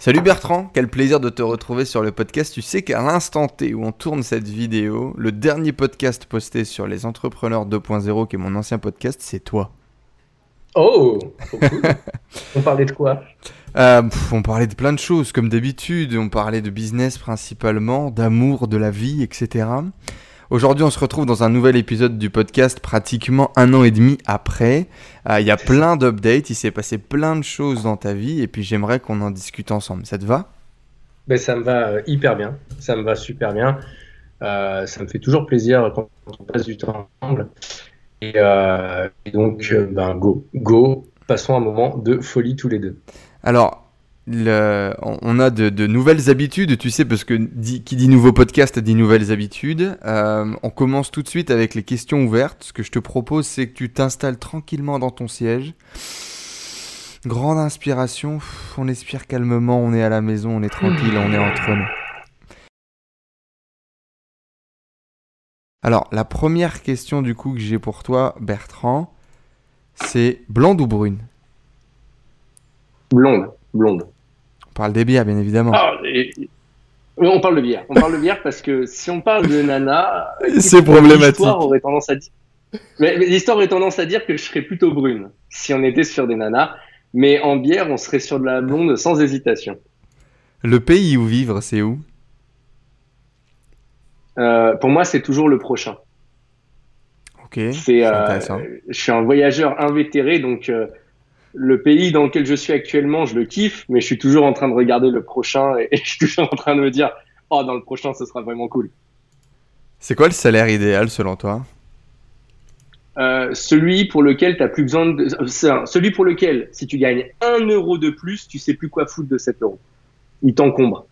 Salut Bertrand, quel plaisir de te retrouver sur le podcast. Tu sais qu'à l'instant T où on tourne cette vidéo, le dernier podcast posté sur les entrepreneurs 2.0, qui est mon ancien podcast, c'est toi. Oh, cool. on parlait de quoi? Euh, On parlait de plein de choses, comme d'habitude. On parlait de business principalement, d'amour, de la vie, etc. Aujourd'hui, on se retrouve dans un nouvel épisode du podcast pratiquement un an et demi après. Euh, il y a plein d'updates, il s'est passé plein de choses dans ta vie et puis j'aimerais qu'on en discute ensemble. Ça te va? Ben, Ça me va euh, hyper bien, ça me va super bien. Euh, ça me fait toujours plaisir quand on passe du temps ensemble. Et, et donc, ben, go, go, passons un moment de folie tous les deux. Alors, on a de, nouvelles habitudes, tu sais, parce que qui dit nouveau podcast dit nouvelles habitudes. Euh, on commence tout de suite avec les questions ouvertes. Ce que je te propose, c'est que tu t'installes tranquillement dans ton siège. Grande inspiration, on expire calmement, on est à la maison, on est tranquille, on est entre nous. Alors, la première question du coup que j'ai pour toi, Bertrand, c'est blonde ou brune? Blonde, blonde parle des bières, bien évidemment. Ah, on parle de bière. On parle de bière parce que si on parle de nana, c'est problématique. L'histoire aurait tendance à dire. Mais, l'histoire aurait tendance à dire que je serais plutôt brune si on était sur des nanas. Mais en bière, on serait sur de la blonde sans hésitation. Le pays où vivre, c'est où? Euh, Pour moi, c'est toujours le prochain. Ok. C'est euh. Je suis un voyageur invétéré, donc euh, le pays dans lequel je suis actuellement, je le kiffe, mais je suis toujours en train de regarder le prochain et, je suis toujours en train de me dire, oh, dans le prochain, ce sera vraiment cool. C'est quoi le salaire idéal selon toi? Euh, celui pour lequel tu plus besoin de. celui pour lequel, si tu gagnes un euro de plus, tu sais plus quoi foutre de cet euro. Il t'encombre.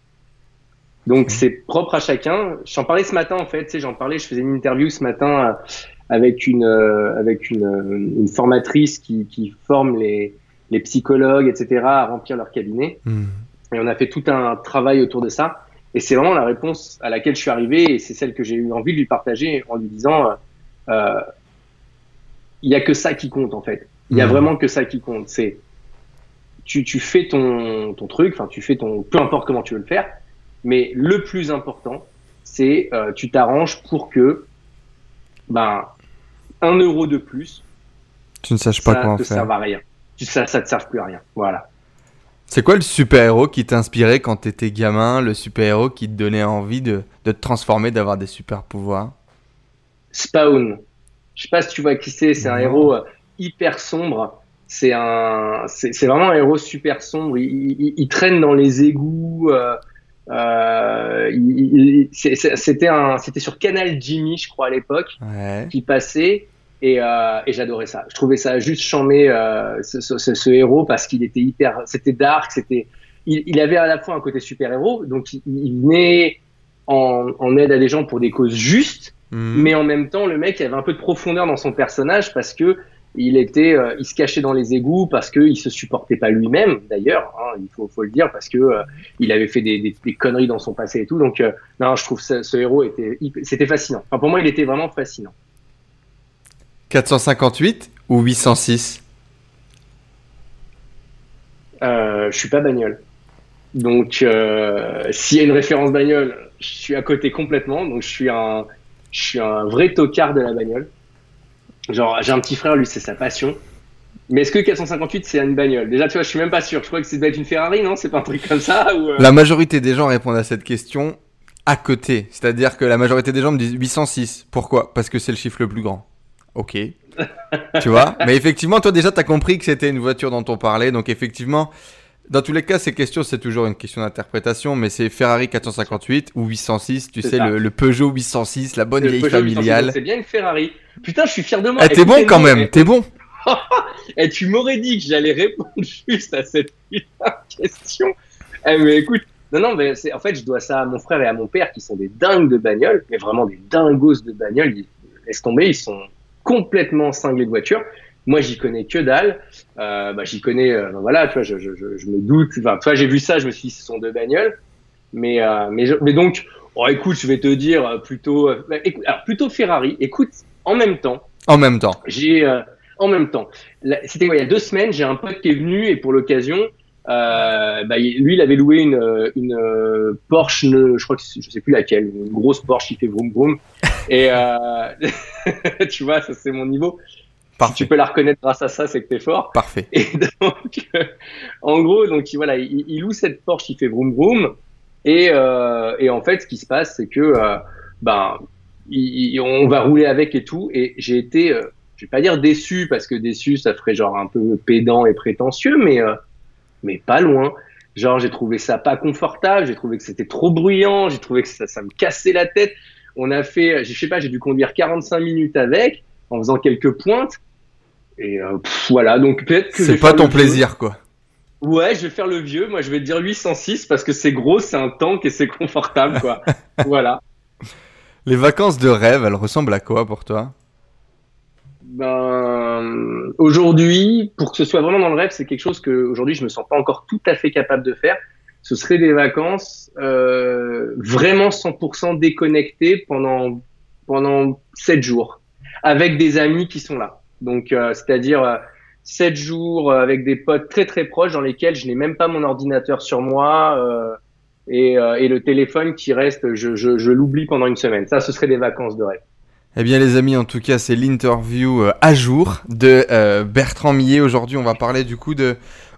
Donc c'est propre à chacun. J'en parlais ce matin en fait, j'en parlais, je faisais une interview ce matin avec une euh, avec une, euh, une, formatrice qui, qui forme les, les psychologues, etc., à remplir leur cabinet. Hmm. Et on a fait tout un travail autour de ça. Et c'est vraiment la réponse à laquelle je suis arrivé, et c'est celle que j'ai eu envie de lui partager en lui disant, euh, il y a que ça qui compte en fait. Il y a hmm. vraiment que ça qui compte. C'est tu, tu fais ton, ton truc, enfin tu fais ton, peu importe comment tu veux le faire, mais le plus important, c'est euh, tu t'arranges pour que ben un euro de plus, tu ne saches pas quoi en faire. Ça ne à rien. Ça, ça te sert plus à rien. Voilà. C'est quoi le super-héros qui t'inspirait quand tu étais gamin? Le super-héros qui te donnait envie de, de te transformer, d'avoir des super-pouvoirs? Spawn. Je sais pas si tu vois qui c'est. C'est un héros euh, hyper sombre. C'est un, c'est vraiment un héros super sombre. Il, traîne dans les égouts. Euh, euh, c'était un, c'était sur Canal Jimmy, je crois à l'époque, qui passait. Et, euh, et j'adorais ça. Je trouvais ça juste chambé euh, ce, ce, ce, héros parce qu'il était hyper, c'était dark, c'était, il, il, avait à la fois un côté super héros, donc il, il venait en, en, aide à des gens pour des causes justes, mhm. mais en même temps le mec avait un peu de profondeur dans son personnage parce que il était, euh, il se cachait dans les égouts parce qu'il se supportait pas lui-même, d'ailleurs, hein, il faut, faut, le dire, parce que euh, il avait fait des, des, des, conneries dans son passé et tout. Donc, euh, non, je trouve ce, ce héros était, c'était fascinant. Enfin, pour moi, il était vraiment fascinant. 458 ou 806 euh, Je suis pas bagnole. Donc, s'il y a une référence bagnole, je suis à côté complètement. Donc, je suis un, je suis un vrai tocard de la bagnole. Genre, j'ai un petit frère, lui, c'est sa passion. Mais est-ce que 458 c'est une bagnole? Déjà, tu vois, je suis même pas sûr. Je crois que c'est être une Ferrari, non? C'est pas un truc comme ça ou euh? La majorité des gens répondent à cette question à côté. C'est-à-dire que la majorité des gens me disent 806. Pourquoi? Parce que c'est le chiffre le plus grand. Ok. tu vois? Mais effectivement, toi déjà, tu as compris que c'était une voiture dont on parlait. Donc effectivement, dans tous les cas, ces questions, c'est toujours une question d'interprétation, mais c'est Ferrari 458 ou 806, tu sais, le, Peugeot 806, la bonne vieille familiale. C'est bien une Ferrari. Putain, je suis fier de moi. Eh, t'es bon quand même, t'es bon. Et eh, tu m'aurais dit que j'allais répondre juste à cette question. Eh, mais écoute, non, non, mais en fait, je dois ça à mon frère et à mon père qui sont des dingues de bagnole, mais vraiment des dingos de bagnole. laisse tomber, ils sont complètement cinglés de voiture. Moi, j'y connais que dalle. Euh, bah, j'y connais, euh, voilà, tu vois, je, je, je, me doute. Enfin, tu vois, j'ai vu ça, je me suis dit, ce sont deux bagnoles. Mais, euh, mais, mais donc, oh, écoute, je vais te dire euh, plutôt, euh, bah, écoute, alors plutôt Ferrari. Écoute, en même temps. En même temps. J'ai, en même temps. C'était il y a deux semaines, j'ai un pote qui est venu et pour l'occasion, Euh, bah, lui, il avait loué une, une Porsche, je crois que je sais plus laquelle, une grosse Porsche qui fait vroom vroom. Et euh, tu vois, ça c'est mon niveau. Si tu peux la reconnaître grâce à ça, c'est que t'es fort. Parfait. Et donc, en gros, donc voilà, il, il, loue cette Porsche qui fait vroom vroom. Et, euh, et en fait, ce qui se passe, c'est que euh, ben, il, on va rouler avec et tout. Et j'ai été, euh, je vais pas dire déçu parce que déçu, ça ferait genre un peu pédant et prétentieux, mais euh, mais pas loin. Genre, j'ai trouvé ça pas confortable, j'ai trouvé que c'était trop bruyant, j'ai trouvé que ça, ça me cassait la tête. On a fait, je sais pas, j'ai dû conduire 45 minutes avec, en faisant quelques pointes. Et euh, voilà, donc peut-être que. C'est pas ton plaisir, quoi. Ouais, je vais faire le vieux. Moi, je vais te dire 806 parce que c'est gros, c'est un tank et c'est confortable, quoi. voilà. Les vacances de rêve, elles ressemblent à quoi pour toi? Ben, aujourd'hui, pour que ce soit vraiment dans le rêve, c'est quelque chose que aujourd'hui je me sens pas encore tout à fait capable de faire. Ce serait des vacances euh, vraiment 100% déconnectées pendant pendant 7 jours avec des amis qui sont là. Donc, euh, c'est-à-dire euh, 7 jours euh, avec des potes très très proches dans lesquels je n'ai même pas mon ordinateur sur moi euh, et, euh, et, le téléphone qui reste, je, je, je l'oublie pendant une semaine. Ça, ce serait des vacances de rêve. Eh bien les amis, en tout cas, c'est l'interview à jour de Bertrand Millet. Aujourd'hui, on va parler du coup de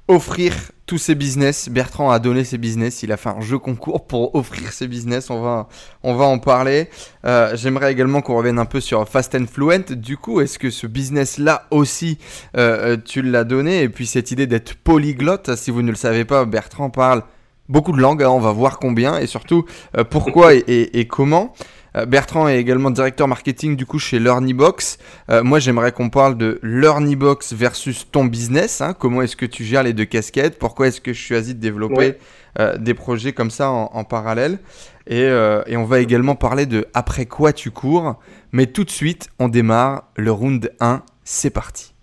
offrir tous ses business. Bertrand a donné ses business. Il a fait un jeu concours pour offrir ses business. On va, on va en parler. Euh, J'aimerais également qu'on revienne un peu sur Fast and Fluent. Du coup, est-ce que ce business-là aussi, euh, tu l'as donné? Et puis cette idée d'être polyglotte, si vous ne le savez pas, Bertrand parle beaucoup de langues. Hein. on va voir combien et surtout euh, pourquoi et, et, et comment. Euh, Bertrand est également directeur marketing du coup chez LearnyBox. Euh, moi j'aimerais qu'on parle de LearnyBox versus ton business. Hein. Comment est-ce que tu gères les deux casquettes? Pourquoi est-ce que je choisis de développer euh, des projets comme ça en, en parallèle? Et, euh, et, on va également parler de après quoi tu cours. Mais tout de suite on démarre le round 1. C'est parti.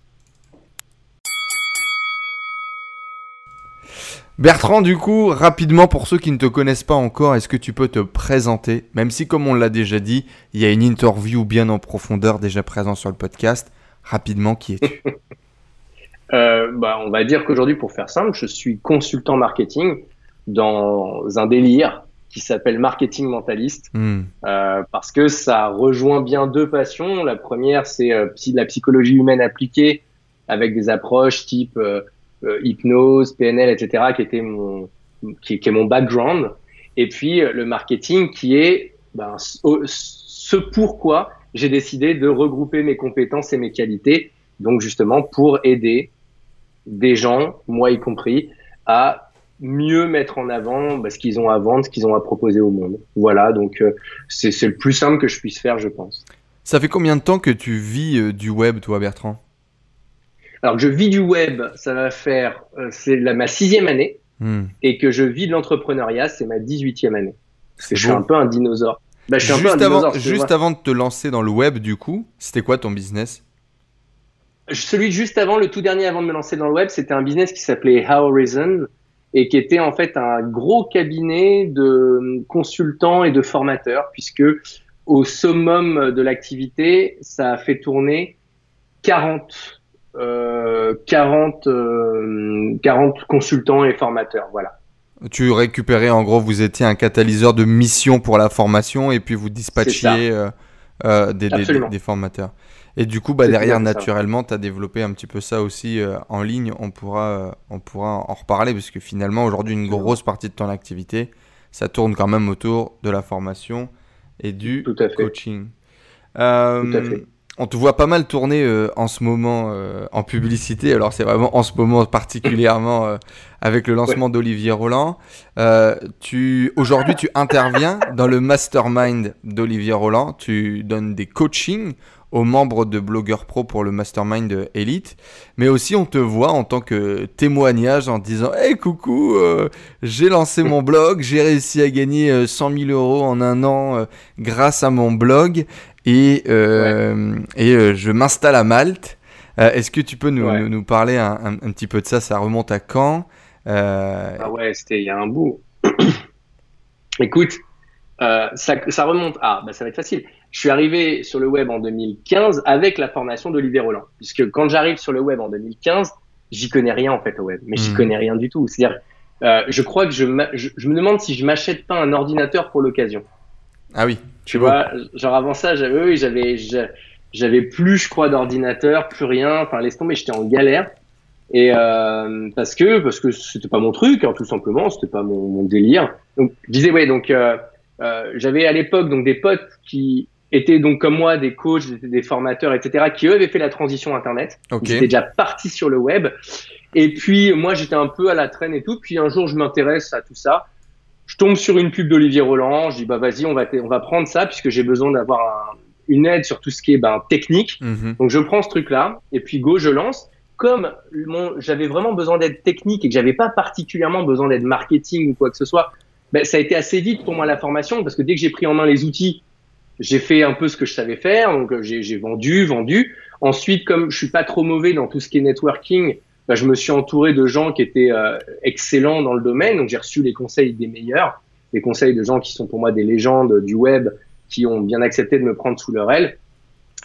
Bertrand, du coup, rapidement, pour ceux qui ne te connaissent pas encore, est-ce que tu peux te présenter? Même si, comme on l'a déjà dit, il y a une interview bien en profondeur déjà présente sur le podcast. Rapidement, qui es-tu? Euh, bah, On va dire qu'aujourd'hui, pour faire simple, je suis consultant marketing dans un délire qui s'appelle marketing mentaliste, mm. euh, parce que ça rejoint bien deux passions. La première, c'est euh, la psychologie humaine appliquée avec des approches type hypnose, PNL, etc., qui était mon, qui, est mon background. Et puis euh, le marketing, qui est ben, ce pourquoi j'ai décidé de regrouper mes compétences et mes qualités, donc justement pour aider des gens, moi y compris, à mieux mettre en avant ben, ce qu'ils ont à vendre, ce qu'ils ont à proposer au monde. Voilà, donc euh, c'est le plus simple que je puisse faire, je pense. Ça fait combien de temps que tu vis euh, du web, toi, Bertrand? Alors, je vis du web, ça va faire, euh, c'est ma sixième année, mm. et que je vis de l'entrepreneuriat, c'est ma dix-huitième année. Que je suis un peu un dinosaure. Bah, je suis juste un peu un avant, juste avant de te lancer dans le web, du coup, c'était quoi ton business? Celui juste avant, le tout dernier avant de me lancer dans le web, c'était un business qui s'appelait How Horizon et qui était en fait un gros cabinet de consultants et de formateurs, puisque au summum de l'activité, ça a fait tourner 40 euh, 40, euh, 40 consultants et formateurs. Voilà. Tu récupérais, en gros, vous étiez un catalyseur de mission pour la formation et puis vous dispatchiez euh, euh, des, des, des, formateurs. Et du coup, bah, derrière, naturellement, tu as développé un petit peu ça aussi euh, en ligne. On pourra, euh, on pourra en reparler parce que finalement, aujourd'hui, une grosse partie de ton activité, ça tourne quand même autour de la formation et du coaching. Euh, Tout à fait on te voit pas mal tourner euh, en ce moment euh, en publicité. Alors c'est vraiment en ce moment particulièrement euh, avec le lancement ouais. d'Olivier Roland. tu aujourd'hui tu interviens dans le mastermind d'Olivier Roland. Tu donnes des coachings aux membres de Blogueur Pro pour le mastermind Elite, mais aussi on te voit en tant que témoignage en disant Hey coucou, j'ai lancé mon blog, j'ai réussi à gagner 100 000 euros en un an grâce à mon blog et, euh, ouais. et euh, je m'installe à Malte. Euh, Est-ce que tu peux nous, ouais. nous, nous, parler un, un, un, petit peu de ça? Ça remonte à quand? Ah ouais, c'était il y a un bout. Écoute, ça, ça, remonte à, bah, ça va être facile. Je suis arrivé sur le web en 2015 avec la formation d'Olivier Roland, puisque quand j'arrive sur le web en 2015, j'y connais rien en fait au web, mais j'y Mhm. connais rien du tout. C'est-à-dire, euh, je crois que je, je, je me demande si je m'achète pas un ordinateur pour l'occasion. Ah oui. Tu vois, genre avant ça, j'avais, oui, j'avais, j'a- j'avais plus, je crois, d'ordinateur, plus rien. Enfin, laisse tomber, j'étais en galère. Et euh, parce que parce que c'était pas mon truc, hein, tout simplement, c'était pas mon, mon délire. Donc, je disais ouais, donc euh, euh, j'avais à l'époque donc des potes qui étaient donc comme moi des coachs, des, des formateurs, etc., qui eux avaient fait la transition internet. Ok. Ils étaient déjà partis sur le web. Et puis moi j'étais un peu à la traîne et tout. Puis un jour je m'intéresse à tout ça. Je tombe sur une pub d'Olivier Roland. Je dis bah vas-y on va on va prendre ça puisque j'ai besoin d'avoir un- une aide sur tout ce qui est ben, technique. Mhm. Donc je prends ce truc-là et puis go, je lance. Comme j'avais vraiment besoin d'être technique et que j'avais pas particulièrement besoin d'être marketing ou quoi que ce soit, ben, ça a été assez vite pour moi la formation parce que dès que j'ai pris en main les outils, j'ai fait un peu ce que je savais faire. Donc euh, j'ai j'ai vendu, vendu. Ensuite, comme je suis pas trop mauvais dans tout ce qui est networking, ben, je me suis entouré de gens qui étaient euh, excellents dans le domaine. Donc j'ai reçu les conseils des meilleurs, les conseils de gens qui sont pour moi des légendes du web, qui ont bien accepté de me prendre sous leur aile.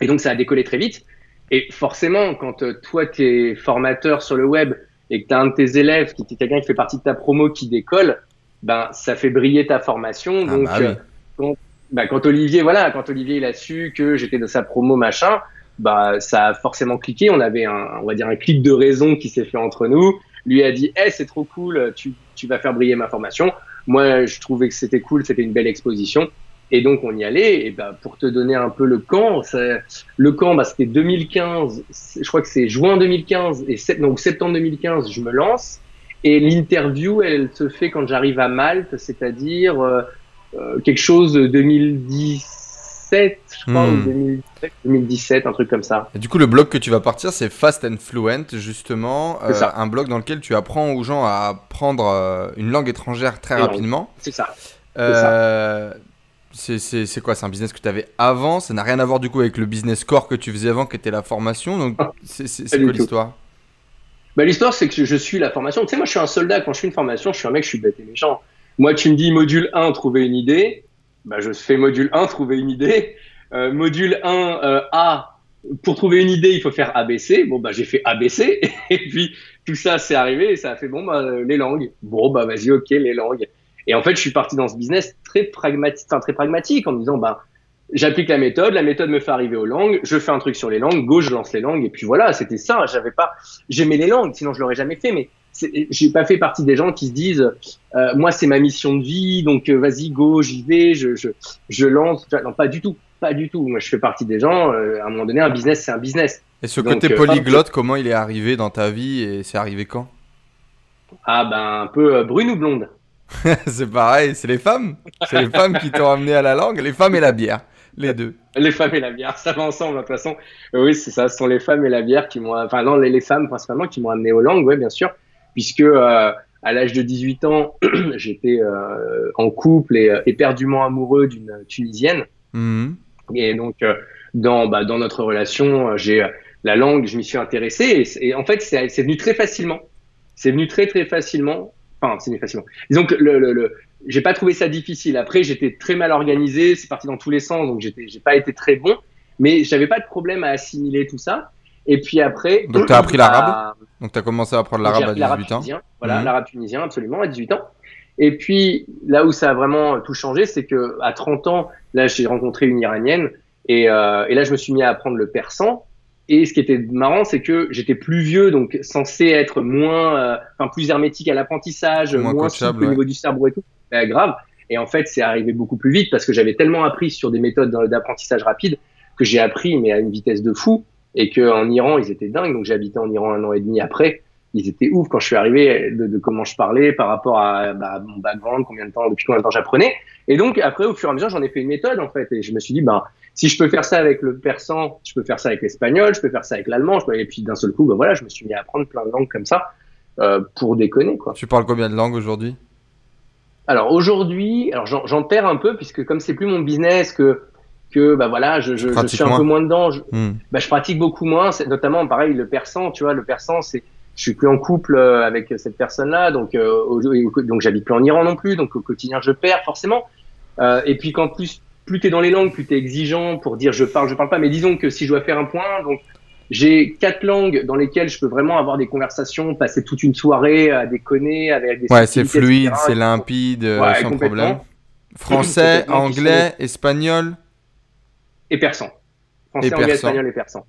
Et donc ça a décollé très vite. Et forcément, quand euh, toi, tu es formateur sur le web et que tu as un de tes élèves, qui est quelqu'un qui fait partie de ta promo, qui décolle, ben ça fait briller ta formation. Ah Donc, bah oui. euh, quand, ben, quand Olivier, voilà, quand Olivier il a su que j'étais dans sa promo machin, bah ça a forcément cliqué. On avait un, on va dire un clic de raison qui s'est fait entre nous. Lui a dit, hey, c'est trop cool, tu, tu vas faire briller ma formation. Moi, je trouvais que c'était cool, c'était une belle exposition. Et donc on y allait. Et ben pour te donner un peu le camp, le camp, bah, c'était 2015. c'est- Je crois que c'est juin 2015 et donc septembre 2015, je me lance. Et l'interview, elle se fait quand j'arrive à Malte, c'est-à-dire euh, euh, quelque chose de 2017, je crois, Hmm. ou 2017, 2017, un truc comme ça. Et du coup, le blog que tu vas partir, c'est Fast and Fluent, justement. C'est ça. un blog dans lequel tu apprends aux gens à apprendre euh, une langue étrangère très rapidement. C'est ça. Euh, C'est quoi? C'est un business que tu avais avant? Ça n'a rien à voir du coup avec le business core que tu faisais avant, qui était la formation? Donc, c'est c'est- quoi l'histoire? Bah, l'histoire, c'est que je, suis la formation. Tu sais, moi, je suis un soldat. Quand je fais une formation, je suis un mec, je suis bête et méchant. Moi, tu me dis module 1, trouver une idée. Bah, je fais module 1, trouver une idée. Euh, module 1, euh, A, pour trouver une idée, il faut faire ABC. Bon, bah, j'ai fait ABC. Et puis, tout ça, c'est arrivé et ça a fait, bon, bah, les langues. Bon, bah, vas-y, ok, les langues. Et en fait, je suis parti dans ce business très pragmatique, enfin, très pragmatique en me disant, bah, j'applique la méthode, la méthode me fait arriver aux langues, je fais un truc sur les langues, go, je lance les langues, et puis voilà, c'était ça. J'avais pas, j'aimais les langues, sinon je l'aurais jamais fait, mais j'ai pas fait partie des gens qui se disent, euh, moi c'est ma mission de vie, donc euh, vas-y, go, j'y vais, je, je, je lance. Non, pas du tout, pas du tout. Moi, je fais partie des gens. euh, à un moment donné, un business, c'est un business. Et ce Donc, côté polyglotte, comment il est arrivé dans ta vie et c'est arrivé quand? Ah ben un peu brune ou blonde. C'est pareil, c'est les femmes. C'est les femmes qui t'ont amené à la langue, les femmes et la bière, les deux. Les femmes et la bière, ça va ensemble. De toute façon, oui, c'est ça. Ce sont les femmes et la bière qui m'ont, enfin non, les, les femmes principalement qui m'ont amené aux langues, ouais, bien sûr, puisque euh, à l'âge de 18 ans, j'étais euh, en couple et euh, éperdument amoureux d'une Tunisienne. Mhm. Et donc, dans, bah, dans notre relation, j'ai la langue, je m'y suis intéressé. Et, en fait, c'est venu très facilement. C'est venu très, très facilement. Enfin, c'est venu facilement. Disons que le, le, le- j'ai pas trouvé ça difficile. Après, j'étais très mal organisé. C'est parti dans tous les sens. Donc, j'ai pas été très bon. Mais j'avais pas de problème à assimiler tout ça. Et puis après. Donc, t'as appris l'arabe à- Donc, tu as commencé à apprendre l'arabe à appris l'arabe 18 ans. tunisien. Voilà, Mhm. l'arabe tunisien, absolument, à 18 ans. Et puis, là où ça a vraiment tout changé, c'est que à 30 ans, là, j'ai rencontré une Iranienne. Et, euh, et là, je me suis mis à apprendre le persan. Et ce qui était marrant, c'est que j'étais plus vieux, donc censé être moins, euh, enfin plus hermétique à l'apprentissage, Moins moins, coachable, au niveau du cerveau et tout. Bah, grave. Et en fait, c'est arrivé beaucoup plus vite parce que j'avais tellement appris sur des méthodes d'apprentissage rapide que j'ai appris, mais à une vitesse de fou. Et que en Iran, ils étaient dingues. Donc j'ai habité en Iran un an et demi après. Ils étaient ouf quand je suis arrivé de, de comment je parlais par rapport à bah, mon background, combien de temps, depuis combien de temps j'apprenais. Et donc après, au fur et à mesure, j'en ai fait une méthode en fait. Et je me suis dit, ben si je peux faire ça avec le persan, je peux faire ça avec l'espagnol, je peux faire ça avec l'allemand. Et puis d'un seul coup, ben voilà, je me suis mis à apprendre plein de langues comme ça euh, pour déconner quoi. Tu parles combien de langues aujourd'hui? Alors aujourd'hui, alors j'en j'en perds un peu puisque comme c'est plus mon business que que bah voilà, je, je, suis un moins. peu moins dedans. Je, Hmm. bah, je pratique beaucoup moins. C'est notamment pareil le persan. Tu vois, le persan, c'est je suis plus en couple euh, avec cette personne-là, donc euh, au- au- donc j'habite plus en Iran non plus, donc au quotidien je perds forcément. Euh, et puis qu'en plus plus t'es dans les langues, plus t'es exigeant pour dire je parle, je parle pas. Mais disons que si je dois faire un point, donc J'ai quatre langues dans lesquelles je peux vraiment avoir des conversations, passer toute une soirée à déconner avec des Ouais, c'est fluide, c'est limpide, euh, sans problème. Français, anglais, espagnol et persan. Français, anglais, espagnol et persan.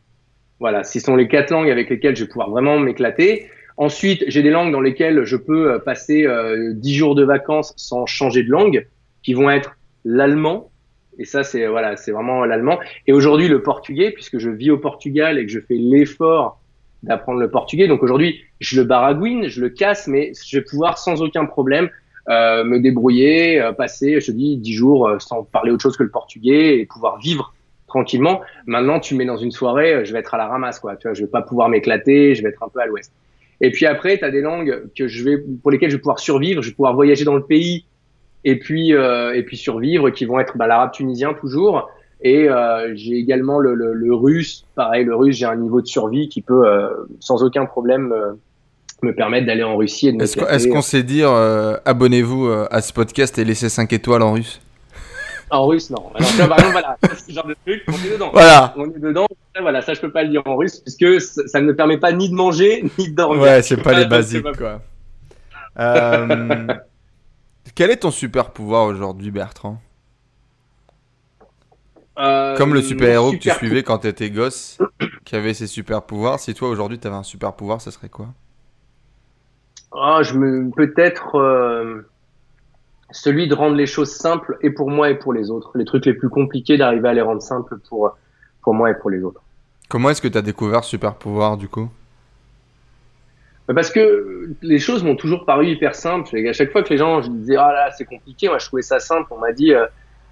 Voilà, ce sont les quatre langues avec lesquelles je vais pouvoir vraiment m'éclater. Ensuite, j'ai des langues dans lesquelles je peux euh, passer euh, 10 jours de vacances sans changer de langue, qui vont être l'allemand. Et ça, c'est voilà, c'est vraiment l'allemand. Et aujourd'hui, le portugais, puisque je vis au Portugal et que je fais l'effort d'apprendre le portugais. Donc aujourd'hui, je le baragouine, je le casse, mais je vais pouvoir sans aucun problème euh, me débrouiller, euh, passer, je te dis, 10 jours euh, sans parler autre chose que le portugais et pouvoir vivre tranquillement. Maintenant, tu mets dans une soirée, euh, je vais être à la ramasse, quoi. Tu vois, je vais pas pouvoir m'éclater, je vais être un peu à l'ouest. Et puis après, tu as des langues que je vais, pour lesquelles je vais pouvoir survivre, je vais pouvoir voyager dans le pays et puis euh, et puis survivre, qui vont être bah, l'arabe tunisien toujours. Et euh, j'ai également le, le, le, russe. Pareil, le russe, j'ai un niveau de survie qui peut euh, sans aucun problème me permettre d'aller en Russie. Est-ce est qu'on sait dire abonnez-vous à ce podcast et laissez 5 étoiles en russe? En russe, non. Alors, tu vois, par exemple, voilà, ce genre de truc, on est dedans. Voilà. On est dedans. Ça, voilà, ça, je peux pas le dire en russe puisque ça ne me permet pas ni de manger ni de dormir. Ouais, c'est pas les basiques, quoi. Euh, Quel est ton super pouvoir aujourd'hui, Bertrand? Euh, Comme le super-héros que tu suivais quand t'étais gosse, qui avait ses super pouvoirs. Si toi aujourd'hui t'avais un super pouvoir, ça serait quoi? Ah, je me peut-être euh, celui de rendre les choses simples et pour moi et pour les autres. Les trucs les plus compliqués d'arriver à les rendre simples pour pour moi et pour les autres. Comment est-ce que t'as découvert ce super pouvoir du coup? Mais Parce que les choses m'ont toujours paru hyper simples. Et à chaque fois que les gens je disais ah là c'est compliqué, moi je trouvais ça simple. On m'a dit euh,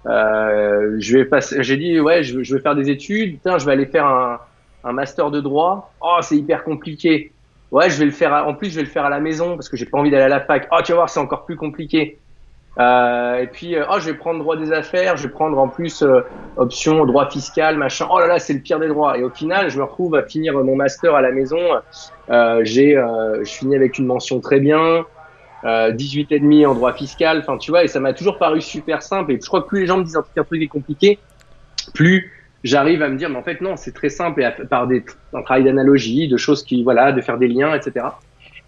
euh, je vais passer, j'ai dit ouais je, je vais faire des études. Putain, je vais aller faire un, un master de droit. Oh c'est hyper compliqué. Ouais je vais le faire. à- en plus je vais le faire à la maison parce que j'ai pas envie d'aller à la fac. Oh tu vas voir c'est encore plus compliqué. Euh, et puis euh, oh je vais prendre droit des affaires. Je vais prendre en plus euh, option droit fiscal machin. Oh là là c'est le pire des droits. Et au final je me retrouve à finir mon master à la maison. Euh, j'ai, euh, je finis avec une mention très bien, euh, 18 et demi en droit fiscal. Enfin, tu vois, et ça m'a toujours paru super simple. Et je crois que plus les gens me disent un truc, un truc est compliqué, plus j'arrive à me dire, mais en fait non, c'est très simple et par des, un travail d'analogie, de choses qui, voilà, de faire des liens, etc.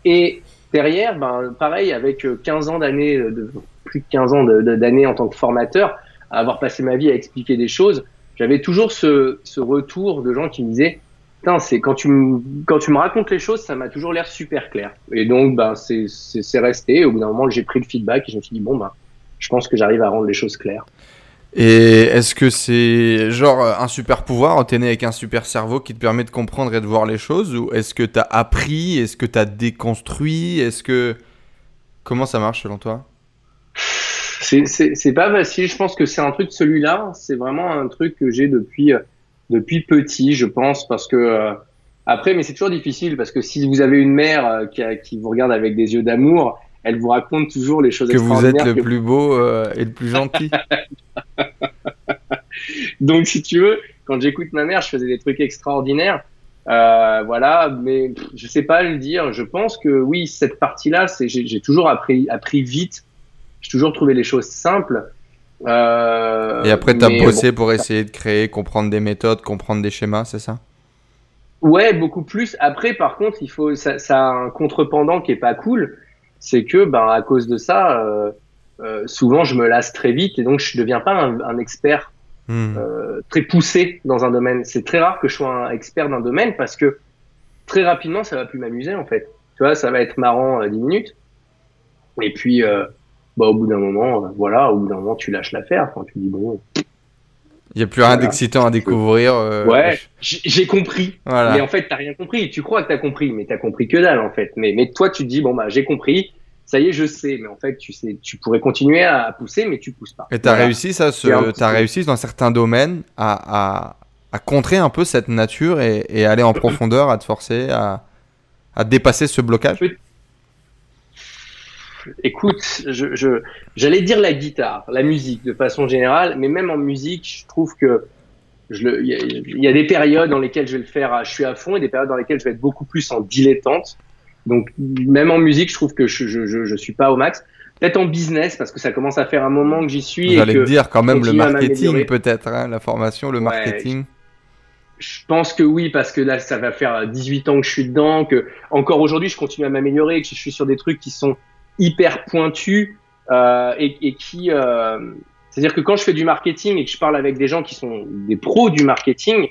Et derrière, ben, pareil, avec euh, 15 ans d'années, euh, de, plus de 15 ans d'années en tant que formateur, à avoir passé ma vie à expliquer des choses, j'avais toujours ce, retour de gens qui me disaient, Putain, c'est quand tu me racontes les choses, ça m'a toujours l'air super clair. Et donc, ben c'est c'est resté. Au bout d'un moment, j'ai pris le feedback et je me suis dit bon ben, je pense que j'arrive à rendre les choses claires. Et est-ce que c'est genre un super pouvoir, t'es né avec un super cerveau qui te permet de comprendre et de voir les choses Ou est-ce que t'as appris Est-ce que t'as déconstruit Est-ce que... Comment ça marche selon toi? C'est pas facile. Je pense que c'est un truc celui-là. C'est vraiment un truc que j'ai depuis euh, depuis petit, je pense, parce que euh, après, mais c'est toujours difficile parce que si vous avez une mère euh, qui a- qui vous regarde avec des yeux d'amour, elle vous raconte toujours les choses Que vous êtes extraordinaires le que plus beau euh, et le plus gentil Donc, si tu veux, quand j'écoute ma mère, je faisais des trucs extraordinaires. Euh, voilà, mais je sais pas le dire. Je pense que oui, cette partie-là, c'est j'ai j'ai toujours appris, appris vite. J'ai toujours trouvé les choses simples. Euh, Et après t'as mais bossé pour essayer de créer, comprendre des méthodes, comprendre des schémas, c'est ça? Ouais, beaucoup plus. Après, par contre, il faut ça, ça a un contrependant qui est pas cool. C'est que, ben, à cause de ça, euh, euh, souvent, je me lasse très vite et donc je deviens pas un, un expert Hmm. très poussé dans un domaine. C'est très rare que je sois un expert d'un domaine parce que très rapidement, ça va plus m'amuser en fait. Tu vois, ça va être marrant euh, 10 minutes. Et puis, bah, au bout d'un moment, euh, voilà, au bout d'un moment, tu lâches l'affaire. Enfin, tu dis bon, Il y a plus rien Voilà. d'excitant à découvrir. euh, ouais, j'ai compris. Voilà. Mais en fait, t'as rien compris. Tu crois que t'as compris, mais t'as compris que dalle en fait. Mais, mais toi, tu te dis bon bah j'ai compris. Ça y est, je sais. Mais en fait, tu sais, tu pourrais continuer à pousser, mais tu pousses pas. Et t'as Voilà. réussi ça, ce... t'as réussi dans certains domaines à, à, à contrer un peu cette nature et, et aller en profondeur, à te forcer à, à dépasser ce blocage? Écoute, je, je, j'allais dire la guitare, la musique de façon générale, mais même en musique, je trouve que je il y, a- il y a des périodes dans lesquelles je vais le faire, à- je suis à fond, et des périodes dans lesquelles je vais être beaucoup plus en dilettante. Donc même en musique, je trouve que je, je, je, je suis pas au max. Peut-être en business parce que ça commence à faire un moment que j'y suis. et J'allais que te dire quand même le marketing peut-être, hein, la formation, le Ouais, marketing. je pense que oui, parce que là, ça va faire 18 ans que je suis dedans, que encore aujourd'hui, je continue à m'améliorer, que je suis sur des trucs qui sont hyper pointus euh, et, et, qui, euh, c'est-à-dire que quand je fais du marketing et que je parle avec des gens qui sont des pros du marketing,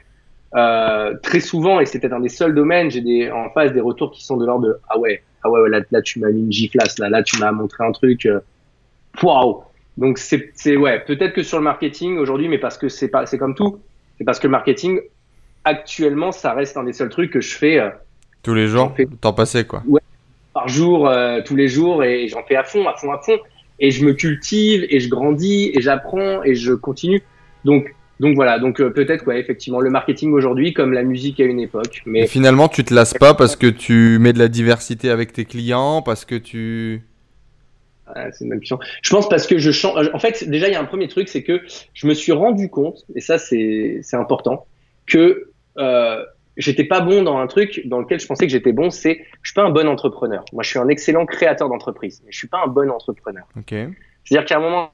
euh, très souvent, et c'est peut-être un des seuls domaines, j'ai des, en face des retours qui sont de l'ordre de ah ouais, ah ouais, là, là tu m'as mis une giflasse, là, là tu m'as montré un truc, euh, waouh. Donc c'est, c'est ouais, peut-être que sur le marketing aujourd'hui, mais parce que c'est pas, c'est comme tout, c'est parce que le marketing actuellement, ça reste un des seuls trucs que je fais. Euh, tous les jours, fais, temps passé quoi. Ouais, par jour, euh, tous les jours, et j'en fais à fond, à fond, à fond. Et je me cultive, et je grandis, et j'apprends, et je continue. Donc, donc voilà, donc euh, peut-être ouais, effectivement le marketing aujourd'hui comme la musique à une époque. Mais et finalement, tu te lasses pas parce que tu mets de la diversité avec tes clients, parce que tu c'est une bonne question. Je pense parce que je chante. En fait, déjà, il y a un premier truc, c'est que je me suis rendu compte, et ça, c'est important, que euh, j'étais pas bon dans un truc dans lequel je pensais que j'étais bon. C'est, je suis pas un bon entrepreneur. Moi, je suis un excellent créateur d'entreprise, mais je suis pas un bon entrepreneur. Ok. C'est-à-dire qu'à un moment.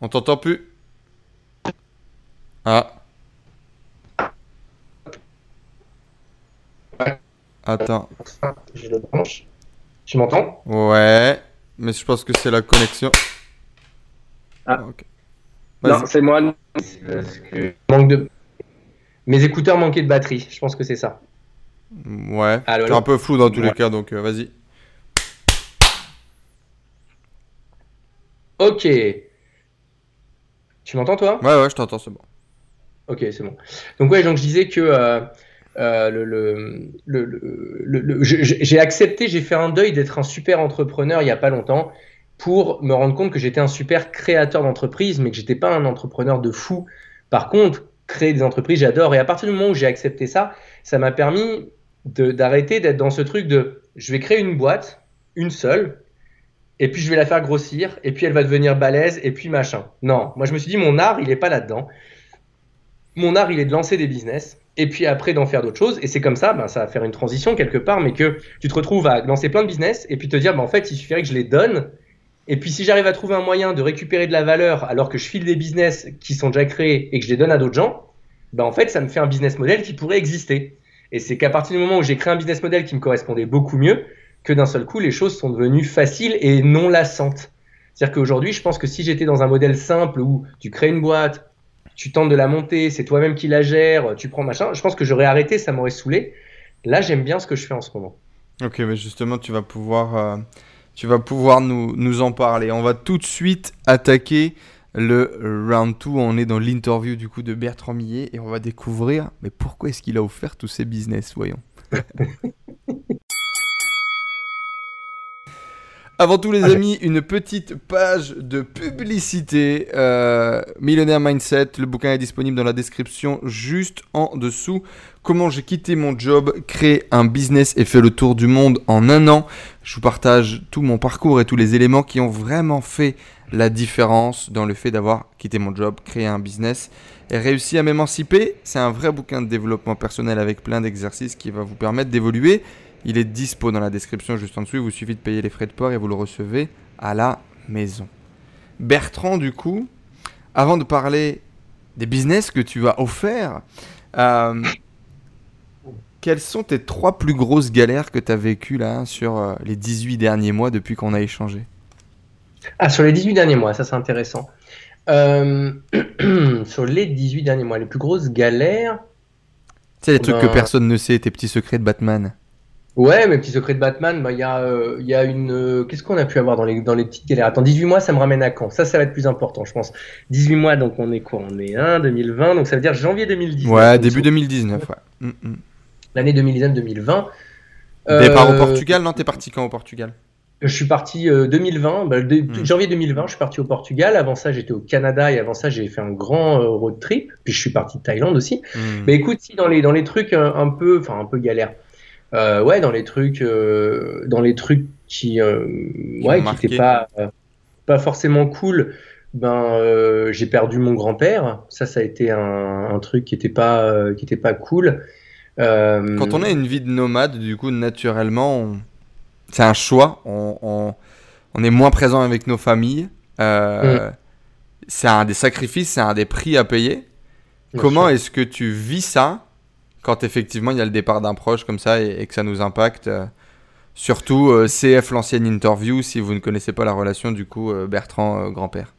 On t'entend plus. Ah. Attends. Je le branche. Tu m'entends? Ouais, mais je pense que c'est la connexion. Ah. Okay. Non, c'est moi. Parce que manque de. Mes écouteurs manquaient de batterie. Je pense que c'est ça. Ouais. C'est un peu flou dans tous ouais. les cas, donc euh, vas-y. Ok. Tu m'entends toi? Ouais, ouais, je t'entends, c'est bon. Ok, c'est bon. Donc ouais, donc je disais que euh, euh, le, le, le, j'ai accepté, j'ai fait un deuil d'être un super entrepreneur il y a pas longtemps pour me rendre compte que j'étais un super créateur d'entreprise, mais que j'étais pas un entrepreneur de fou. Par contre, créer des entreprises, j'adore. Et à partir du moment où j'ai accepté ça, ça m'a permis d'arrêter d'être dans ce truc de je vais créer une boîte, une seule, et puis je vais la faire grossir, et puis elle va devenir balèze, et puis machin. Non, moi je me suis dit, mon art, il est pas là-dedans. Mon art, il est de lancer des business, et puis après d'en faire d'autres choses. Et c'est comme ça, ben, ça va faire une transition quelque part, mais que tu te retrouves à lancer plein de business, et puis te dire, ben, en fait, il suffirait que je les donne. Et puis si j'arrive à trouver un moyen de récupérer de la valeur alors que je file des business qui sont déjà créés et que je les donne à d'autres gens, ben en fait ça me fait un business model qui pourrait exister. Et c'est qu'à partir du moment où j'ai créé un business model qui me correspondait beaucoup mieux, que d'un seul coup les choses sont devenues faciles et non lassantes. C'est-à-dire qu'aujourd'hui je pense que si j'étais dans un modèle simple où tu crées une boîte, tu tentes de la monter, c'est toi-même qui la gère, tu prends machin, je pense que j'aurais arrêté, ça m'aurait saoulé. Là j'aime bien ce que je fais en ce moment. Ok, mais justement tu vas pouvoir... Euh tu vas pouvoir nous, nous, en parler. On va tout de suite attaquer le round 2. On est dans l'interview du coup de Bertrand Millet et on va découvrir mais pourquoi est-ce qu'il a offert tous ces business, voyons. Avant tout, les amis, une petite page de publicité. Euh, Millionnaire Mindset, le bouquin est disponible dans la description juste en dessous. Comment j'ai quitté mon job, créé un business et fait le tour du monde en un an. Je vous partage tout mon parcours et tous les éléments qui ont vraiment fait la différence dans le fait d'avoir quitté mon job, créé un business et réussi à m'émanciper. C'est un vrai bouquin de développement personnel avec plein d'exercices qui va vous permettre d'évoluer il est dispo dans la description juste en dessous. Il vous suffit de payer les frais de port et vous le recevez à la maison. Bertrand, du coup, avant de parler des business que tu as offerts, euh, quelles sont tes trois plus grosses galères que tu as vécues là sur euh, les 18 derniers mois depuis qu'on a échangé? Ah, sur les 18 derniers mois, ça c'est intéressant. Euh, sur les 18 derniers mois, les plus grosses galères. Tu sais, les trucs que ben personne ne sait, tes petits secrets de Batman. Ouais, mes petits secrets de Batman, bah, il y, a, euh, y a une. Euh, qu'est-ce qu'on a pu avoir dans les, dans les petites galères? Attends, 18 mois, ça me ramène à quand? Ça, ça va être plus important, je pense. 18 mois, donc on est quoi? On est 1, 2020, donc ça veut dire janvier 2019. Ouais, début 2019, ouais. Mm, mm. L'année 2019-2020. Départ au Portugal Non, t'es parti quand au Portugal? Je suis parti 2020, bah, mm. janvier 2020, je suis parti au Portugal. Avant ça, j'étais au Canada et avant ça, j'ai fait un grand euh, road trip. Puis je suis parti de Thaïlande aussi. Mais écoute, si dans les, dans les trucs un, un peu, enfin un peu galère euh, ouais, dans les trucs, euh, dans les trucs qui, euh, ouais, qui n'étaient pas, pas forcément cool. Ben, j'ai perdu mon grand-père. Ça, ça a été un, un truc qui n'était pas, qui était pas cool. Quand on a une vie de nomade, du coup, naturellement, c'est un choix. On, on, on, est moins présent avec nos familles. Mm. C'est un des sacrifices, c'est un des prix à payer. comment est-ce que tu vis ça quand effectivement il y a le départ d'un proche comme ça et, que ça nous impacte Surtout CF l'ancienne interview, si vous ne connaissez pas la relation du coup Bertrand grand-père?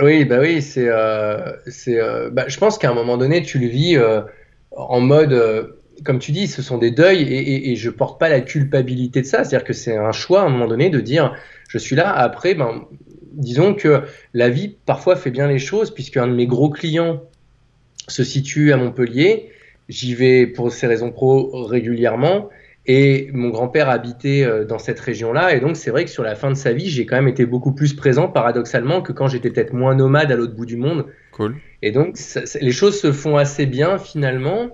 Oui, bah oui, c'est, c'est, bah, je pense qu'à un moment donné, tu le vis en mode comme tu dis, ce sont des deuils et, je porte pas la culpabilité de ça. C'est-à-dire que c'est un choix à un moment donné de dire je suis là. Après, ben, disons que la vie parfois fait bien les choses, puisque un de mes gros clients se situe à Montpellier. J'y vais pour ces raisons pro régulièrement. Et mon grand-père habitait euh, dans cette région-là. Et donc, c'est vrai que sur la fin de sa vie, j'ai quand même été beaucoup plus présent, paradoxalement, que quand j'étais peut-être moins nomade à l'autre bout du monde. Cool. Et donc, les choses se font assez bien finalement.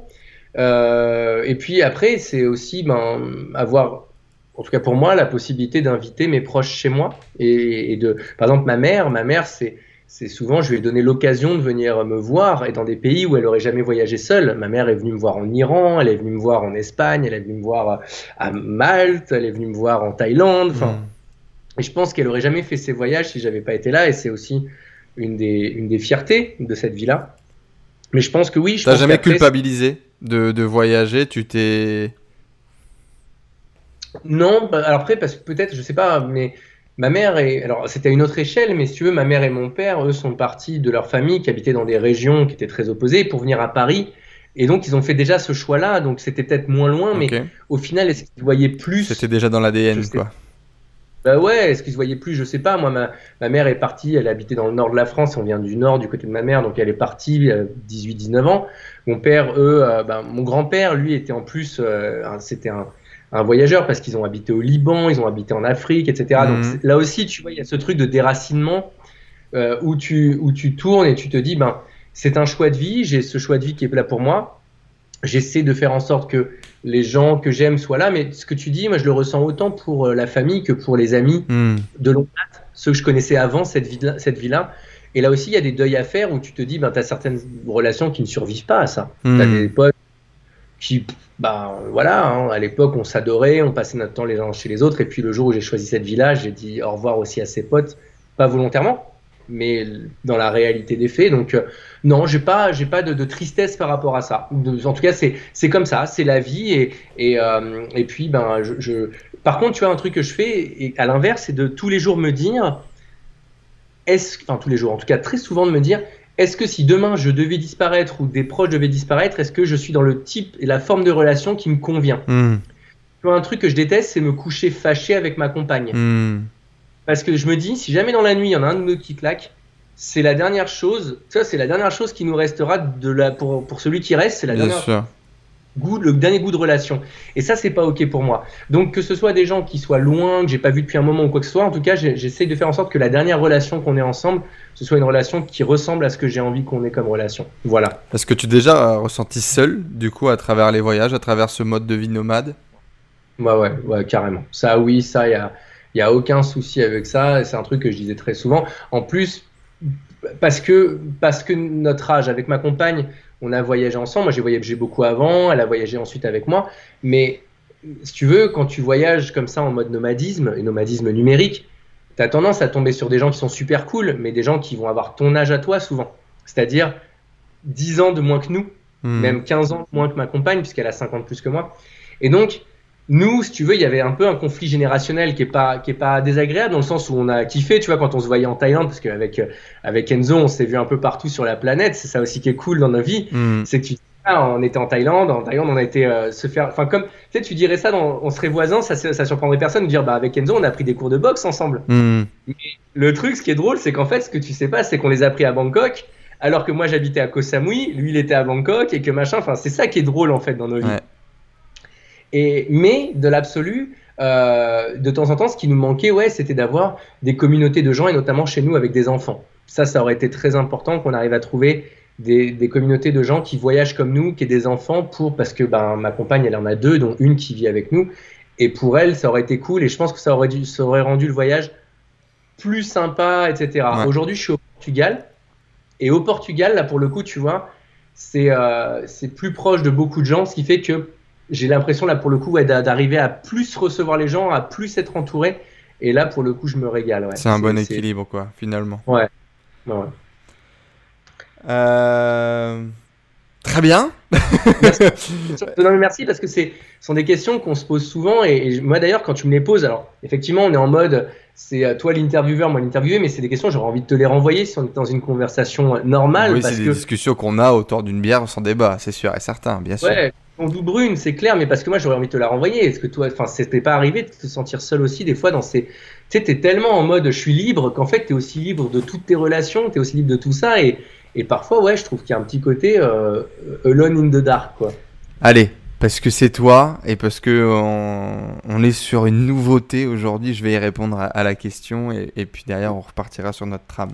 Euh, et puis après, c'est aussi ben, avoir, en tout cas pour moi, la possibilité d'inviter mes proches chez moi. Et, de, par exemple, ma mère, ma mère, c'est c'est souvent, je lui ai donné l'occasion de venir me voir et dans des pays où elle aurait jamais voyagé seule. Ma mère est venue me voir en Iran, elle est venue me voir en Espagne, elle est venue me voir à Malte, elle est venue me voir en Thaïlande. Enfin, hmm. et je pense qu'elle aurait jamais fait ces voyages si j'avais pas été là. Et c'est aussi une des, une des fiertés de cette vie-là. Mais je pense que oui. T'as jamais culpabilisé de, voyager, tu t'es. Non, bah, alors après, parce que peut-être, je sais pas, mais ma mère est. Alors, c'était à une autre échelle, mais si tu veux, ma mère et mon père, eux, sont partis de leur famille qui habitait dans des régions qui étaient très opposées pour venir à Paris. Et donc, ils ont fait déjà ce choix-là, donc c'était peut-être moins loin, mais au final, est-ce qu'ils voyaient plus C'était déjà dans l'ADN, quoi. Bah ouais, est-ce qu'ils se voyaient plus? Je sais pas. Moi, ma, mère est partie, elle habitait dans le nord de la France, on vient du nord, du côté de ma mère, donc elle est partie 18-19 euh, ans. Mon père, eux, euh, ben, mon grand-père, lui, était en plus, euh, c'était un, voyageur parce qu'ils ont habité au Liban, ils ont habité en Afrique, etc. Donc mhm. là aussi, tu vois, il y a ce truc de déracinement où, tu, où tu tournes et tu te dis, ben, c'est un choix de vie, j'ai ce choix de vie qui est là pour moi. J'essaie de faire en sorte que les gens que j'aime soient là, mais ce que tu dis, moi je le ressens autant pour euh, la famille que pour les amis hmm. de longue date, ceux que je connaissais avant cette vie-là. Cette vie -là. Et là aussi, il y a des deuils à faire où tu te dis, ben, tu as certaines relations qui ne survivent pas à ça. Hmm. Tu as des potes qui, ben voilà, hein, à l'époque on s'adorait, on passait notre temps les uns chez les autres, et puis le jour où j'ai choisi cette vie-là, j'ai dit au revoir aussi à ses potes, pas volontairement, mais dans la réalité des faits. Donc, euh, non, j'ai pas, j'ai pas de, tristesse par rapport à ça. en tout cas, c'est, c'est comme ça, c'est la vie. Et, et, euh, et puis, ben, je, par contre, tu vois, un truc que je fais, et à l'inverse, c'est de tous les jours me dire, est-ce, enfin, tous les jours, en tout cas, très souvent de me dire, est-ce que si demain je devais disparaître ou des proches devaient disparaître, est-ce que je suis dans le type et la forme de relation qui me convient? Hmm. Tu vois, un truc que je déteste, c'est me coucher fâché avec ma compagne. Hmm. Parce que je me dis, si jamais dans la nuit, il y en a un de nous qui claque, c'est la dernière chose, ça c'est la dernière chose qui nous restera de la, pour, pour celui qui reste, c'est la dernière goût, le dernier goût de relation. Et ça c'est pas ok pour moi. Donc que ce soit des gens qui soient loin, que j'ai pas vu depuis un moment ou quoi que ce soit, en tout cas j'essaie de faire en sorte que la dernière relation qu'on ait ensemble, ce soit une relation qui ressemble à ce que j'ai envie qu'on ait comme relation. Voilà. Est-ce que tu déjà ressenti seul, du coup, à travers les voyages, à travers ce mode de vie nomade? Ouais, ouais, ouais, carrément. Ça, oui, ça, il y a il n'y a aucun souci avec ça. C'est un truc que je disais très souvent. En plus, parce que, parce que notre âge, avec ma compagne, on a voyagé ensemble. Moi, j'ai voyagé beaucoup avant. Elle a voyagé ensuite avec moi. Mais si tu veux, quand tu voyages comme ça en mode nomadisme, et nomadisme numérique, tu as tendance à tomber sur des gens qui sont super cool, mais des gens qui vont avoir ton âge à toi souvent. C'est-à-dire 10 ans de moins que nous, hmm. même 15 ans de moins que ma compagne, puisqu'elle a 50 plus que moi. Et donc, nous, si tu veux, il y avait un peu un conflit générationnel qui est pas qui est pas désagréable dans le sens où on a kiffé, tu vois, quand on se voyait en Thaïlande, parce qu'avec euh, avec Enzo, on s'est vu un peu partout sur la planète. C'est ça aussi qui est cool dans nos vies, mm. c'est que tu ah, on était en Thaïlande, en Thaïlande, on a été euh, se faire, enfin comme, tu sais, tu dirais ça, dans, on serait voisins, ça, ça surprendrait personne de dire, bah avec Enzo, on a pris des cours de boxe ensemble. Mm. Mais le truc, ce qui est drôle, c'est qu'en fait, ce que tu sais pas, c'est qu'on les a pris à Bangkok, alors que moi j'habitais à Koh Samui, lui il était à Bangkok et que machin, enfin c'est ça qui est drôle en fait dans nos vies. Et, mais de l'absolu, euh, de temps en temps, ce qui nous manquait, ouais, c'était d'avoir des communautés de gens, et notamment chez nous avec des enfants. Ça, ça aurait été très important qu'on arrive à trouver des, des, communautés de gens qui voyagent comme nous, qui aient des enfants, pour parce que ben, ma compagne, elle en a deux, dont une qui vit avec nous. Et pour elle, ça aurait été cool, et je pense que ça aurait, dû, ça aurait rendu le voyage plus sympa, etc. Aujourd'hui, je suis au Portugal, et au Portugal, là, pour le coup, tu vois, c'est euh, plus proche de beaucoup de gens, ce qui fait que j'ai l'impression là pour le coup d'arriver à plus recevoir les gens, à plus être entouré. Et là pour le coup je me régale. C'est un bon équilibre quoi finalement. Ouais. Euh, Très bien. merci. Non, mais merci parce que ce sont des questions qu'on se pose souvent et, moi d'ailleurs quand tu me les poses, alors effectivement on est en mode c'est euh, toi l'intervieweur, moi l'interviewé, mais c'est des questions j'aurais envie de te les renvoyer si on est dans une conversation normale. Oui, c'est des discussions qu'on a autour d'une bière sans débat, c'est sûr et certain, bien sûr. Ouais, on vous brune, c'est clair, mais parce que moi j'aurais envie de te la renvoyer. Est-ce que toi, enfin, c'était pas arrivé de te sentir seul aussi des fois dans ces. Tu sais, t'es tellement en mode je suis libre qu'en fait t'es aussi libre de toutes tes relations, t'es aussi libre de tout ça et et parfois, ouais, je trouve qu'il y a un petit côté euh, alone in the dark, quoi. Allez, parce que c'est toi et parce que on, est sur une nouveauté aujourd'hui, je vais y répondre à, la question et, puis derrière on repartira sur notre trame.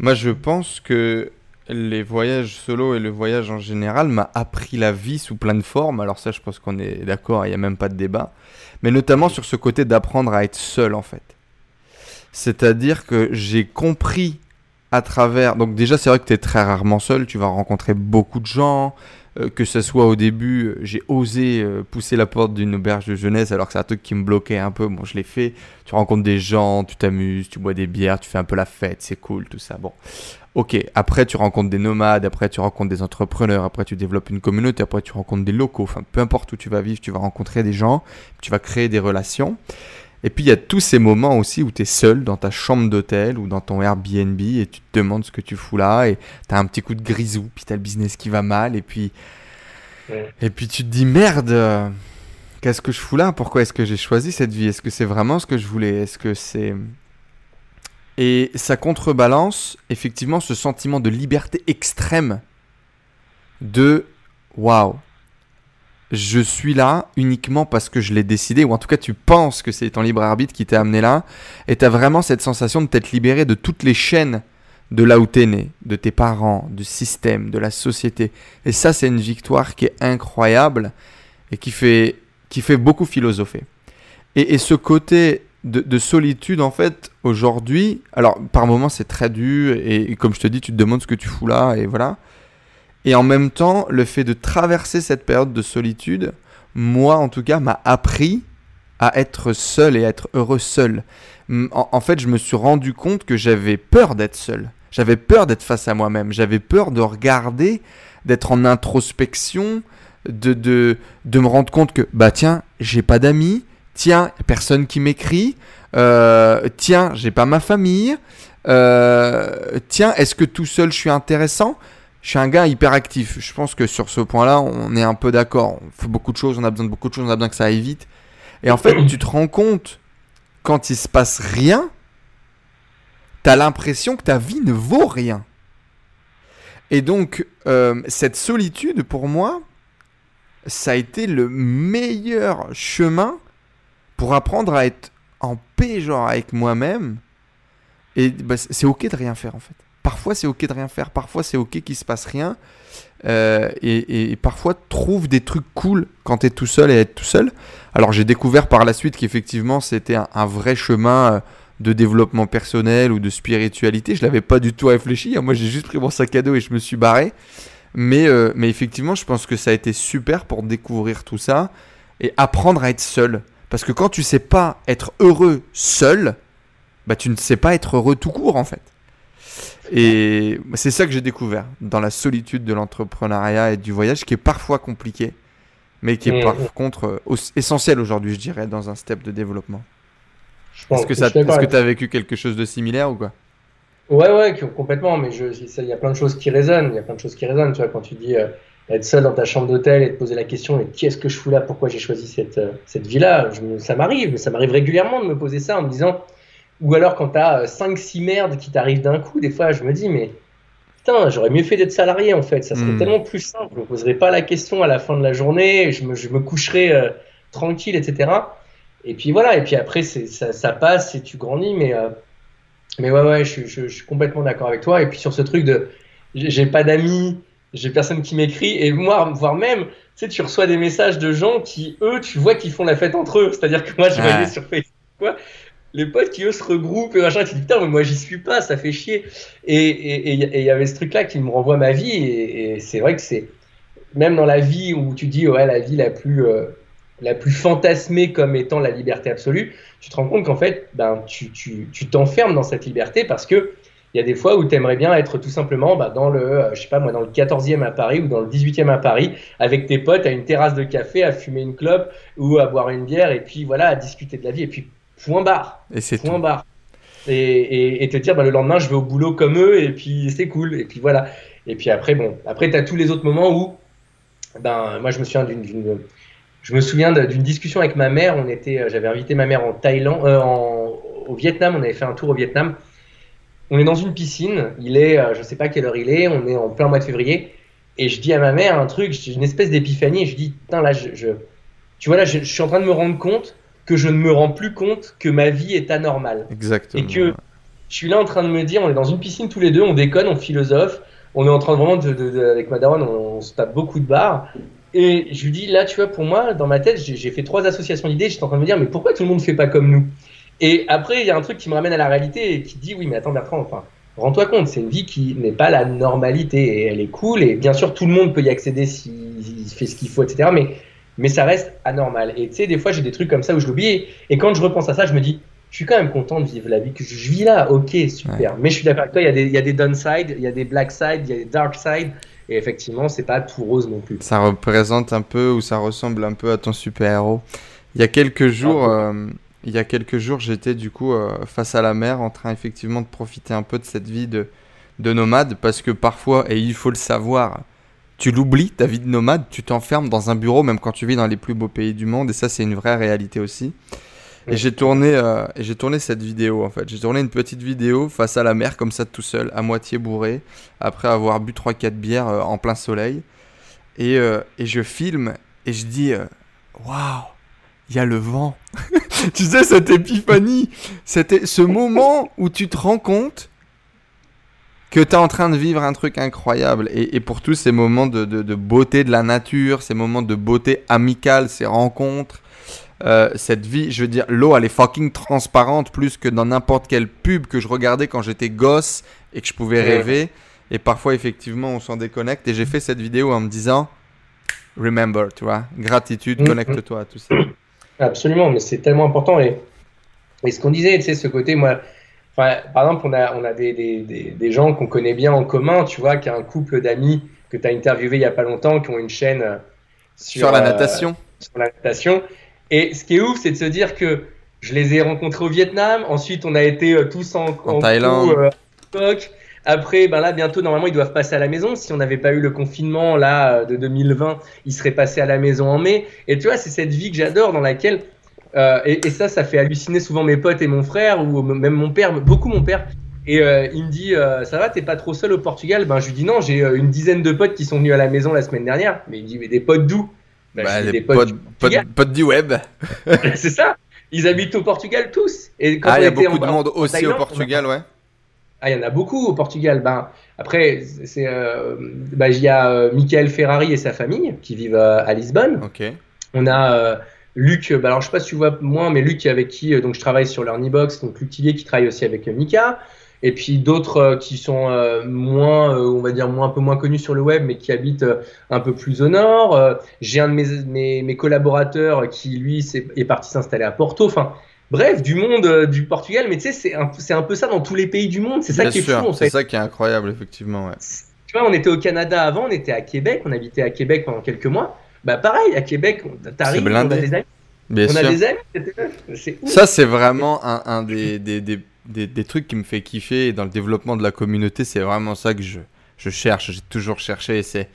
Moi, je pense que les voyages solo et le voyage en général m'a appris la vie sous plein de formes. Alors ça, je pense qu'on est d'accord, il n'y a même pas de débat. Mais notamment sur ce côté d'apprendre à être seul en fait. C'est-à-dire que j'ai compris à travers. Donc, déjà, c'est vrai que tu es très rarement seul. Tu vas rencontrer beaucoup de gens. Euh, que ce soit au début, euh, j'ai osé euh, pousser la porte d'une auberge de jeunesse alors que c'est un truc qui me bloquait un peu. Bon, je l'ai fait. Tu rencontres des gens, tu t'amuses, tu bois des bières, tu fais un peu la fête, c'est cool, tout ça. Bon, ok. Après, tu rencontres des nomades, après, tu rencontres des entrepreneurs, après, tu développes une communauté, après, tu rencontres des locaux. Enfin, peu importe où tu vas vivre, tu vas rencontrer des gens, tu vas créer des relations. Et puis il y a tous ces moments aussi où tu es seul dans ta chambre d'hôtel ou dans ton Airbnb et tu te demandes ce que tu fous là et tu as un petit coup de grisou, puis tu as le business qui va mal et puis et puis tu te dis merde, qu'est-ce que je fous là? Pourquoi est-ce que j'ai choisi cette vie? Est-ce que c'est vraiment ce que je voulais? Est-ce que c'est et ça contrebalance effectivement ce sentiment de liberté extrême de waouh, je suis là uniquement parce que je l'ai décidé, ou en tout cas tu penses que c'est ton libre arbitre qui t'a amené là, et tu as vraiment cette sensation de t'être libéré de toutes les chaînes de là où t'es né, de tes parents, du système, de la société. Et ça, c'est une victoire qui est incroyable et qui fait, qui fait beaucoup philosopher. Et, ce côté de, solitude, en fait, aujourd'hui, alors par moments c'est très dur, et, et, comme je te dis, tu te demandes ce que tu fous là, et voilà. Et en même temps, le fait de traverser cette période de solitude, moi en tout cas, m'a appris à être seul et à être heureux seul. En, fait, je me suis rendu compte que j'avais peur d'être seul. J'avais peur d'être face à moi-même. J'avais peur de regarder, d'être en introspection, de, de, me rendre compte que, bah tiens, j'ai pas d'amis, tiens, personne qui m'écrit, euh, tiens, j'ai pas ma famille, euh, tiens, est-ce que tout seul je suis intéressant? Je suis un gars hyperactif. Je pense que sur ce point-là, on est un peu d'accord. On fait beaucoup de choses, on a besoin de beaucoup de choses, on a besoin que ça aille vite. Et en fait, tu te rends compte, quand il se passe rien, tu as l'impression que ta vie ne vaut rien. Et donc, euh, cette solitude, pour moi, ça a été le meilleur chemin pour apprendre à être en paix, genre, avec moi-même. Et bah, c'est ok de rien faire, en fait. Parfois, c'est ok de rien faire. Parfois, c'est ok qu'il se passe rien. Euh, et, parfois, trouve des trucs cool quand tu es tout seul et être tout seul. Alors, j'ai découvert par la suite qu'effectivement, c'était un, vrai chemin euh, de développement personnel ou de spiritualité. Je l'avais pas du tout réfléchi. Moi, j'ai juste pris mon sac à dos et je me suis barré. Mais, euh, mais effectivement, je pense que ça a été super pour découvrir tout ça et apprendre à être seul. Parce que quand tu sais pas être heureux seul, bah, tu ne sais pas être heureux tout court en fait. Et c'est ça que j'ai découvert dans la solitude de l'entrepreneuriat et du voyage, qui est parfois compliqué, mais qui est mm. par contre euh, essentiel aujourd'hui, je dirais, dans un step de développement. Est-ce que tu as vécu quelque chose de similaire ou quoi? Ouais, ouais, complètement. Mais il y a plein de choses qui résonnent. Il y a plein de choses qui résonnent. Tu vois, quand tu dis euh, être seul dans ta chambre d'hôtel et te poser la question et qu'est-ce que je fous là? Pourquoi j'ai choisi cette, euh, cette vie-là? Ça m'arrive. Ça m'arrive régulièrement de me poser ça en me disant ou alors quand tu as 5-6 merdes qui t'arrivent d'un coup, des fois je me dis, mais putain, j'aurais mieux fait d'être salarié en fait. Ça serait hmm. tellement plus simple. Je me poserais pas la question à la fin de la journée, je me, je me coucherais euh, tranquille, etc. Et puis voilà, et puis après ça, ça, passe et tu grandis, mais, euh, mais ouais, ouais, je, je, je suis complètement d'accord avec toi. Et puis sur ce truc de j'ai pas d'amis, j'ai personne qui m'écrit, et moi, voire même, tu sais, tu reçois des messages de gens qui, eux, tu vois qu'ils font la fête entre eux. C'est-à-dire que moi, je vais aller sur Facebook, quoi, les potes qui eux se regroupent et machin, tu dis putain, mais moi j'y suis pas, ça fait chier. Et il y avait ce truc-là qui me renvoie ma vie, et, c'est vrai que c'est même dans la vie où tu dis ouais, la vie la plus, euh, la plus fantasmée comme étant la liberté absolue, tu te rends compte qu'en fait, ben, tu t'enfermes tu, dans cette liberté parce que il y a des fois où tu aimerais bien être tout simplement bah, dans le, euh, je sais pas moi, dans le 14e à Paris ou dans le 18e à Paris, avec tes potes à une terrasse de café, à fumer une clope ou à boire une bière et puis voilà, à discuter de la vie et puis point barre. Et c'est point barre. Et, et, te dire bah, le lendemain je vais au boulot comme eux et puis c'est cool. Et puis voilà. Et puis après bon, après tu as tous les autres moments où ben moi je me souviens d'une je me souviens d'une discussion avec ma mère, on était euh, j'avais invité ma mère en Thaïlande euh, en, au Vietnam, on avait fait un tour au Vietnam. On est dans une piscine, il est, euh, je sais pas quelle heure il est, on est en plein mois de février, et je dis à ma mère un truc, j'ai une espèce d'épiphanie, et je dis, putain, là, je, tu vois, là, je, suis en train de me rendre compte que je ne me rends plus compte que ma vie est anormale. Exactement. Et que je suis là en train de me dire, on est dans une piscine tous les deux, on déconne, on philosophe, on est en train de vraiment, de, avec on, on, se tape beaucoup de barres. Et je lui dis, là, tu vois, pour moi, dans ma tête, j'ai fait trois associations d'idées, j'étais en train de me dire, mais pourquoi tout le monde ne fait pas comme nous? Et après, il y a un truc qui me ramène à la réalité et qui dit oui, mais attends, Bertrand, enfin, rends-toi compte, c'est une vie qui n'est pas la normalité et elle est cool. Et bien sûr, tout le monde peut y accéder s'il fait ce qu'il faut, etc. Mais, mais ça reste anormal. Et tu sais, des fois, j'ai des trucs comme ça où je l'oublie. Et quand je repense à ça, je me dis, je suis quand même content de vivre la vie que je vis là. Ok, super. Mais je suis d'accord avec toi, il y, a des, il y a des downsides, il y a des black sides, il y a des dark sides. Et effectivement, c'est pas tout rose non plus. Ça représente un peu ou ça ressemble un peu à ton super-héros. Il y a quelques jours, euh, il y a quelques jours, j'étais du coup euh, face à la mer en train effectivement de profiter un peu de cette vie de, de nomade parce que parfois, et il faut le savoir, tu l'oublies, ta vie de nomade, tu t'enfermes dans un bureau même quand tu vis dans les plus beaux pays du monde et ça c'est une vraie réalité aussi. Et j'ai tourné, euh, j'ai tourné cette vidéo en fait. J'ai tourné une petite vidéo face à la mer comme ça tout seul, à moitié bourré, après avoir bu 3-4 bières euh, en plein soleil. Et, et je filme et je dis, waouh, il y a le vent. tu sais, cette épiphanie, c'était ce moment où tu te rends compte que tu es en train de vivre un truc incroyable. Et, pour tous ces moments de, beauté de la nature, ces moments de beauté amicale, ces rencontres, euh, cette vie, je veux dire, l'eau, elle est fucking transparente plus que dans n'importe quelle pub que je regardais quand j'étais gosse et que je pouvais rêver. Et parfois, effectivement, on s'en déconnecte. Et j'ai fait cette vidéo en me disant, remember, tu vois, gratitude, mm-hmm. connecte-toi à tout ça. Absolument, mais c'est tellement important. Et, et ce qu'on disait, tu sais, ce côté, moi, par exemple, on a, on a des, des, des, gens qu'on connaît bien en commun, tu vois, qui a un couple d'amis que tu as interviewé il n'y a pas longtemps, qui ont une chaîne euh, sur, la natation. Euh, sur la natation. Et ce qui est ouf, c'est de se dire que je les ai rencontrés au Vietnam, ensuite on a été euh, tous en, en, Thaïlande. après, ben là, bientôt, normalement, ils doivent passer à la maison. Si on n'avait pas eu le confinement là de 2020, ils seraient passés à la maison en mai. Et tu vois, c'est cette vie que j'adore dans laquelle euh, et, ça, ça fait halluciner souvent mes potes et mon frère ou même mon père, beaucoup mon père. Et euh, il me dit, euh, ça va, t'es pas trop seul au Portugal? Ben je lui dis non, j'ai une dizaine de potes qui sont venus à la maison la semaine dernière. Mais il dit, mais des potes d'où? Ben, bah, Des potes, potes, du web. c'est ça. Ils habitent au Portugal tous. Et quand ah, il y a beaucoup de monde aussi au Portugal, ouais. Ah, il y en a beaucoup au Portugal. Ben, après, c'est, euh, ben, il y a euh, Michael Ferrari et sa famille qui vivent à Lisbonne. Ok. On a euh, Luc, bah, alors je sais pas si tu vois moi, mais Luc avec qui donc je travaille sur l'Ernibox, donc Luc Tillier qui travaille aussi avec Mika. Et puis d'autres qui sont moins, on va dire, moins, un peu moins connus sur le web, mais qui habitent un peu plus au nord. J'ai un de mes, mes, mes, collaborateurs qui, lui, est, est parti s'installer à Porto. Enfin, Bref, du monde euh, du Portugal, mais tu sais, c'est un, un, peu ça dans tous les pays du monde. C'est ça qui est fou. C'est ça qui est incroyable, effectivement. Ouais. Tu vois, on était au Canada avant, on était à Québec, on habitait à Québec pendant quelques mois. Bah pareil, à Québec, t'arrives, on a des amis. Bien on a des amis. C'est Ça, c'est vraiment un, un des, des, des, des, trucs qui me fait kiffer dans le développement de la communauté. C'est vraiment ça que je, je cherche. J'ai toujours cherché. C'est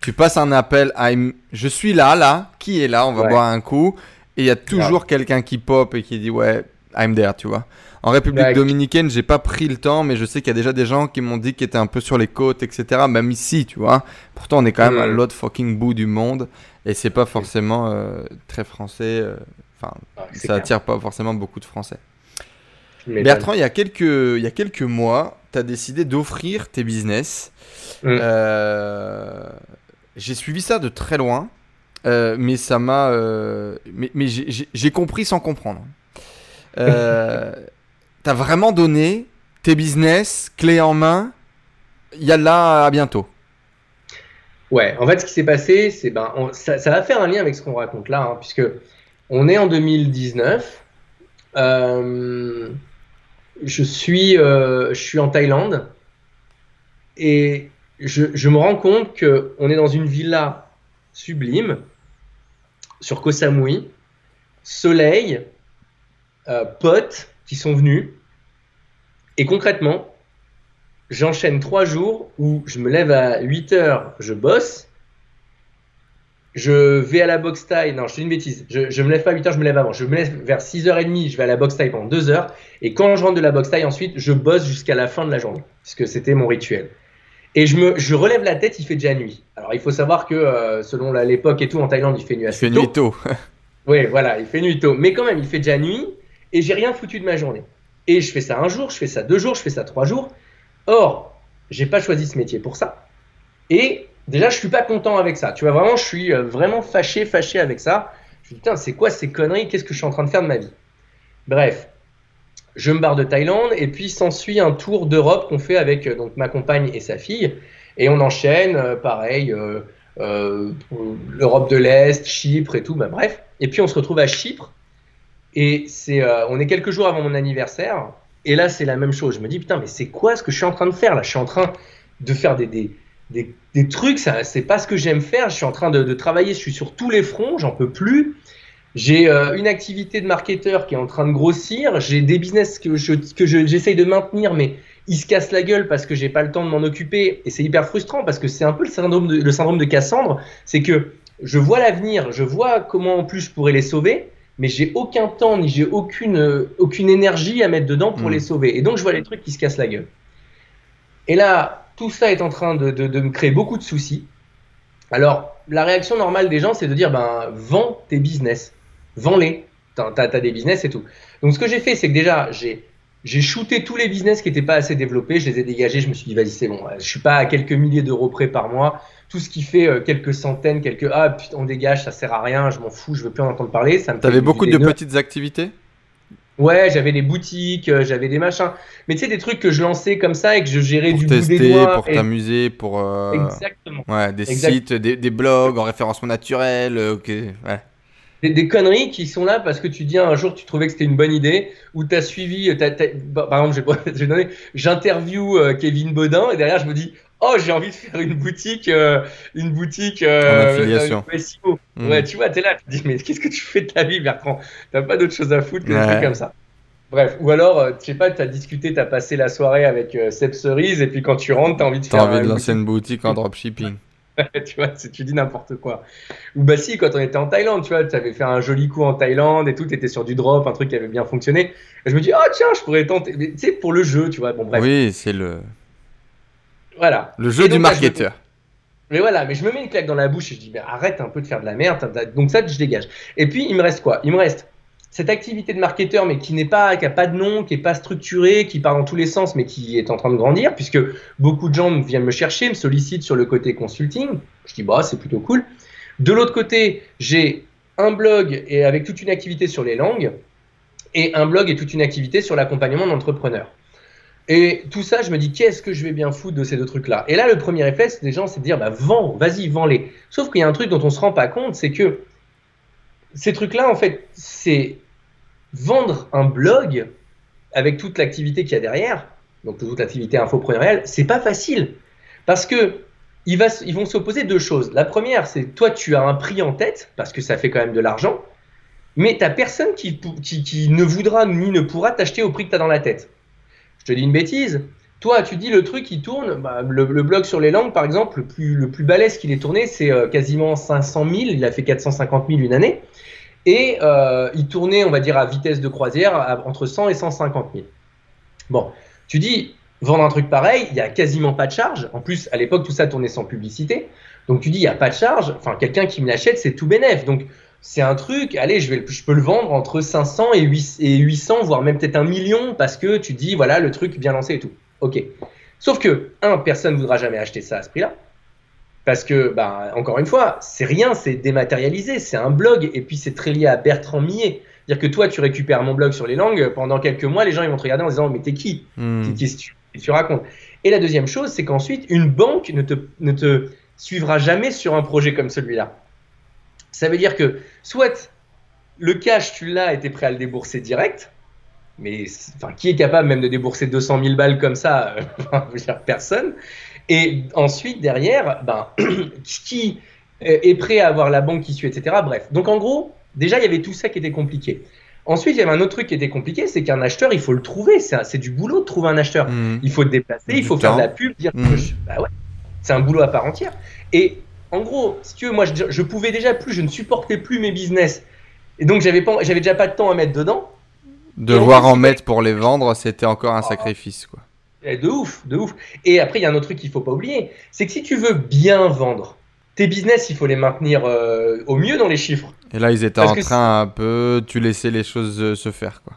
tu passes un appel, à je suis là, là. Qui est là? On va boire un coup. Et il y a toujours quelqu'un qui pop et qui dit ouais, I'm there, tu vois. En République dominicaine, j'ai pas pris le temps, mais je sais qu'il y a déjà des gens qui m'ont dit qu'ils étaient un peu sur les côtes, etc. Même ici, tu vois. Pourtant, on est quand même à l'autre fucking bout du monde et c'est pas forcément euh, très français. Euh, enfin, ça attire pas forcément beaucoup de Français. Bertrand, il y a quelques, il y a quelques mois, tu as décidé d'offrir tes business. Mm. Euh, j'ai suivi ça de très loin. Euh, mais ça m'a. Euh, mais, mais j'ai compris sans comprendre. Euh, T'as vraiment donné tes business, clés en main. Il y a là à bientôt. Ouais, en fait, ce qui s'est passé, c'est ben, ça, va faire un lien avec ce qu'on raconte là, hein, puisque on est en 2019. Euh, je suis, je suis en Thaïlande et je, me rends compte qu'on est dans une villa sublime sur Koh Samui, soleil, potes qui sont venus. Et concrètement, j'enchaîne trois jours où je me lève à 8 heures, je bosse. Je vais à la boxe taille. Non, je dis une bêtise. Je, je me lève pas à 8 heures, je me lève avant. Je me lève vers 6h30, je vais à la boxe taille pendant 2 heures. Et quand je rentre de la boxe taille, ensuite, je bosse jusqu'à la fin de la journée. Puisque c'était mon rituel. Et je, me, je relève la tête, il fait déjà nuit. Alors il faut savoir que euh, selon l'époque et tout, en Thaïlande, il fait nuit assez il fait nuit tôt. oui, voilà, il fait nuit tôt. Mais quand même, il fait déjà nuit et j'ai rien foutu de ma journée. Et je fais ça un jour, je fais ça deux jours, je fais ça trois jours. Or, j'ai pas choisi ce métier pour ça. Et déjà, je suis pas content avec ça. Tu vois, vraiment, je suis euh, vraiment fâché, fâché avec ça. Je me dis, putain, c'est quoi ces conneries? Qu'est-ce que je suis en train de faire de ma vie? Bref, je me barre de Thaïlande et puis s'ensuit un tour d'Europe qu'on fait avec euh, donc ma compagne et sa fille. Et on enchaîne, euh, pareil, l'Europe de l'Est, Chypre et tout, bah, bref. Et puis on se retrouve à Chypre. Et c'est, on est quelques jours avant mon anniversaire. Et là, c'est la même chose. Je me dis, putain, mais c'est quoi ce que je suis en train de faire là? Je suis en train de faire des, des, des, trucs, ça, c'est pas ce que j'aime faire. Je suis en train de, de, travailler, je suis sur tous les fronts, j'en peux plus. J'ai euh, une activité de marketeur qui est en train de grossir. J'ai des business que, je, que j'essaye de maintenir, mais ils se cassent la gueule parce que j'ai pas le temps de m'en occuper. Et c'est hyper frustrant parce que c'est un peu le syndrome de, le syndrome de Cassandre. C'est que je vois l'avenir, je vois comment en plus je pourrais les sauver mais j'ai aucun temps ni j'ai aucune, euh, aucune énergie à mettre dedans pour mm. les sauver. Et donc je vois les trucs qui se cassent la gueule. Et là, tout ça est en train de, de, de me créer beaucoup de soucis. Alors, la réaction normale des gens, c'est de dire, ben, vends tes business, vends-les, t'as as, des business et tout. Donc ce que j'ai fait, c'est que déjà, j'ai j'ai shooté tous les business qui n'étaient pas assez développés, je les ai dégagés, je me suis dit, vas-y, c'est bon, je suis pas à quelques milliers d'euros près par mois, tout ce qui fait euh, quelques centaines, quelques ah putain, on dégage, ça sert à rien, je m'en fous, je veux plus en entendre parler. Ça T'avais beaucoup de petites activités? Ouais, j'avais des boutiques, euh, j'avais des machins, mais tu sais des trucs que je lançais comme ça et que je gérais pour du tester, bout des doigts. pour t'amuser, pour euh... Exactement. Ouais, des sites, des, des, blogs en référencement naturel, ok, ouais. Des, des, conneries qui sont là parce que tu dis un jour tu trouvais que c'était une bonne idée ou tu as suivi, as, as, par exemple, j'ai donné, j'interview Kevin Bodin et derrière je me dis oh j'ai envie de faire une boutique euh, une boutique euh, en affiliation. SEO. Mmh. Ouais, tu vois, tu es là, tu te dis mais qu'est-ce que tu fais de ta vie Bertrand? T'as pas d'autre chose à foutre que ouais. des trucs comme ça. Bref, ou alors, euh, je sais pas, tu as discuté, tu as passé la soirée avec euh, Seb Cerise, et puis quand tu rentres, tu as envie de as faire. envie de lancer une boutique en dropshipping. tu vois, tu dis n'importe quoi. Ou bah si, quand on était en Thaïlande, tu vois, tu avais fait un joli coup en Thaïlande et tout, tu étais sur du drop, un truc qui avait bien fonctionné. Et je me dis, oh tiens, je pourrais tenter. Tu sais, pour le jeu, tu vois, bon bref. Oui, c'est le. Voilà. Le jeu du marketeur. Mais voilà, mais je me mets une claque dans la bouche et je dis, mais arrête un peu de faire de la merde. Donc ça, je dégage. Et puis, il me reste quoi? Il me reste cette activité de marketeur, mais qui n'est pas, qui a pas de nom, qui est pas structurée, qui part dans tous les sens, mais qui est en train de grandir, puisque beaucoup de gens viennent me chercher, me sollicitent sur le côté consulting. Je dis bah c'est plutôt cool. De l'autre côté, j'ai un blog et avec toute une activité sur les langues, et un blog et toute une activité sur l'accompagnement d'entrepreneurs. Et tout ça, je me dis, qu'est-ce que je vais bien foutre de ces deux trucs-là? Et là, le premier réflexe des gens, c'est de dire, bah, vends, vas-y, vends-les. Sauf qu'il y a un truc dont on se rend pas compte, c'est que ces trucs-là, en fait, c'est vendre un blog avec toute l'activité qu'il y a derrière, donc toute l'activité infopreneuriale, c'est pas facile. Parce que ils vont s'opposer deux choses. La première, c'est toi, tu as un prix en tête, parce que ça fait quand même de l'argent, mais tu personne qui, qui, qui, ne voudra ni ne pourra t'acheter au prix que tu as dans la tête. Je te dis une bêtise. Toi, tu dis le truc qui tourne, bah, le, blog sur les langues, par exemple, le plus, le balèze qu'il ait tourné, c'est euh, quasiment 500 000. Il a fait 450 000 une année. Et euh, il tournait, on va dire, à vitesse de croisière, entre 100 et 150 000. Bon, tu dis, vendre un truc pareil, il n'y a quasiment pas de charge. En plus, à l'époque, tout ça tournait sans publicité. Donc tu dis, il n'y a pas de charge. Enfin, quelqu'un qui me l'achète, c'est tout bénef. Donc c'est un truc, allez, je, vais, je peux le vendre entre 500 et 800, voire même peut-être un million, parce que tu dis, voilà, le truc bien lancé et tout. Ok. Sauf que, un, personne ne voudra jamais acheter ça à ce prix-là. Parce que, bah, encore une fois, c'est rien, c'est dématérialisé, c'est un blog, et puis c'est très lié à Bertrand Millet. C'est-à-dire que toi, tu récupères mon blog sur les langues, pendant quelques mois, les gens ils vont te regarder en disant, mais t'es qui? Hmm. Qu'est-ce que tu, tu racontes? Et la deuxième chose, c'est qu'ensuite, une banque ne te, ne te suivra jamais sur un projet comme celui-là. Ça veut dire que, soit le cash, tu l'as et t'es prêt à le débourser direct, mais enfin, qui est capable même de débourser 200 000 balles comme ça Personne. Et ensuite, derrière, ben, qui est prêt à avoir la banque qui suit, etc. Bref. Donc en gros, déjà, il y avait tout ça qui était compliqué. Ensuite, il y avait un autre truc qui était compliqué, c'est qu'un acheteur, il faut le trouver. C'est du boulot de trouver un acheteur. Mmh. Il faut te déplacer, il faut faire de la pub, dire Mmh. bah ouais, c'est un boulot à part entière. Et en gros, si tu veux, moi, je, je pouvais déjà plus, je ne supportais plus mes business. Et donc, j'avais pas, j'avais déjà pas de temps à mettre dedans. Devoir en mettre pour les vendre, c'était encore un sacrifice, quoi. Eh, De ouf, de ouf. Et après, il y a un autre truc qu'il faut pas oublier, c'est que si tu veux bien vendre tes business, il faut les maintenir euh, au mieux dans les chiffres. Et là, ils étaient Parce en train un peu, tu laissais les choses euh, se faire, quoi.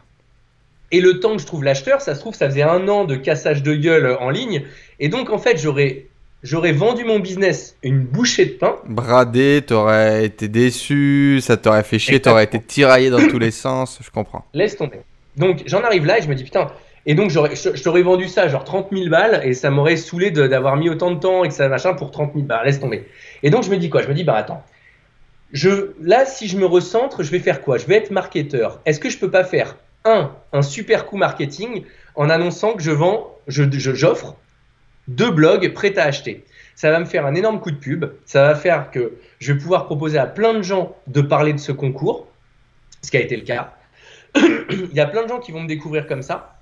Et le temps que je trouve l'acheteur, ça se trouve, ça faisait un an de cassage de gueule en ligne. Et donc, en fait, j'aurais, j'aurais vendu mon business une bouchée de pain. Bradé, t'aurais été déçu, ça t'aurait fait chier, t'aurais été tiraillé dans tous les sens, je comprends. Laisse tomber. Donc, j'en arrive là et je me dis, putain. Et donc, j'aurais, je, t'aurais vendu ça, genre 30 000 balles, et ça m'aurait saoulé d'avoir mis autant de temps et que ça machin pour 30 000 balles. Laisse tomber. Et donc, je me dis quoi? Je me dis, bah attends. Je, là, si je me recentre, je vais faire quoi? Je vais être marketeur. Est-ce que je peux pas faire un, un super coup marketing en annonçant que je vends, je, je- j'offre deux blogs prêts à acheter. Ça va me faire un énorme coup de pub. Ça va faire que je vais pouvoir proposer à plein de gens de parler de ce concours, ce qui a été le cas. Il y a plein de gens qui vont me découvrir comme ça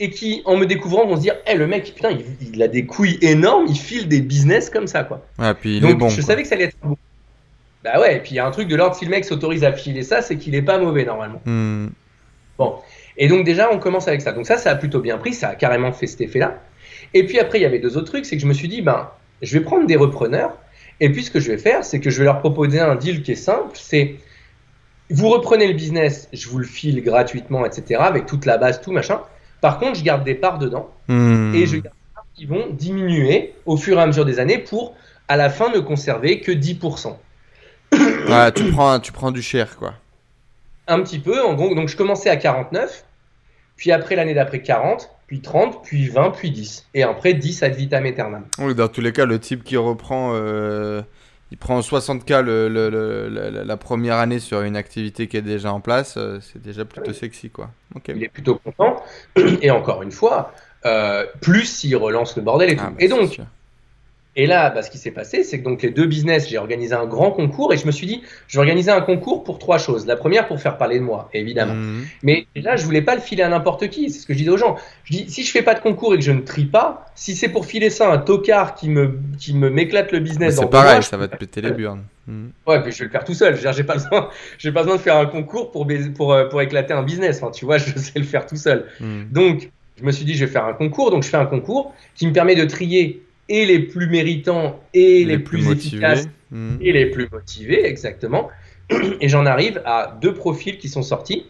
et qui, en me découvrant, vont se dire Eh, le mec, putain, il, il a des couilles énormes, il file des business comme ça, quoi. Ouais, puis il Donc, est bon. je quoi. savais que ça allait être bon. Bah ouais, et puis il y a un truc de l'ordre si le mec s'autorise à filer ça, c'est qu'il est pas mauvais normalement. Hmm. Et donc déjà, on commence avec ça. Donc ça, ça a plutôt bien pris, ça a carrément fait cet effet-là. Et puis après, il y avait deux autres trucs, c'est que je me suis dit, ben, je vais prendre des repreneurs, et puis ce que je vais faire, c'est que je vais leur proposer un deal qui est simple, c'est, vous reprenez le business, je vous le file gratuitement, etc., avec toute la base, tout machin. Par contre, je garde des parts dedans, Hmm. et je garde des parts qui vont diminuer au fur et à mesure des années pour, à la fin, ne conserver que 10%. Ouais, tu prends, tu prends du cher, quoi. un petit peu. En gros, donc je commençais à 49, puis après l'année d'après 40, puis 30, puis 20, puis 10. Et après 10 ad vitam aeternam. Oui, dans tous les cas, le type qui reprend, euh, il prend 60K le- le- le- la, première année sur une activité qui est déjà en place, euh, c'est déjà plutôt sexy, quoi. Il est plutôt content. Et encore une fois, euh, plus s'il relance le bordel et tout. Ah, bah, et donc. Et là, bah, ce qui s'est passé, c'est que donc les deux business, j'ai organisé un grand concours et je me suis dit, je vais organiser un concours pour trois choses. La première, pour faire parler de moi, évidemment. Hmm. Mais là, je voulais pas le filer à n'importe qui. C'est ce que je disais aux gens. Je dis, si je fais pas de concours et que je ne trie pas, si c'est pour filer ça à un tocard qui me, qui me m'éclate le business C'est pareil, ça va te péter les burnes. Hmm. Ouais, puis je vais le faire tout seul. J'ai pas besoin, j'ai pas besoin de faire un concours pour, pour, euh, pour éclater un business. Enfin, tu vois, je sais le faire tout seul. Hmm. Donc, je me suis dit, je vais faire un concours. Donc, je fais un concours qui me permet de trier et les plus méritants et les, plus, efficaces Hmm. et les plus motivés, exactement. Et j'en arrive à deux profils qui sont sortis.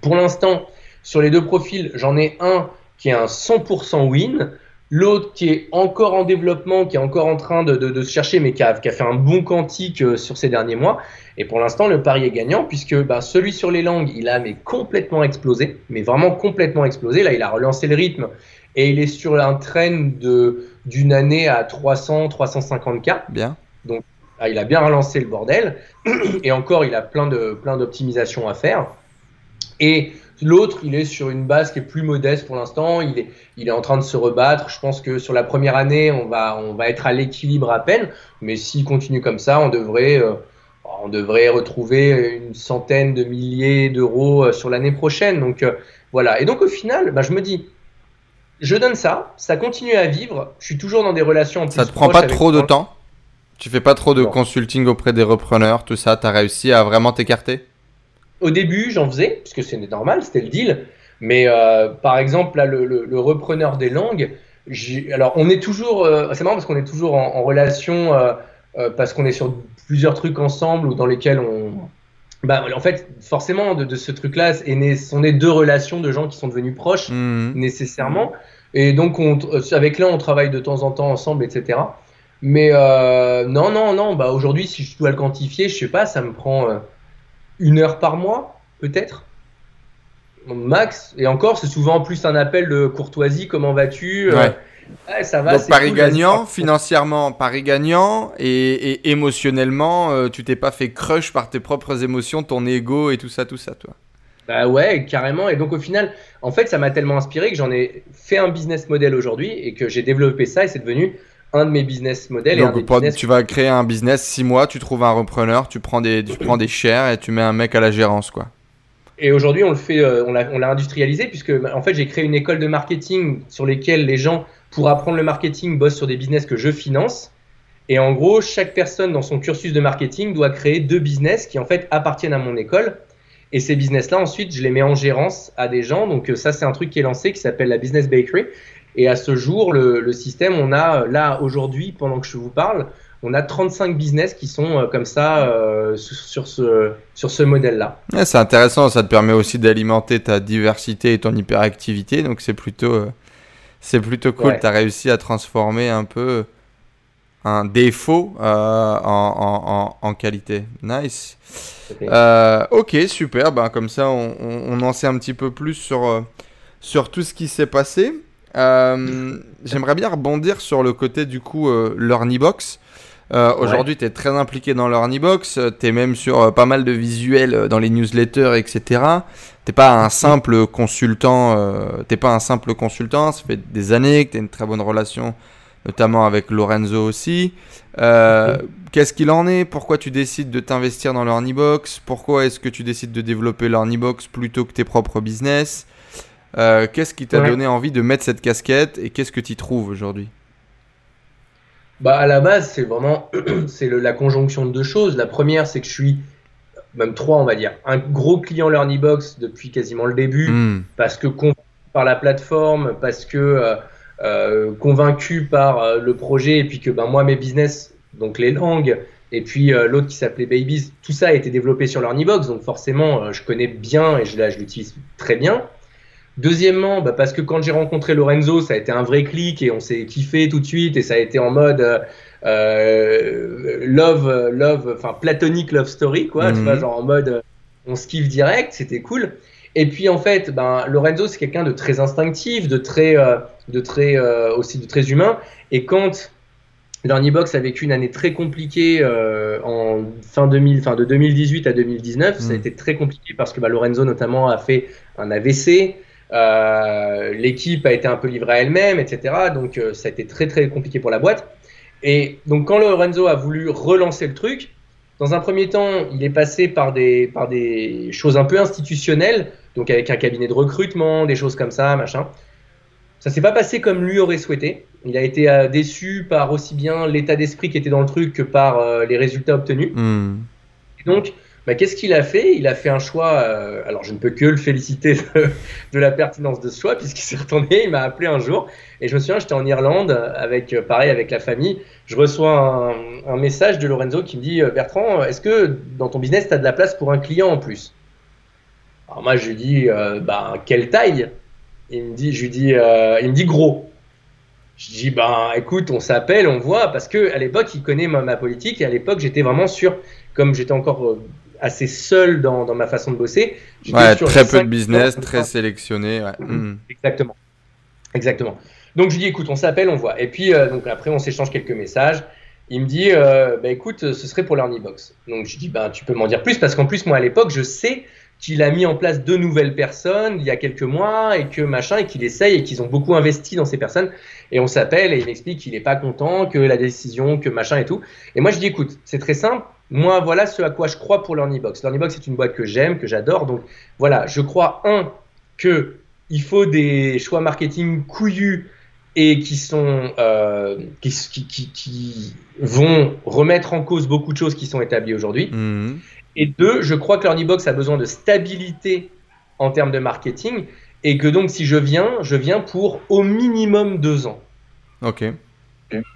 Pour l'instant, sur les deux profils, j'en ai un qui est un 100% win, l'autre qui est encore en développement, qui est encore en train de, de- de se chercher, mais qui a, qui a fait un bon quantique euh, sur ces derniers mois. Et pour l'instant, le pari est gagnant, puisque bah, celui sur les langues, il a mais complètement explosé, mais vraiment complètement explosé. Là, il a relancé le rythme et il est sur un trend de- d'une année à 300, 350K. Bien. Ah, il a bien relancé le bordel. Et encore, il a plein de plein d'optimisations à faire. Et l'autre, il est sur une base qui est plus modeste pour l'instant. Il est, il est en train de se rebattre. Je pense que sur la première année, on va, on va être à l'équilibre à peine. Mais s'il continue comme ça, on devrait, euh, on devrait retrouver une centaine de milliers d'euros euh, sur l'année prochaine. Donc euh, voilà. Et donc au final, bah, je me dis, je donne ça, ça continue à vivre. Je suis toujours dans des relations. en Ça te prend pas trop de temps Tu fais pas trop de Non. consulting auprès des repreneurs, tout ça T'as réussi à vraiment t'écarter? Au début, j'en faisais, parce que c'était normal, c'était le deal. Mais euh, par exemple, là, le, le- le repreneur des langues, alors on est toujours, euh, c'est marrant parce qu'on est toujours en, en relation, euh, parce qu'on est sur plusieurs trucs ensemble ou dans lesquels on. Bah, en fait, forcément, de, de ce truc-là, est né, sont nées deux relations de gens qui sont devenus proches Hmm. nécessairement. Et donc, on, euh, avec l'un, on travaille de temps en temps ensemble, etc. Mais euh, non, non, non. Bah, aujourd'hui, si je dois le quantifier, je sais pas, ça me prend euh, une heure par mois, peut-être. Max. Et encore, c'est souvent plus un appel de courtoisie. Comment vas-tu Euh, Ouais. Ouais, ça va. Donc Paris cool, gagnant, financièrement Paris gagnant, et, et émotionnellement, euh, tu t'es pas fait crush par tes propres émotions, ton ego et tout ça, tout ça, toi. Bah ouais, carrément. Et donc au final, en fait, ça m'a tellement inspiré que j'en ai fait un business model aujourd'hui et que j'ai développé ça et c'est devenu un de mes business models. et un Donc, des pour- business- tu vas créer un business, 6 mois, tu trouves un repreneur, tu prends des, tu prends des shares et tu mets un mec à la gérance, quoi. Et aujourd'hui, on le fait, euh, on l'a, on l'a industrialisé puisque bah, en fait, j'ai créé une école de marketing sur lesquelles les gens, pour apprendre le marketing, bossent sur des business que je finance. Et en gros, chaque personne dans son cursus de marketing doit créer deux business qui en fait appartiennent à mon école. Et ces business-là, ensuite, je les mets en gérance à des gens. Donc euh, ça, c'est un truc qui est lancé qui s'appelle la Business Bakery. Et à ce jour, le, système, on a euh, là aujourd'hui, pendant que je vous parle, on a 35 business qui sont euh, comme ça sur, ce, sur ce modèle-là. C'est intéressant, ça te permet aussi d'alimenter ta diversité et ton hyperactivité, donc c'est plutôt, c'est plutôt cool. Ouais. Tu as réussi à transformer un peu un défaut euh, en, en- en- en qualité. Nice. Euh, ok, super. Ben, comme ça, on, on- on en sait un petit peu plus sur, euh, sur tout ce qui s'est passé. Euh, J'aimerais bien rebondir sur le côté du coup Learnybox. Euh, Aujourd'hui, tu es très impliqué dans Learnybox. Tu es même sur euh, pas mal de visuels euh, dans les newsletters, etc. T'es pas un simple consultant. Euh, T'es pas un simple consultant. Ça fait des années que tu as une très bonne relation, notamment avec Lorenzo aussi. Euh, Qu'est-ce qu'il en est? Pourquoi tu décides de t'investir dans Learnybox Pourquoi est-ce que tu décides de développer Learnybox plutôt que tes propres business? Qu'est-ce qui t'a Ouais. donné envie de mettre cette casquette et qu'est-ce que tu y trouves aujourd'hui? Bah à la base, c'est vraiment c'est la conjonction de deux choses. La première, c'est que je suis même trois, on va dire, un gros client Learnybox depuis quasiment le début, Hmm. parce que convaincu par la plateforme, parce que euh, euh, convaincu par euh, le projet, et puis que ben moi mes business, donc les langues, et puis l'autre qui s'appelait Babies, tout ça a été développé sur Learnybox, donc forcément je connais bien et je, là je l'utilise très bien. Deuxièmement, bah, parce que quand j'ai rencontré Lorenzo, ça a été un vrai clic et on s'est kiffé tout de suite et ça a été en mode euh, euh, love, love, enfin platonique love story, quoi. Tu Mhm. vois, genre en mode euh, on se kiffe direct, c'était cool. Et puis en fait, ben, Lorenzo, c'est quelqu'un de très instinctif, de très, euh, de très euh, aussi de très humain. Et quand Learnybox a vécu une année très compliquée euh, en fin 2000, enfin de 2018 à 2019, ça a Mm. été très compliqué parce que bah, Lorenzo notamment a fait un AVC. Euh, L'équipe a été un peu livrée à elle-même, etc. Donc euh, ça a été très très compliqué pour la boîte. Et donc quand Lorenzo a voulu relancer le truc, dans un premier temps, il est passé par des, par des choses un peu institutionnelles, donc avec un cabinet de recrutement, des choses comme ça, machin. Ça s'est pas passé comme lui aurait souhaité. Il a été euh, déçu par aussi bien l'état d'esprit qui était dans le truc que par les résultats obtenus. Hmm. Et donc, bah, qu'est-ce qu'il a fait? Il a fait un choix. euh, alors, je ne peux que le féliciter de, la pertinence de ce choix, puisqu'il s'est retourné. Il m'a appelé un jour, et je me souviens, j'étais en Irlande avec, euh, pareil, avec la famille. Je reçois un, message de Lorenzo qui me dit euh, Bertrand, est-ce que dans ton business, tu as de la place pour un client en plus? Alors moi, je lui dis bah, quelle taille? Il me dit, je lui dis, il me dit gros. Je dis ben écoute, on s'appelle, on voit parce que à l'époque il connaît ma, ma politique et à l'époque j'étais vraiment sûr, comme j'étais encore assez seul dans, dans ma façon de bosser. Ouais, sur très peu de business, très sélectionné. Ouais. Hmm. Exactement. Exactement. Donc je lui dis écoute, on s'appelle, on voit. Et puis euh, donc après on s'échange quelques messages. Il me dit euh, bah écoute, ce serait pour l'Earnybox. Donc je dis ben tu peux m'en dire plus parce qu'en plus moi à l'époque je sais qu'il a mis en place deux nouvelles personnes il y a quelques mois et que machin et qu'il essaye et qu'ils ont beaucoup investi dans ces personnes et on s'appelle et il m'explique qu'il n'est pas content que la décision que machin et tout et moi je dis écoute c'est très simple moi voilà ce à quoi je crois pour l'Earnybox l'Earnybox c'est une boîte que j'aime que j'adore donc voilà je crois un que il faut des choix marketing couillus et qui sont euh, qui, qui, qui, qui vont remettre en cause beaucoup de choses qui sont établies aujourd'hui. Hmm. Et deux, je crois que l'Earnybox a besoin de stabilité en termes de marketing et que donc si je viens, je viens pour au minimum deux ans. Ok.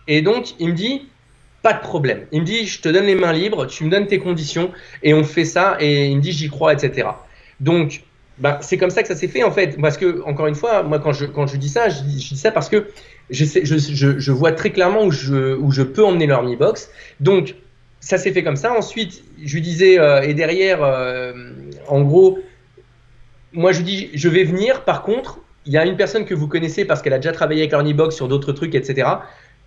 Et donc il me dit pas de problème. Il me dit je te donne les mains libres, tu me donnes tes conditions et on fait ça et il me dit j'y crois etc. Donc ben, c'est comme ça que ça s'est fait en fait parce que encore une fois moi quand je quand je dis ça je dis, ça parce que je, je, je, vois très clairement où je où je peux emmener leur Mi Box. Donc ça s'est fait comme ça. Ensuite je lui disais euh, et derrière euh, en gros moi je lui dis je vais venir par contre il y a une personne que vous connaissez parce qu'elle a déjà travaillé avec l'Ornibox sur d'autres trucs, etc.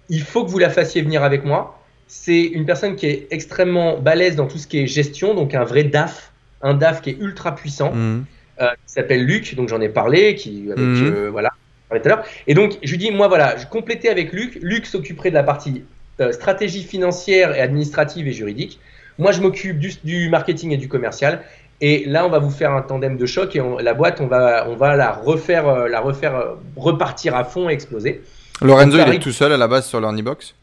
Il faut que vous la fassiez venir avec moi. C'est une personne qui est extrêmement balèze dans tout ce qui est gestion, donc un vrai DAF, un DAF qui est ultra puissant. Hmm. qui s'appelle Luc, donc j'en ai parlé, qui avec Mhm. voilà, tout à l'heure. Et donc je lui dis, moi voilà, je complétais avec Luc. Luc s'occuperait de la partie euh, stratégie financière et administrative et juridique. Moi, je m'occupe du, du marketing et du commercial. Et là, on va vous faire un tandem de choc et on- la boîte, on va, on va la refaire, euh, la refaire euh, repartir à fond et exploser. Lorenzo, il est tout seul à la base sur l'Ornibox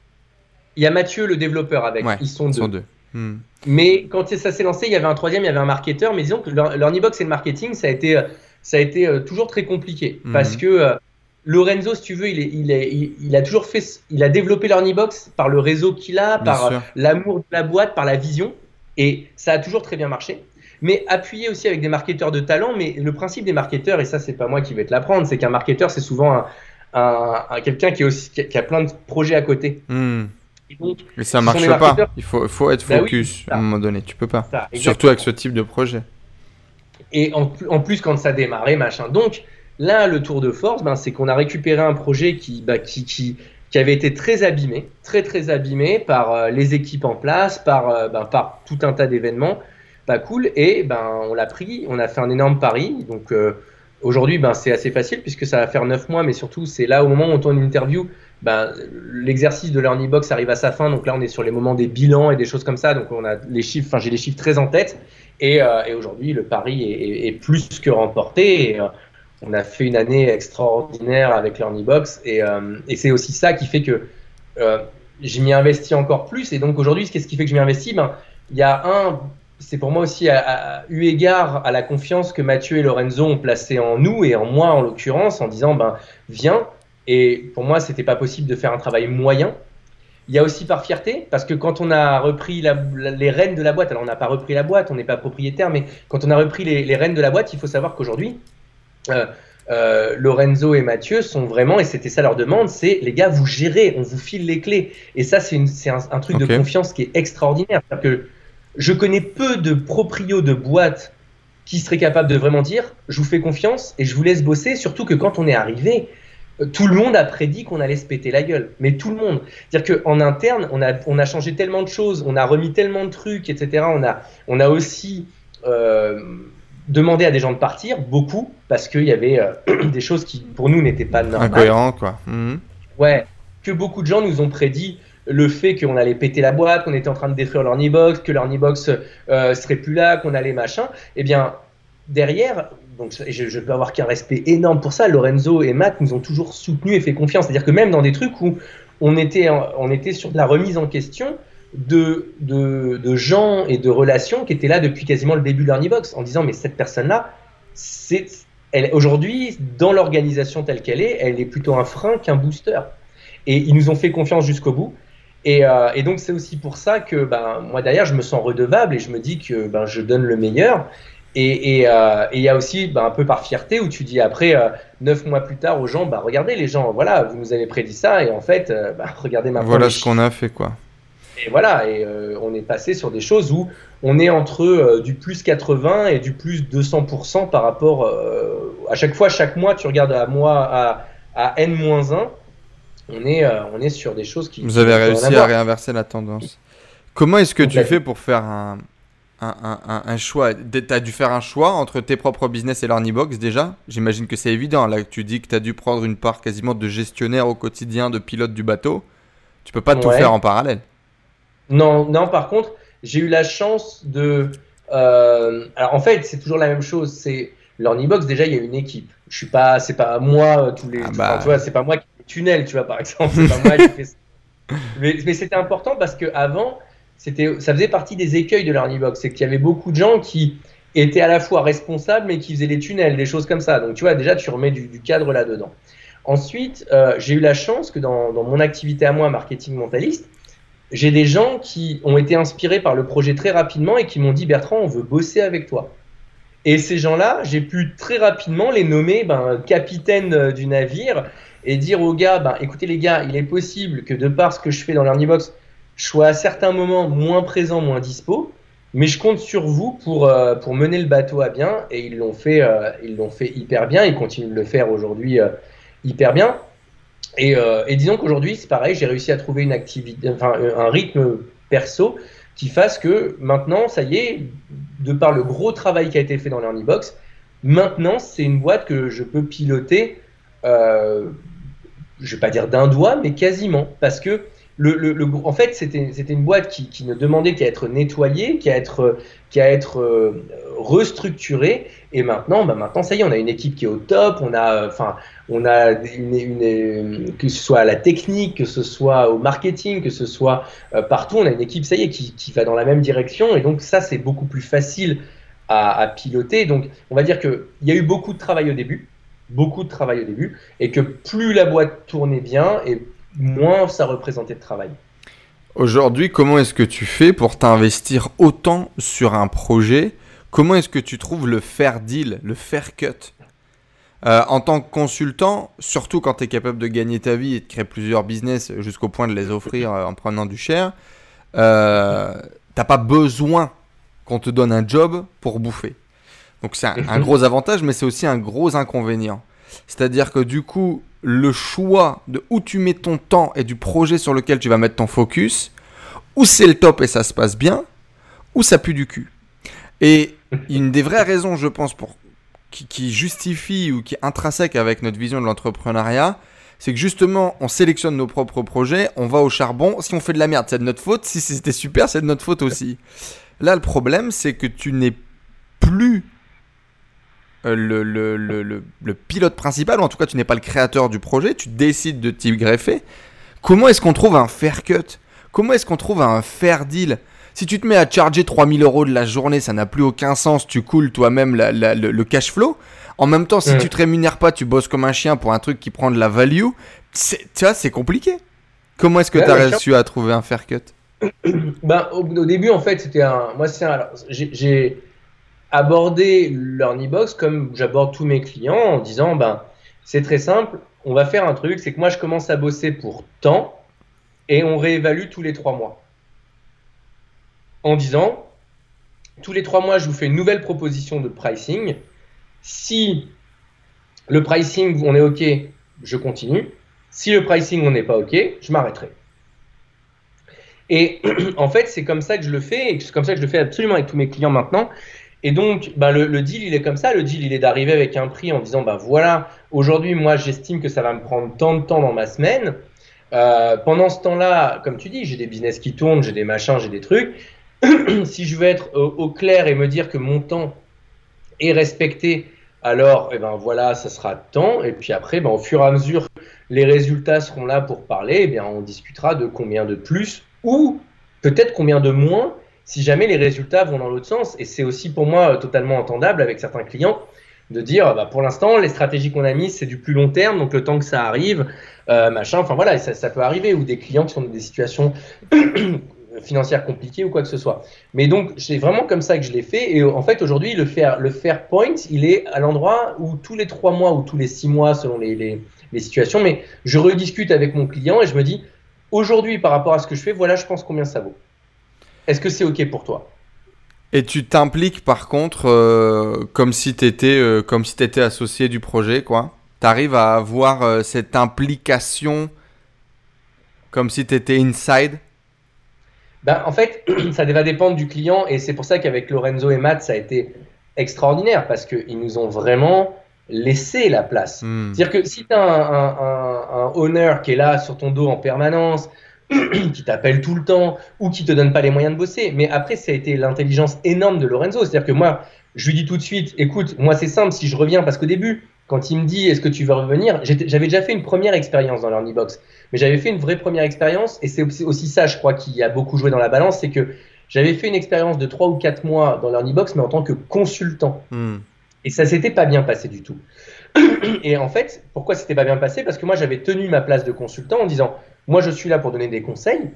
Il y a Mathieu, le développeur, avec. Ouais, Ils sont Ils deux. sont deux. Hmm. Mais quand ça s'est lancé, il y avait un troisième, il y avait un marketeur. Mais disons que e-box et le marketing, ça a été, ça a été euh, toujours très compliqué. Mhm. Parce que euh, Lorenzo, si tu veux, il, est, il, est, il, a toujours fait, il a développé leur e-box par le réseau qu'il a, Bien par euh, l'amour de la boîte, par la vision. Et ça a toujours très bien marché. Mais appuyé aussi avec des marketeurs de talent. Mais le principe des marketeurs, et ça, c'est pas moi qui vais te l'apprendre, c'est qu'un marketeur, c'est souvent un, un- un- quelqu'un qui, a- qui a plein de projets à côté. Hmm. Et ça marche pas. marketeurs. Il faut, faut être Bah oui, focus à un moment donné. Tu peux pas. ça, Surtout avec ce type de projet. Et en, plus- en plus, quand ça démarrait, machin. Donc, là, le tour de force, ben, c'est qu'on a récupéré un projet qui, bah, qui, qui, qui avait été très abîmé, très, très abîmé par euh, les équipes en place, par, euh, ben, par tout un tas d'événements. Pas cool. Et ben, on l'a pris, on a fait un énorme pari. Donc, euh, aujourd'hui, ben, c'est assez facile puisque ça va faire 9 mois, mais surtout, c'est là au moment où on tourne une interview. Ben, l'exercice de Learning Box arrive à sa fin, donc là on est sur les moments des bilans et des choses comme ça, donc on a les chiffres, j'ai les chiffres très en tête, et, euh, aujourd'hui, le pari est, plus que remporté. Et, euh, on a fait une année extraordinaire avec l'Ornibox. Et, euh, et c'est aussi ça qui fait que je m'y investis encore plus. Et donc aujourd'hui, qu'est-ce qui fait que je m'y investis? Ben, Il y a un. C'est pour moi aussi, eu égard à la confiance que Mathieu et Lorenzo ont placée en nous et en moi en l'occurrence, en disant ben, viens. Et pour moi, c'était pas possible de faire un travail moyen. Il y a aussi par fierté, parce que quand on a repris la- la- les rênes de la boîte, alors on n'a pas repris la boîte, on n'est pas propriétaire, mais quand on a repris les, les rênes de la boîte, il faut savoir qu'aujourd'hui, euh, euh, Lorenzo et Mathieu sont vraiment, et c'était ça leur demande, c'est les gars, vous gérez, on vous file les clés. Et ça, c'est un, un truc de confiance qui est extraordinaire. C'est-à-dire que je connais peu de proprios de boîtes qui seraient capables de vraiment dire, je vous fais confiance et je vous laisse bosser, surtout que quand on est arrivé, tout le monde a prédit qu'on allait se péter la gueule. Mais tout le monde. C'est-à-dire qu'en interne, on a, on a changé tellement de choses, on a remis tellement de trucs, etc. On a, on a aussi euh, demandé à des gens de partir, beaucoup, parce qu'il y avait euh, des choses qui, pour nous, n'étaient pas normales. Incohérent, quoi. Mhm. Ouais, que beaucoup de gens nous ont prédit le fait qu'on allait péter la boîte, qu'on était en train de détruire leur box que leur box euh, serait plus là, qu'on allait machin. Eh bien, derrière, donc je, je peux avoir qu'un respect énorme pour ça. Lorenzo et Matt nous ont toujours soutenus et fait confiance. C'est-à-dire que même dans des trucs où on était, on était sur de la remise en question de, de, de gens et de relations qui étaient là depuis quasiment le début de leur box en disant mais cette personne-là, c'est elle aujourd'hui dans l'organisation telle qu'elle est, elle est plutôt un frein qu'un booster. Et ils nous ont fait confiance jusqu'au bout. Et, euh, et donc c'est aussi pour ça que ben, moi derrière je me sens redevable et je me dis que ben, je donne le meilleur. Et euh, et il y a aussi ben, un peu par fierté où tu dis après euh, neuf mois plus tard aux gens, bah, regardez les gens, voilà, vous nous avez prédit ça et en fait, euh, bah, regardez maintenant. Voilà ce qu'on a fait, quoi. et voilà, et euh, on est passé sur des choses où on est entre euh, du plus 80 et du plus 200% par rapport. euh, à chaque fois, chaque mois, tu regardes à mois à, à n-1, on est, on est sur des choses qui. Vous avez réussi à réinverser la tendance. Comment est-ce que tu fais pour faire un, un, un, choix Tu as dû faire un choix entre tes propres business et l'Ornibox déjà? J'imagine que c'est évident. Là, tu dis que tu as dû prendre une part quasiment de gestionnaire au quotidien, de pilote du bateau. Tu peux pas tout faire en parallèle. Non, non, par contre, j'ai eu la chance de. euh, alors en fait, c'est toujours la même chose. C'est l'Ornibox. Déjà, il y a une équipe. Je suis pas, c'est pas moi euh, tous les. Ah bah. enfin, tu vois, c'est pas moi qui fais tunnels, tu vois, par exemple. C'est pas moi qui fais ça. Mais, mais c'était important parce que avant, c'était, ça faisait partie des écueils de l'Ornibox. C'est qu'il y avait beaucoup de gens qui étaient à la fois responsables, mais qui faisaient les tunnels, des choses comme ça. Donc tu vois, déjà, tu remets du, cadre là-dedans. Ensuite, euh, j'ai eu la chance que dans, mon activité à moi, marketing mentaliste, j'ai des gens qui ont été inspirés par le projet très rapidement et qui m'ont dit Bertrand, on veut bosser avec toi. Et ces gens-là, j'ai pu très rapidement les nommer ben, capitaine euh, du navire et dire aux gars ben, écoutez les gars, il est possible que de par ce que je fais dans l'Ornibox, je sois à certains moments moins présent, moins dispo, mais je compte sur vous pour, euh, pour mener le bateau à bien. Et ils l'ont fait, euh, ils l'ont fait hyper bien, ils continuent de le faire aujourd'hui euh, hyper bien. Et, euh, et disons qu'aujourd'hui, c'est pareil, j'ai réussi à trouver une activité, enfin, un rythme perso qui fasse que maintenant, ça y est, de par le gros travail qui a été fait dans l'Ornibox, Maintenant, c'est une boîte que je peux piloter, euh, je vais pas dire d'un doigt, mais quasiment, parce que le, le, en fait, c'était une boîte qui, qui, ne demandait qu'à être nettoyée, qu'à être, qu'à être euh, restructurée. Et maintenant, bah maintenant, ça y est, on a une équipe qui est au top. On a, enfin, on a une, une, que ce soit à la technique, que ce soit au marketing, que ce soit euh, partout, on a une équipe, ça y est, qui, qui, va dans la même direction. Et donc, ça, c'est beaucoup plus facile à, à piloter. Donc, on va dire qu'il y a eu beaucoup de travail au début beaucoup de travail au début et que plus la boîte tournait bien et moins ça représentait de travail. Aujourd'hui, comment est-ce que tu fais pour t'investir autant sur un projet? Comment est-ce que tu trouves le fair deal, le fair cut? Euh, En tant que consultant, surtout quand tu es capable de gagner ta vie et de créer plusieurs business jusqu'au point de les offrir euh, en prenant du cher, euh, t'as pas besoin qu'on te donne un job pour bouffer. Donc c'est un, gros avantage, mais c'est aussi un gros inconvénient. C'est-à-dire que du coup, le choix de où tu mets ton temps et du projet sur lequel tu vas mettre ton focus, ou c'est le top et ça se passe bien, ou ça pue du cul. Et une des vraies raisons, je pense, pour, qui, justifie ou qui est intrinsèque avec notre vision de l'entrepreneuriat, c'est que justement, on sélectionne nos propres projets, on va au charbon. Si on fait de la merde, c'est de notre faute. Si c'était super, c'est de notre faute aussi. Là, le problème, c'est que tu n'es plus le, le, le, le, pilote principal, ou en tout cas tu n'es pas le créateur du projet, tu décides de t'y greffer. Comment est-ce qu'on trouve un fair cut? Comment est-ce qu'on trouve un fair deal? Si tu te mets à charger 3000 euros de la journée, ça n'a plus aucun sens, tu coules toi-même le cash flow. En même temps, si tu te rémunères pas, tu bosses comme un chien pour un truc qui prend de la value, tu vois, c'est compliqué. Comment est-ce que tu as réussi à trouver un fair cut? Ben, au, début, en fait, c'était un. Moi, c'est un. J'ai aborder leur e-box comme j'aborde tous mes clients en disant ben c'est très simple, on va faire un truc, c'est que moi je commence à bosser pour temps et on réévalue tous les trois mois. En disant tous les trois mois je vous fais une nouvelle proposition de pricing. Si le pricing on est ok, je continue. Si le pricing on n'est pas ok, je m'arrêterai. Et en fait, c'est comme ça que je le fais, et c'est comme ça que je le fais absolument avec tous mes clients maintenant. Et donc, bah, le, deal, il est comme ça. Le deal, il est d'arriver avec un prix en disant, bah voilà, aujourd'hui, moi, j'estime que ça va me prendre tant de temps dans ma semaine. Euh, pendant ce temps-là, comme tu dis, j'ai des business qui tournent, j'ai des machins, j'ai des trucs. si je veux être au, clair et me dire que mon temps est respecté, alors, eh ben voilà, ça sera temps. Et puis après, ben, au fur et à mesure, les résultats seront là pour parler. Eh bien, on discutera de combien de plus ou peut-être combien de moins si jamais les résultats vont dans l'autre sens. Et c'est aussi pour moi euh, totalement entendable avec certains clients de dire bah, pour l'instant les stratégies qu'on a mises c'est du plus long terme donc le temps que ça arrive euh, machin enfin voilà ça, peut arriver ou des clients qui sont dans des situations financières compliquées ou quoi que ce soit mais donc c'est vraiment comme ça que je l'ai fait et en fait aujourd'hui le fair point il est à l'endroit où tous les trois mois ou tous les six mois selon les, les situations mais je rediscute avec mon client et je me dis aujourd'hui par rapport à ce que je fais voilà je pense combien ça vaut est-ce que c'est OK pour toi? Et tu t'impliques par contre euh, comme si tu étais, euh, si étais associé du projet, quoi. Tu arrives à avoir euh, cette implication comme si tu étais inside? Ben, En fait, ça va dépendre du client et c'est pour ça qu'avec Lorenzo et Matt, ça a été extraordinaire parce qu'ils nous ont vraiment laissé la place. Hmm. C'est-à-dire que si tu as un, un, un, owner qui est là sur ton dos en permanence, qui t'appelle tout le temps ou qui te donne pas les moyens de bosser. Mais après, ça a été l'intelligence énorme de Lorenzo. C'est-à-dire que moi, je lui dis tout de suite, écoute, moi c'est simple, si je reviens, parce qu'au début, quand il me dit est-ce que tu veux revenir, j'avais déjà fait une première expérience dans l'Ornibox, mais j'avais fait une vraie première expérience et c'est aussi ça, je crois, qui a beaucoup joué dans la balance, c'est que j'avais fait une expérience de 3 ou 4 mois dans l'Ornibox, mais en tant que consultant. Hmm. Et ça s'était pas bien passé du tout. Et en fait, pourquoi c'était pas bien passé? Parce que moi, j'avais tenu ma place de consultant en disant moi, je suis là pour donner des conseils.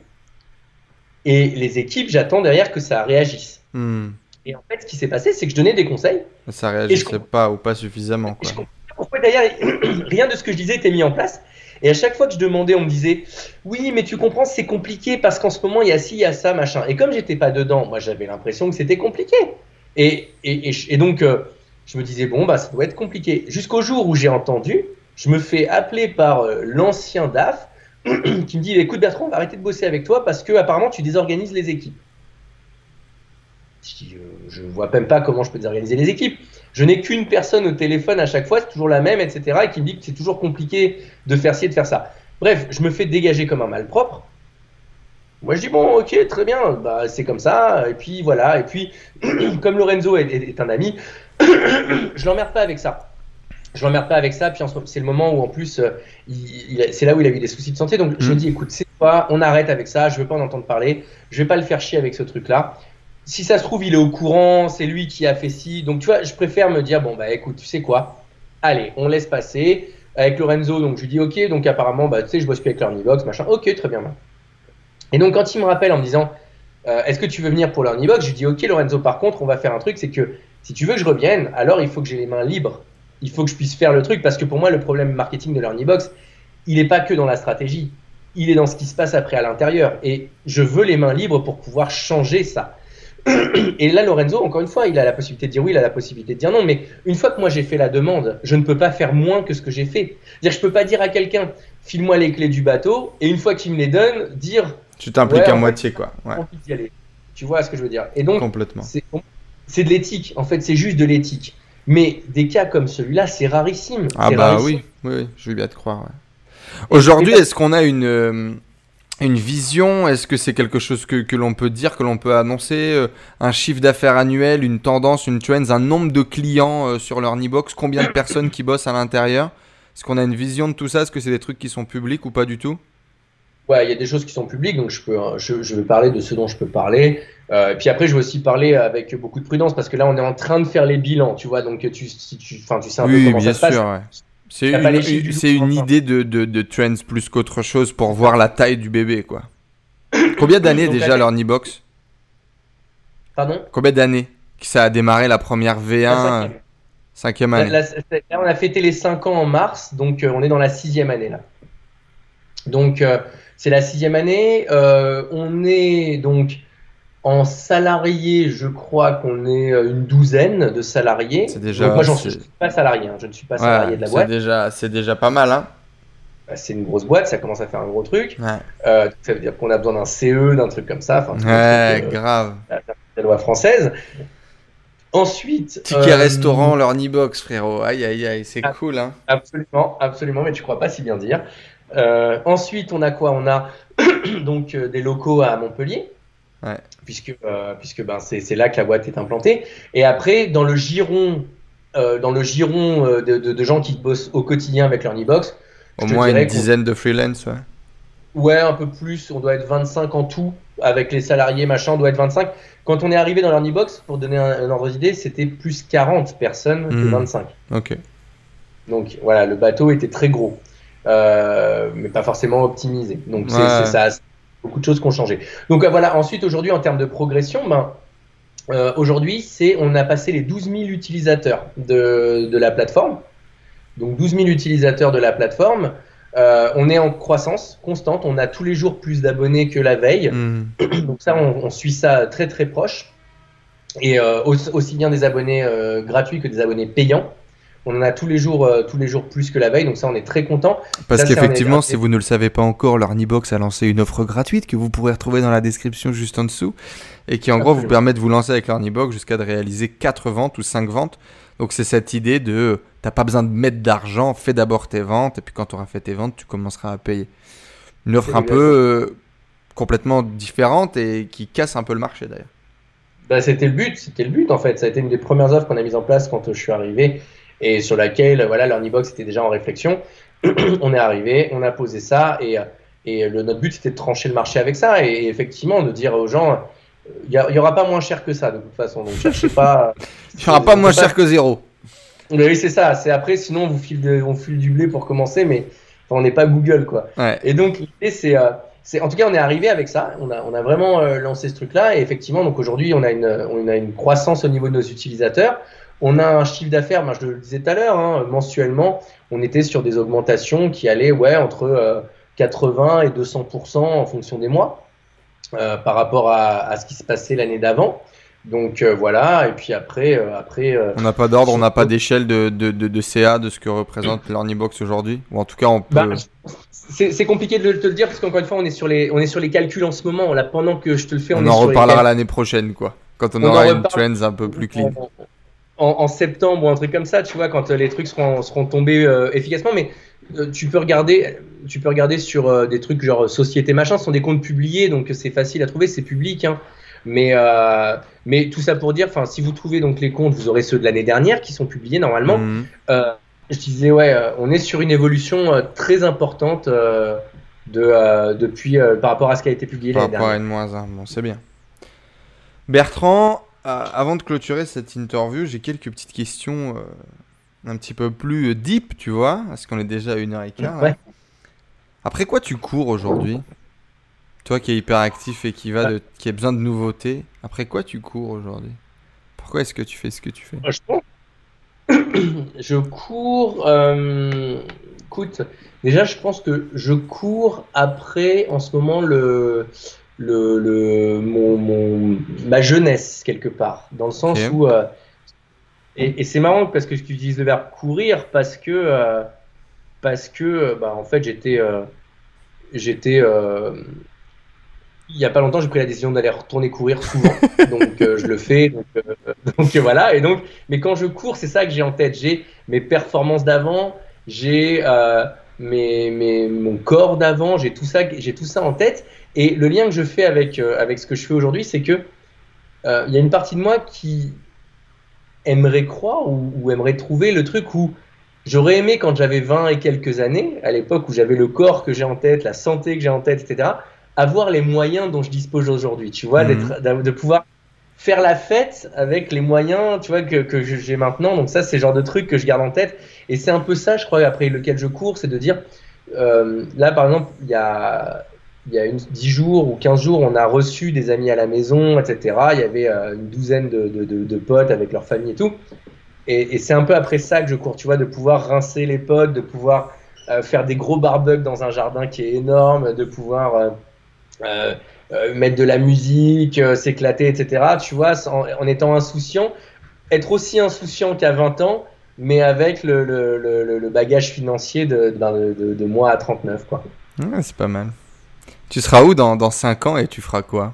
Et les équipes, j'attends derrière que ça réagisse. Hmm. Et en fait, ce qui s'est passé, c'est que je donnais des conseils. Ça réagissait pas ou pas suffisamment. Quoi. pourquoi d'ailleurs rien de ce que je disais était mis en place. Et à chaque fois que je demandais, on me disait Oui, mais tu comprends, c'est compliqué parce qu'en ce moment, il y a ci, il y a ça, machin. Et comme j'étais pas dedans, moi, j'avais l'impression que c'était compliqué. Et, et, et, donc, euh, je me disais Bon, bah, ça doit être compliqué. Jusqu'au jour où j'ai entendu, je me fais appeler par euh, l'ancien DAF qui me dit écoute Bertrand, on va arrêter de bosser avec toi parce que apparemment tu désorganises les équipes. Je, ne vois même pas comment je peux désorganiser les équipes. Je n'ai qu'une personne au téléphone à chaque fois, c'est toujours la même, etc. Et qui me dit que c'est toujours compliqué de faire ci et de faire ça. Bref, je me fais dégager comme un malpropre. Moi, je dis bon, ok, très bien, bah, c'est comme ça. Et puis voilà. Et puis, comme Lorenzo est, est- est un ami, je l'emmerde pas avec ça. Je l'emmerde pas avec ça. Puis c'est le moment où en plus, euh, c'est là où il a eu des soucis de santé. Donc je Mhm. dis écoute, c'est quoi On arrête avec ça. Je veux pas en entendre parler. Je vais pas le faire chier avec ce truc-là. Si ça se trouve, il est au courant. C'est lui qui a fait ci. Donc tu vois, je préfère me dire bon bah écoute, tu sais quoi Allez, on laisse passer. Avec Lorenzo, donc je lui dis ok. Donc apparemment, bah tu sais, je bosse plus avec l'Ornibox, machin. Ok, très bien. Et donc quand il me rappelle en me disant euh, est-ce que tu veux venir pour l'Ornibox Je lui dis ok Lorenzo. Par contre, on va faire un truc, c'est que si tu veux que je revienne, alors il faut que j'ai les mains libres. Il faut que je puisse faire le truc parce que pour moi, le problème marketing de l'Ornibox, il n'est pas que dans la stratégie. Il est dans ce qui se passe après à l'intérieur. Et je veux les mains libres pour pouvoir changer ça. Et là, Lorenzo, encore une fois, il a la possibilité de dire oui, il a la possibilité de dire non. Mais une fois que moi j'ai fait la demande, je ne peux pas faire moins que ce que j'ai fait. C'est-à-dire, je peux pas dire à quelqu'un, file-moi les clés du bateau, et une fois qu'il me les donne, dire Tu t'impliques Ouais, à moitié, quoi. Ouais, envie d'y aller. Tu vois ce que je veux dire Et donc, c'est de l'éthique. En fait, c'est juste de l'éthique. Mais des cas comme celui-là, c'est rarissime. Ah bah rarissime. oui, oui, je veux bien te croire. ouais. Aujourd'hui, est-ce qu'on a une, euh, une vision? Est-ce que c'est quelque chose que, que l'on peut dire, que l'on peut annoncer euh, Un chiffre d'affaires annuel, une tendance, une trend, un nombre de clients euh, sur leur Nibox? Combien de personnes qui bossent à l'intérieur? Est-ce qu'on a une vision de tout ça? Est-ce que c'est des trucs qui sont publics ou pas du tout? Il y a des choses qui sont publiques, donc je peux, hein, je, je vais parler de ce dont je peux parler. Euh, et puis après, je vais aussi parler avec beaucoup de prudence parce que là, on est en train de faire les bilans, tu vois. Donc tu, si tu, enfin, tu sais un peu Oui, comment bien ça se sûr. passe. ouais. C'est une, c'est une idée de, de, de trends plus qu'autre chose pour voir la taille du bébé, quoi. Combien d'années déjà leur Nibox? Pardon? Combien d'années que ça a démarré la première V1 La cinquième. Cinquième année? là, on a fêté les 5 ans en mars, donc euh, on est dans la sixième année là. Donc euh, c'est la sixième année. Euh, on est donc en salarié, je crois qu'on est euh, une douzaine de salariés. C'est déjà- Donc moi, j'en suis pas salarié, hein, je ne suis pas salarié Ouais, de la c'est boîte. déjà, c'est déjà pas mal, hein. Bah, C'est une grosse boîte, ça commence à faire un gros truc. Ouais, Euh, ça veut dire qu'on a besoin d'un CE, d'un truc comme ça. Enfin, ouais euh, grave. la loi française. Ensuite, Ticket euh, restaurant, leur Nibox, frérot. Aïe, aïe, aïe, c'est Ah. cool, hein. Absolument, absolument, mais tu crois pas si bien dire. Euh, ensuite, on a quoi? On a donc euh, des locaux à Montpellier, Ouais. puisque, euh, puisque ben, c'est là que la boîte est implantée. Et après, dans le giron, dans le giron de, de- de gens qui bossent au quotidien avec leur Nibox, Au moins une dizaine de freelance, ouais. ouais, un peu plus, on doit être 25 en tout, avec les salariés, machin, on doit être 25. Quand on est arrivé dans leur Nibox, pour donner un, un ordre d'idée, c'était plus 40 personnes que Hmm. 25. Ok. Donc voilà, le bateau était très gros, mais pas forcément optimisé. Donc c'est Ouais. ça, beaucoup de choses qui ont changé. Donc euh, voilà, ensuite aujourd'hui en termes de progression, ben, euh, aujourd'hui c'est on a passé les 12 000 utilisateurs de, de la plateforme. Donc 12 000 utilisateurs de la plateforme. Euh, on est en croissance constante, on a tous les jours plus d'abonnés que la veille. Hmm. Donc ça, on, on suit ça très très proche. Et euh, aussi, aussi bien des abonnés euh, gratuits que des abonnés payants. On en a tous les jours, euh, tous les jours plus que la veille. Donc ça, on est très content. Parce qu'effectivement, si vous ne le savez pas encore, leur Nibox a lancé une offre gratuite que vous pourrez retrouver dans la description juste en dessous et qui en gros vous permet de vous lancer avec leur Nibox jusqu'à de réaliser 4 ventes ou 5 ventes. Donc c'est cette idée de t'as pas besoin de mettre d'argent, fais d'abord tes ventes et puis quand tu auras fait tes ventes, tu commenceras à payer. Une offre un peu euh, complètement différente et qui casse un peu le marché d'ailleurs. Bah, c'était le but, c'était le but en fait. Ça a été une des premières offres qu'on a mises en place quand je suis arrivé et sur laquelle voilà, l'Ornibox était déjà en réflexion. on est arrivé, on a posé ça et, et le, notre but c'était de trancher le marché avec ça et, effectivement de dire aux gens, il n'y aura pas moins cher que ça de toute façon. Donc cherchez pas. Il sera pas moins cher que zéro. Oui, c'est ça. C'est après, sinon, on vous file, de- on file du blé pour commencer, mais enfin, on n'est pas Google, quoi. Ouais. Et donc, l'idée, c'est, euh, en tout cas, on est arrivé avec ça. On a, on a vraiment euh, lancé ce truc-là. Et effectivement, donc aujourd'hui, on a une, on a une croissance au niveau de nos utilisateurs. On a un chiffre d'affaires, moi, je le disais tout à l'heure, hein, mensuellement, on était sur des augmentations qui allaient, ouais, entre euh, 80 et 200% en fonction des mois, euh, par rapport à, à ce qui se passait l'année d'avant. Donc euh, voilà. Et puis après, euh, après. euh, On n'a pas d'ordre, on n'a pas d'échelle de, de, de, de CA de ce que représente l'Ornibox aujourd'hui. Ou en tout cas, on peut. Bah, c'est c'est compliqué de te le dire parce qu'encore une fois, on est sur les, on est sur les calculs en ce moment. Là, pendant que je te le fais, on, on est en sur reparlera l'année prochaine, quoi. Quand on, aura une reparle. trends un peu plus clean. On, en, septembre ou un truc comme ça, tu vois, quand les trucs seront, seront tombés efficacement. Mais tu peux regarder, tu peux regarder sur des trucs genre société machin, ce sont des comptes publiés, donc c'est facile à trouver, c'est public. Hein. Mais, euh, mais tout ça pour dire, enfin, si vous trouvez donc les comptes, vous aurez ceux de l'année dernière qui sont publiés normalement. Euh, je disais, ouais, euh, on est sur une évolution très importante de, depuis par rapport à ce qui a été publié l'année dernière. Par rapport à N-1, bon, c'est bien. Bertrand, avant de clôturer cette interview, j'ai quelques petites questions un petit peu plus deep, tu vois, parce qu'on est déjà à une heure et quart. Ouais. Après quoi tu cours aujourd'hui? Toi qui es hyper actif et qui, va de, qui a besoin de nouveautés, après quoi tu cours aujourd'hui? Pourquoi est-ce que tu fais ce que tu fais? Je cours. Euh, écoute, déjà, je pense que je cours après, en ce moment, le, le, le mon, mon, ma jeunesse, quelque part. Dans le sens où. Euh, et, c'est marrant parce que tu utilises le verbe courir parce que. Euh, parce que, bah, en fait, j'étais. j'étais il n'y a pas longtemps, j'ai pris la décision d'aller retourner courir souvent. donc, euh, je le fais. Donc, euh, donc voilà. Et donc, mais quand je cours, c'est ça que j'ai en tête. J'ai mes performances d'avant, j'ai euh, mes, mes, mon corps d'avant, j'ai tout, ça, tout ça en tête. Et le lien que je fais avec, avec ce que je fais aujourd'hui, c'est que il y a une partie de moi qui aimerait croire ou, ou aimerait trouver le truc où J'aurais aimé quand j'avais 20 et quelques années, à l'époque où j'avais le corps que j'ai en tête, la santé que j'ai en tête, etc., avoir les moyens dont je dispose aujourd'hui, tu vois, mhm. de pouvoir faire la fête avec les moyens, tu vois, que, que j'ai maintenant. Donc ça, c'est le genre de truc que je garde en tête. Et c'est un peu ça, je crois, après lequel je cours, c'est de dire, euh, là, par exemple, il y a, il y a une, 10 jours ou 15 jours, on a reçu des amis à la maison, etc. Il y avait euh, une douzaine de, potes avec leur famille et tout. Et, c'est un peu après ça que je cours, tu vois, de pouvoir rincer les potes, de pouvoir euh, faire des gros barbecues dans un jardin qui est énorme, de pouvoir euh, mettre de la musique, s'éclater, etc. Tu vois, en, étant insouciant, être aussi insouciant qu'à 20 ans, mais avec le, bagage financier de, moi à 39. quoi. c'est pas mal. Tu seras où dans, dans 5 ans et tu feras quoi?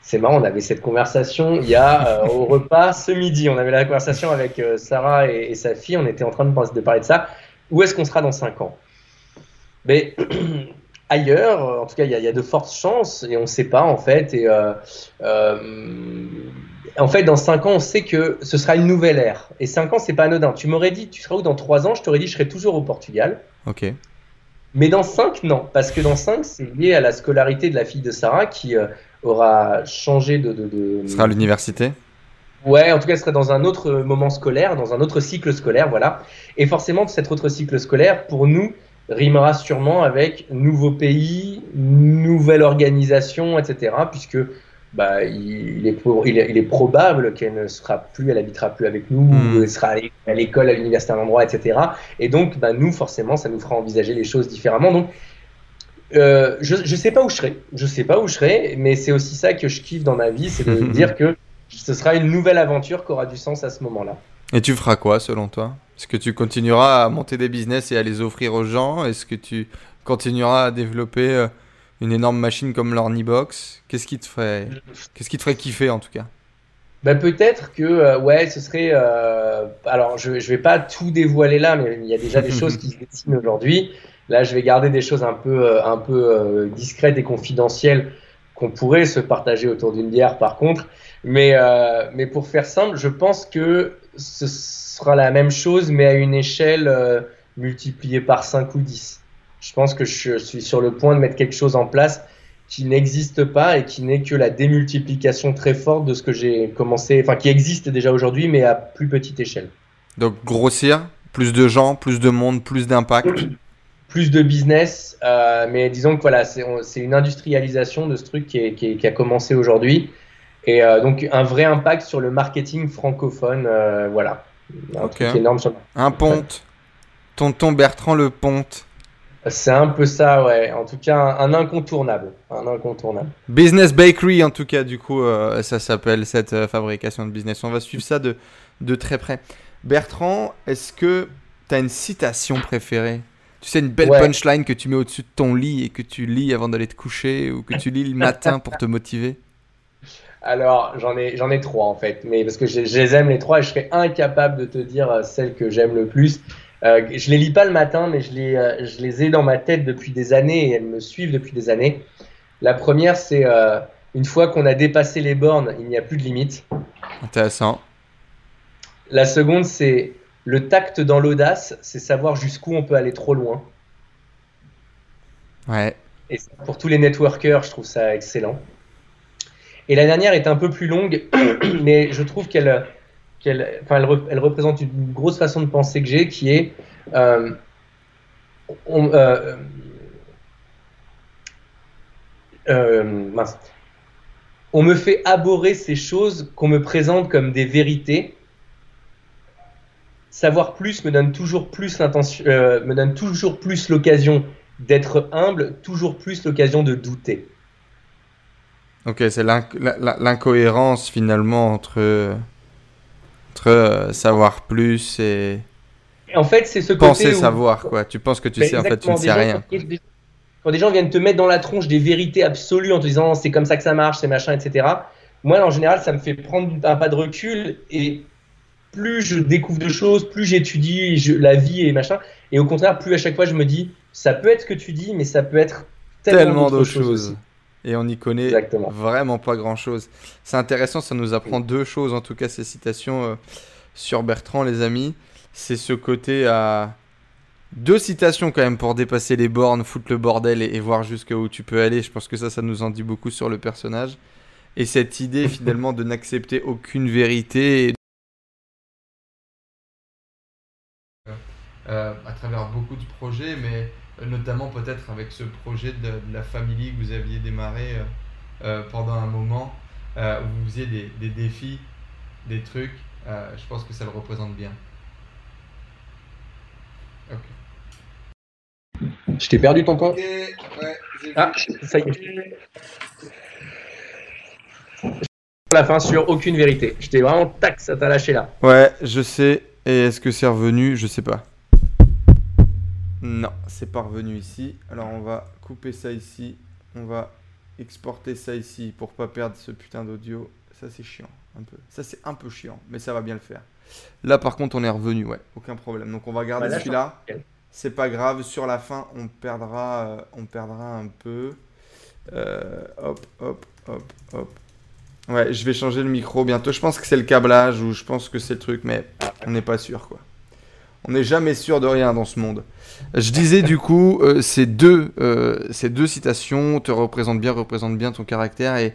C'est marrant, on avait cette conversation il y a au repas ce midi. On avait la conversation avec Sarah et, sa fille. On était en train de, de parler de ça. Où est-ce qu'on sera dans 5 ans? Mais ailleurs. Euh, en tout cas, il y, a de fortes chances et on ne sait pas en fait. Et euh, euh, en fait, dans 5 ans, on sait que ce sera une nouvelle ère. Et 5 ans, c'est pas anodin. Tu m'aurais dit, tu seras où dans 3 ans? Je t'aurais dit, je serai toujours au Portugal. Ok. Mais dans 5, non. Parce que dans 5, c'est lié à la scolarité de la fille de Sarah qui aura changé de. de, de... sera à l'université? Ouais, en tout cas, ce serait dans un autre moment scolaire, dans un autre cycle scolaire, voilà. Et forcément, cet autre cycle scolaire, pour nous, rimera sûrement avec nouveau pays, nouvelle organisation, etc. Puisque bah, il, est, il, est, probable qu'elle ne sera plus, elle habitera plus avec nous, hmm. elle sera à l'école, à l'université à un endroit, etc. Et donc, bah, nous, forcément, ça nous fera envisager les choses différemment. Donc, euh, je ne sais pas où je serai, je sais pas où je serai, mais c'est aussi ça que je kiffe dans ma vie, c'est de dire que ce sera une nouvelle aventure qui aura du sens à ce moment-là. Et tu feras quoi selon toi? Est-ce que tu continueras à monter des business et à les offrir aux gens? Est-ce que tu continueras à développer euh, une énorme machine comme l'Ornibox Qu'est-ce qui te ferait Qu'est-ce qui te ferait kiffer en tout cas? Bah, peut-être que euh, ouais, ce serait. Euh, alors, je, je vais pas tout dévoiler là, mais il y a déjà des choses qui se dessinent aujourd'hui. Là, je vais garder des choses un peu, un peu discrètes et confidentielles qu'on pourrait se partager autour d'une bière, par contre. Mais, mais pour faire simple, je pense que ce sera la même chose, mais à une échelle euh, multipliée par 5 ou 10. Je pense que je suis sur le point de mettre quelque chose en place qui n'existe pas et qui n'est que la démultiplication très forte de ce que j'ai commencé, enfin qui existe déjà aujourd'hui, mais à plus petite échelle. Donc grossir, plus de gens, plus de monde, plus d'impact. Plus de business, euh, mais disons que voilà, c'est une industrialisation de ce truc qui, qui a commencé aujourd'hui. Et euh, donc un vrai impact sur le marketing francophone, euh, voilà. Un truc énorme sur Un ponte. Tonton Bertrand le ponte. C'est un peu ça, ouais. En tout cas, un, incontournable. Un incontournable. Business Bakery, en tout cas, du coup, euh, ça s'appelle cette fabrication de business. On va suivre ça de, de très près. Bertrand, est-ce que tu as une citation préférée? Tu sais, une belle punchline que tu mets au-dessus de ton lit et que tu lis avant d'aller te coucher ou que tu lis le matin pour te motiver? Alors, j'en ai, j'en ai trois en fait, mais parce que je, je les aime les trois et je serais incapable de te dire euh, celle que j'aime le plus. Euh, je les lis pas le matin, mais je les, euh, je les ai dans ma tête depuis des années et elles me suivent depuis des années. La première, c'est euh, une fois qu'on a dépassé les bornes, il n'y a plus de limite. Intéressant. La seconde, c'est le tact dans l'audace, c'est savoir jusqu'où on peut aller trop loin. Ouais. Et pour tous les networkers, je trouve ça excellent. Et la dernière est un peu plus longue, mais je trouve qu'elle, qu'elle, enfin, elle, re- elle représente une grosse façon de penser que j'ai, qui est, euh, on- euh, euh, on me fait abhorrer ces choses qu'on me présente comme des vérités. Savoir plus me donne toujours plus l'intention, me donne toujours plus l'occasion d'être humble, toujours plus l'occasion de douter. Ok, c'est l'incohérence finalement entre, entre euh, savoir plus et en fait, c'est ce côté penser où- savoir quoi. Tu penses que tu Mais sais, en fait tu ne sais gens- rien. Quand, des- gens viennent te mettre dans la tronche des vérités absolues en te disant c'est comme ça que ça marche, c'est machin, etc. Moi, en général, ça me fait prendre un pas de recul et plus je découvre de choses, plus j'étudie la vie et machin. Et au contraire, plus à chaque fois je me dis ça peut être ce que tu dis, mais ça peut être tellement, Tellement d'autres choses. choses. Et on n'y connaît Exactement. vraiment pas grand chose. C'est intéressant, ça nous apprend deux choses, en tout cas ces citations euh, sur Bertrand, les amis. C'est ce côté à. Deux citations quand même pour dépasser les bornes, foutre le bordel et, et voir jusqu'où tu peux aller. Je pense que ça, ça nous en dit beaucoup sur le personnage. Et cette idée finalement de n'accepter aucune vérité. Euh, à travers beaucoup de projets, mais notamment peut-être avec ce projet de, de la famille que vous aviez démarré euh, euh, pendant un moment, euh, où vous faisiez des, des défis, des trucs. euh, je pense que ça le représente bien. Ok. Je t'ai perdu ton temps. Ah, ça y est. La fin sur aucune vérité. Je t'ai vraiment tac, ça t'a lâché là. Ouais, je sais. Et est-ce que c'est revenu? Je sais pas. Non, c'est pas revenu ici. Alors on va couper ça ici. On va exporter ça ici pour pas perdre ce putain d'audio. Ça c'est chiant, un peu. Ça c'est un peu chiant, mais ça va bien le faire. Là par contre on est revenu, ouais, aucun problème. Donc on va garder Bah, là, celui-là. C'est pas grave. Sur la fin on perdra, euh, on perdra un peu. Euh, hop, hop, hop, hop. Ouais, je vais changer le micro bientôt. Je pense que c'est le câblage ou je pense que c'est le truc, mais on n'est pas sûr quoi. On n'est jamais sûr de rien dans ce monde. Je disais du coup, euh, ces, deux, euh, ces deux citations te représentent bien, représentent bien ton caractère et,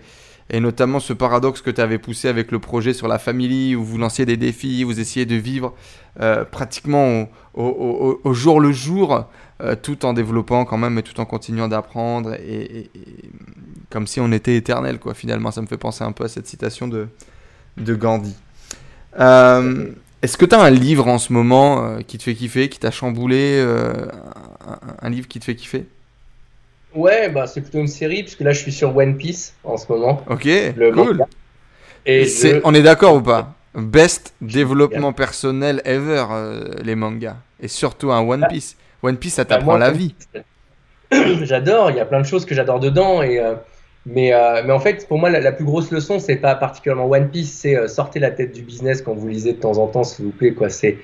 et notamment ce paradoxe que tu avais poussé avec le projet sur la famille où vous lanciez des défis, vous essayez de vivre euh, pratiquement au, jour le jour, tout en développant quand même et tout en continuant d'apprendre et, comme si on était éternel quoi finalement. Ça me fait penser un peu à cette citation de, de Gandhi. Est-ce que tu as un livre en ce moment euh, qui te fait kiffer, qui t'a chamboulé euh, un, un livre qui te fait kiffer? Ouais, bah c'est plutôt une série puisque là je suis sur One Piece en ce moment. Ok, Le cool. manga. Et C'est- je- On est d'accord ou pas? Best développement personnel ever, euh, les mangas. Et surtout un One Piece. One Piece, ça Bah, t'apprend la vie. J'adore, il y a plein de choses que j'adore dedans. Et, mais, euh, mais en fait, pour moi, la, plus grosse leçon, c'est pas particulièrement One Piece, c'est euh, sortez la tête du business quand vous lisez de temps en temps, s'il vous plaît. Quoi. C'est,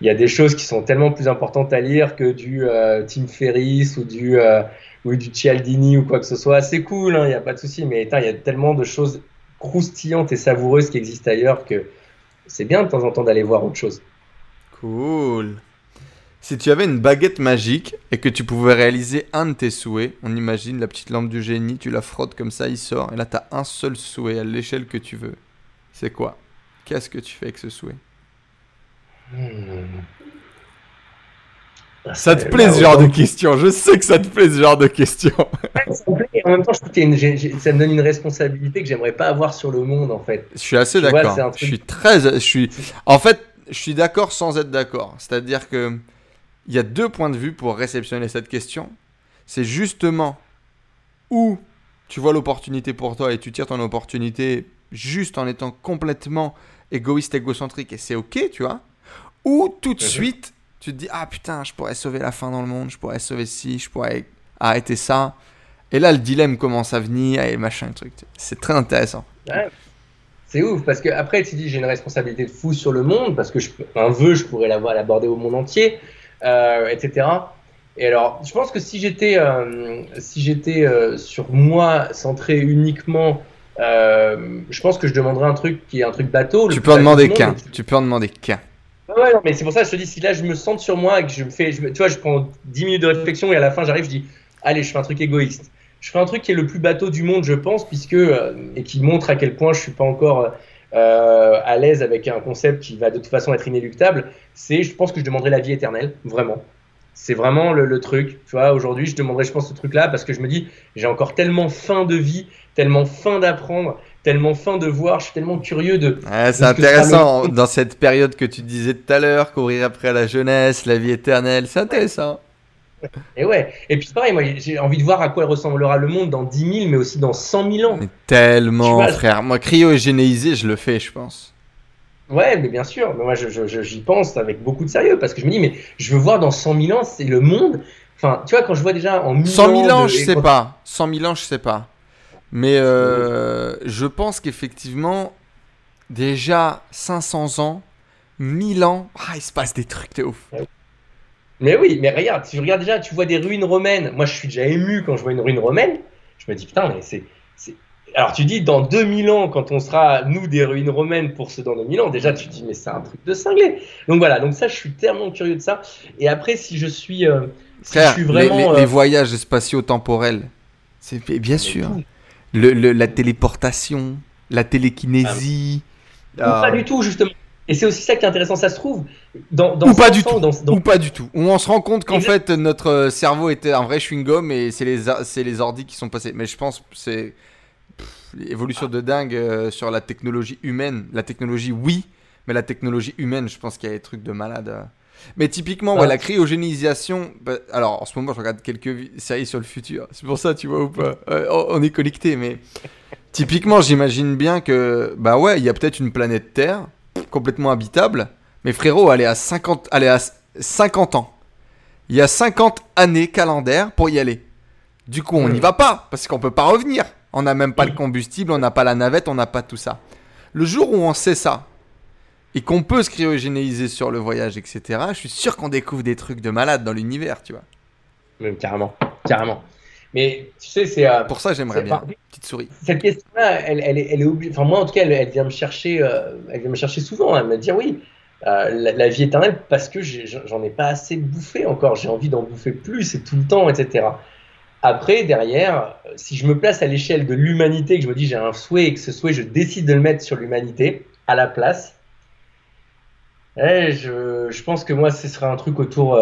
il y a des choses qui sont tellement plus importantes à lire que du euh, Tim Ferriss ou du, euh, ou du Cialdini ou quoi que ce soit. C'est cool, il n'y a pas de souci, mais il y a tellement de choses croustillantes et savoureuses qui existent ailleurs que c'est bien de temps en temps d'aller voir autre chose. Cool. Si tu avais une baguette magique et que tu pouvais réaliser un de tes souhaits, on imagine la petite lampe du génie, tu la frottes comme ça, il sort, et là tu as un seul souhait à l'échelle que tu veux. C'est quoi? Qu'est-ce que tu fais avec ce souhait? Ça te plaît ce genre de questions Je sais que ça te plaît ce genre de questions. Ça me plaît, et en même temps, je trouve a une- ça me donne une responsabilité que j'aimerais pas avoir sur le monde, en fait. Je suis assez d'accord. Je suis très. Je suis. En fait, je suis d'accord sans être d'accord. C'est-à-dire que il y a deux points de vue pour réceptionner cette question. C'est justement où tu vois l'opportunité pour toi et tu tires ton opportunité juste en étant complètement égoïste, égocentrique et c'est ok, tu vois. Ou tout de Mhm. suite, tu te dis ah putain, je pourrais sauver la faim dans le monde, je pourrais sauver ci, je pourrais arrêter ça. Et là, le dilemme commence à venir et machin, truc. C'est très intéressant. Ouais. C'est ouf, parce que après, tu dis, j'ai une responsabilité de fou sur le monde, parce que je, un vœu, je pourrais l'avoir, l'aborder au monde entier, euh, etc. Et alors, je pense que si j'étais, euh, si j'étais euh, sur moi, centré uniquement, je pense que je demanderais un truc qui est un truc bateau. Tu peux en demander qu'un. Tu peux en demander qu'un. Ouais, non, mais c'est pour ça que je te dis, si là je me sens sur moi et que je me fais, je me- tu vois, je prends 10 minutes de réflexion et à la fin j'arrive, je dis, allez, je fais un truc égoïste. Je fais un truc qui est le plus bateau du monde, je pense, puisque, et qui montre à quel point je suis pas encore euh, à l'aise avec un concept qui va de toute façon être inéluctable. C'est, je pense que je demanderais la vie éternelle, vraiment. C'est vraiment le, le truc. Tu vois, aujourd'hui, je demanderais, je pense, ce truc-là parce que je me dis, j'ai encore tellement faim de vie, tellement faim d'apprendre, tellement faim de voir, je suis tellement curieux de, Ouais, c'est que ça intéressant dans cette période que tu disais tout à l'heure, courir après la jeunesse, la vie éternelle. C'est intéressant. Et ouais, et puis pareil, moi j'ai envie de voir à quoi ressemblera le monde dans 10 000, mais aussi dans 100 000 ans. Mais tellement, vois, frère. Moi, cryogénéiser, je le fais, je pense. Ouais, mais bien sûr, mais moi je- je- je- j'y pense avec beaucoup de sérieux parce que je me dis, mais je veux voir dans 100 000 ans, c'est le monde. Enfin, tu vois, quand je vois déjà en 1000 100 000 ans, de- je sais pas. 100 000 ans, je sais pas. Mais euh, je pense qu'effectivement, déjà 500 ans, 1000 ans, ah, il se passe des trucs de ouf. Mais oui, mais regarde, tu regardes déjà, tu vois des ruines romaines. Moi je suis déjà ému quand je vois une ruine romaine. Je me dis, putain, mais c'est. Alors tu dis, dans 2000 ans, quand on sera, nous, des ruines romaines pour ceux dans 2000 ans, déjà tu te dis, mais c'est un truc de cinglé. Donc voilà, donc ça, je suis tellement curieux de ça. Et après, si je suis. euh, si je suis vraiment. les, euh, les voyages spatio-temporels, c'est bien sûr. tout. Le, le- la téléportation, la télékinésie. Ah, pas du tout, justement. Et c'est aussi ça qui est intéressant, ça se trouve. Dans, dans Ou pas 100 du tout. Dans, dans- Ou pas du tout. Où on se rend compte qu'en fait notre euh, cerveau était un vrai chewing-gum et c'est les, les ordis qui sont passés. Mais je pense que c'est l'évolution de dingue euh, sur la technologie humaine. La technologie, oui, mais la technologie humaine, je pense qu'il y a des trucs de malade. euh. Mais typiquement, ouais, Ouais. la cryogénisation. bah, alors en ce moment, je regarde quelques séries sur le futur. C'est pour ça, tu vois ou pas Euh, on- On est connecté, mais typiquement, j'imagine bien que bah ouais, il y a peut-être une planète Terre complètement habitable. Mais frérot, elle est à 50, elle est à 50 ans. Il y a 50 années calendaires pour y aller. Du coup, on n'y va pas parce qu'on peut pas revenir. On n'a même pas le combustible, on n'a pas la navette, on n'a pas tout ça. Le jour où on sait ça et qu'on peut se cryogénéiser sur le voyage, etc., je suis sûr qu'on découvre des trucs de malade dans l'univers, tu vois. Même carrément, carrément. Mais tu sais, c'est. euh, Pour ça, j'aimerais bien. Petite souris. cette question-là, elle, elle, est, elle est obli- Enfin, moi, en tout cas, elle, elle vient me chercher. euh, elle vient me chercher souvent. Elle me dire oui, euh, la, la vie éternelle, parce que j'en ai pas assez bouffé encore. J'ai envie d'en bouffer plus et tout le temps, etc. Après, derrière, euh, si je me place à l'échelle de l'humanité, que je me dis j'ai un souhait et que ce souhait, je décide de le mettre sur l'humanité à la place, eh, je, je pense que moi, ce serait un truc autour,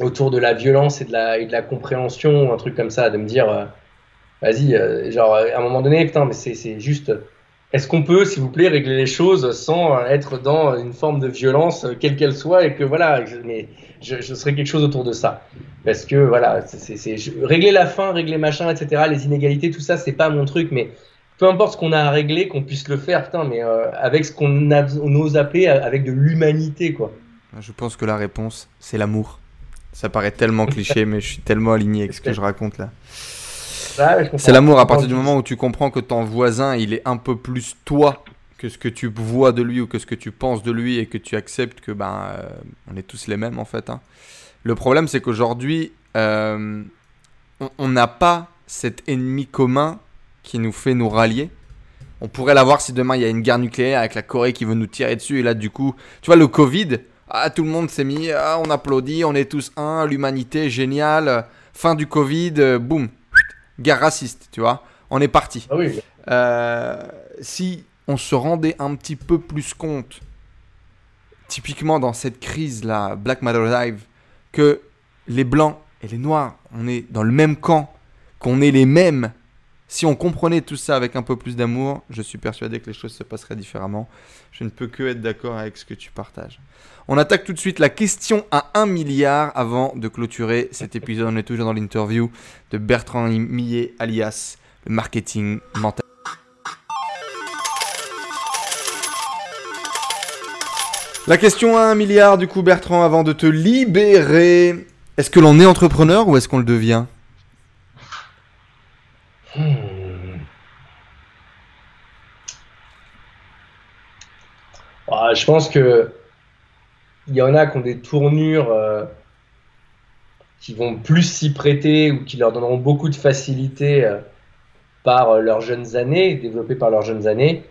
autour de la violence et de la, de la compréhension, un truc comme ça, de me dire, euh, vas-y, euh, genre, à un moment donné, putain, mais c'est juste, est-ce qu'on peut, s'il vous plaît, régler les choses sans être dans une forme de violence, euh, quelle qu'elle soit, et que voilà, je, mais je, je serais quelque chose autour de ça. Parce que voilà, c'est régler la faim, régler machin, etc., les inégalités, tout ça, c'est pas mon truc, mais peu importe ce qu'on a à régler, qu'on puisse le faire, putain, mais avec ce qu'on ose appeler avec de l'humanité, quoi. Je pense que la réponse, c'est l'amour. Ça paraît tellement cliché, mais je suis tellement aligné avec ce que je raconte là. Ah, comprends. C'est l'amour à partir du moment où tu comprends que ton voisin, il est un peu plus toi que ce que tu vois de lui ou que ce que tu penses de lui et que tu acceptes que ben euh, on est tous les mêmes en fait. hein. Le problème c'est qu'aujourd'hui euh, on n'a pas cet ennemi commun qui nous fait nous rallier. On pourrait l'avoir si demain il y a une guerre nucléaire avec la Corée qui veut nous tirer dessus et là du coup, tu vois le Covid, ah tout le monde s'est mis, ah, on applaudit, on est tous un, l'humanité génial, fin du Covid, euh, boum, guerre raciste, tu vois. On est parti. Ah oui, Euh, si on se rendait un petit peu plus compte, typiquement dans cette crise-là, Black Matter Live, que les blancs et les noirs, on est dans le même camp, qu'on est les mêmes. Si on comprenait tout ça avec un peu plus d'amour, je suis persuadé que les choses se passeraient différemment. Je ne peux que être d'accord avec ce que tu partages. On attaque tout de suite la question à 1 milliard avant de clôturer cet épisode. On est toujours dans l'interview de Bertrand Millet, alias le marketing mental. La question à 1 milliard, du coup, Bertrand, avant de te libérer. Est-ce que l'on est entrepreneur ou est-ce qu'on le devient? Hmm. Ah, je pense que il y en a qui ont des tournures euh, qui vont plus s'y prêter ou qui leur donneront beaucoup de facilité euh, par euh, leurs jeunes années, développées par leurs jeunes années.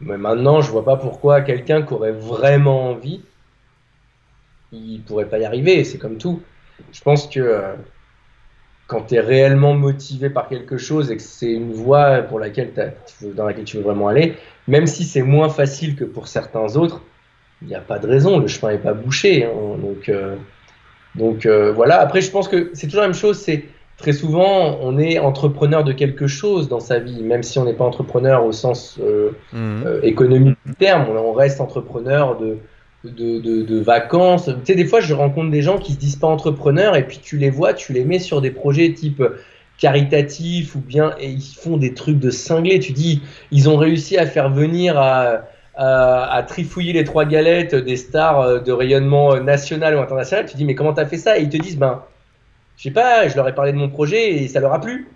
Mais maintenant, je vois pas pourquoi quelqu'un qui aurait vraiment envie, il pourrait pas y arriver. C'est comme tout. Je pense que quand tu es réellement motivé par quelque chose et que c'est une voie pour laquelle dans laquelle tu veux vraiment aller, même si c'est moins facile que pour certains autres, il n'y a pas de raison, le chemin n'est pas bouché. hein. donc euh, donc euh, voilà, après je pense que c'est toujours la même chose, c'est très souvent on est entrepreneur de quelque chose dans sa vie, même si on n'est pas entrepreneur au sens euh, Mhm. euh, économique du terme, on, reste entrepreneur de, de, de, de vacances. Tu sais, des fois, je rencontre des gens qui se disent pas entrepreneurs et puis tu les vois, tu les mets sur des projets type caritatifs ou bien et ils font des trucs de cinglés. Tu dis, ils ont réussi à faire venir à, à, à trifouiller les trois galettes des stars euh, de rayonnement euh, national ou international. Tu dis, mais comment t'as fait ça? Et ils te disent, ben, je sais pas, je leur ai parlé de mon projet et ça leur a plu.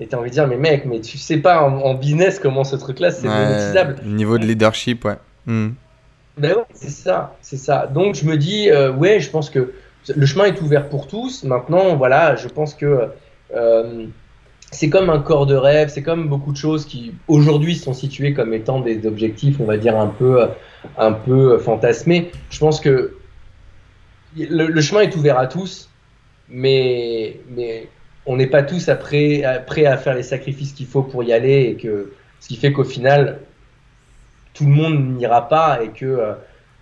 Et t'as envie de dire, mais mec, mais tu sais pas en, en business comment ce truc-là c'est Ouais, monétisable. niveau de leadership, ouais. Mhm. Ben ouais, c'est ça, c'est ça. Donc je me dis, euh, ouais, je pense que le chemin est ouvert pour tous. Maintenant, voilà, je pense que euh, c'est comme un corps de rêve, c'est comme beaucoup de choses qui aujourd'hui sont situées comme étant des objectifs, on va dire un peu, un peu fantasmés. Je pense que le, chemin est ouvert à tous, mais, mais on n'est pas tous prêts à faire les sacrifices qu'il faut pour y aller et que ce qui fait qu'au final, tout le monde n'ira pas et que,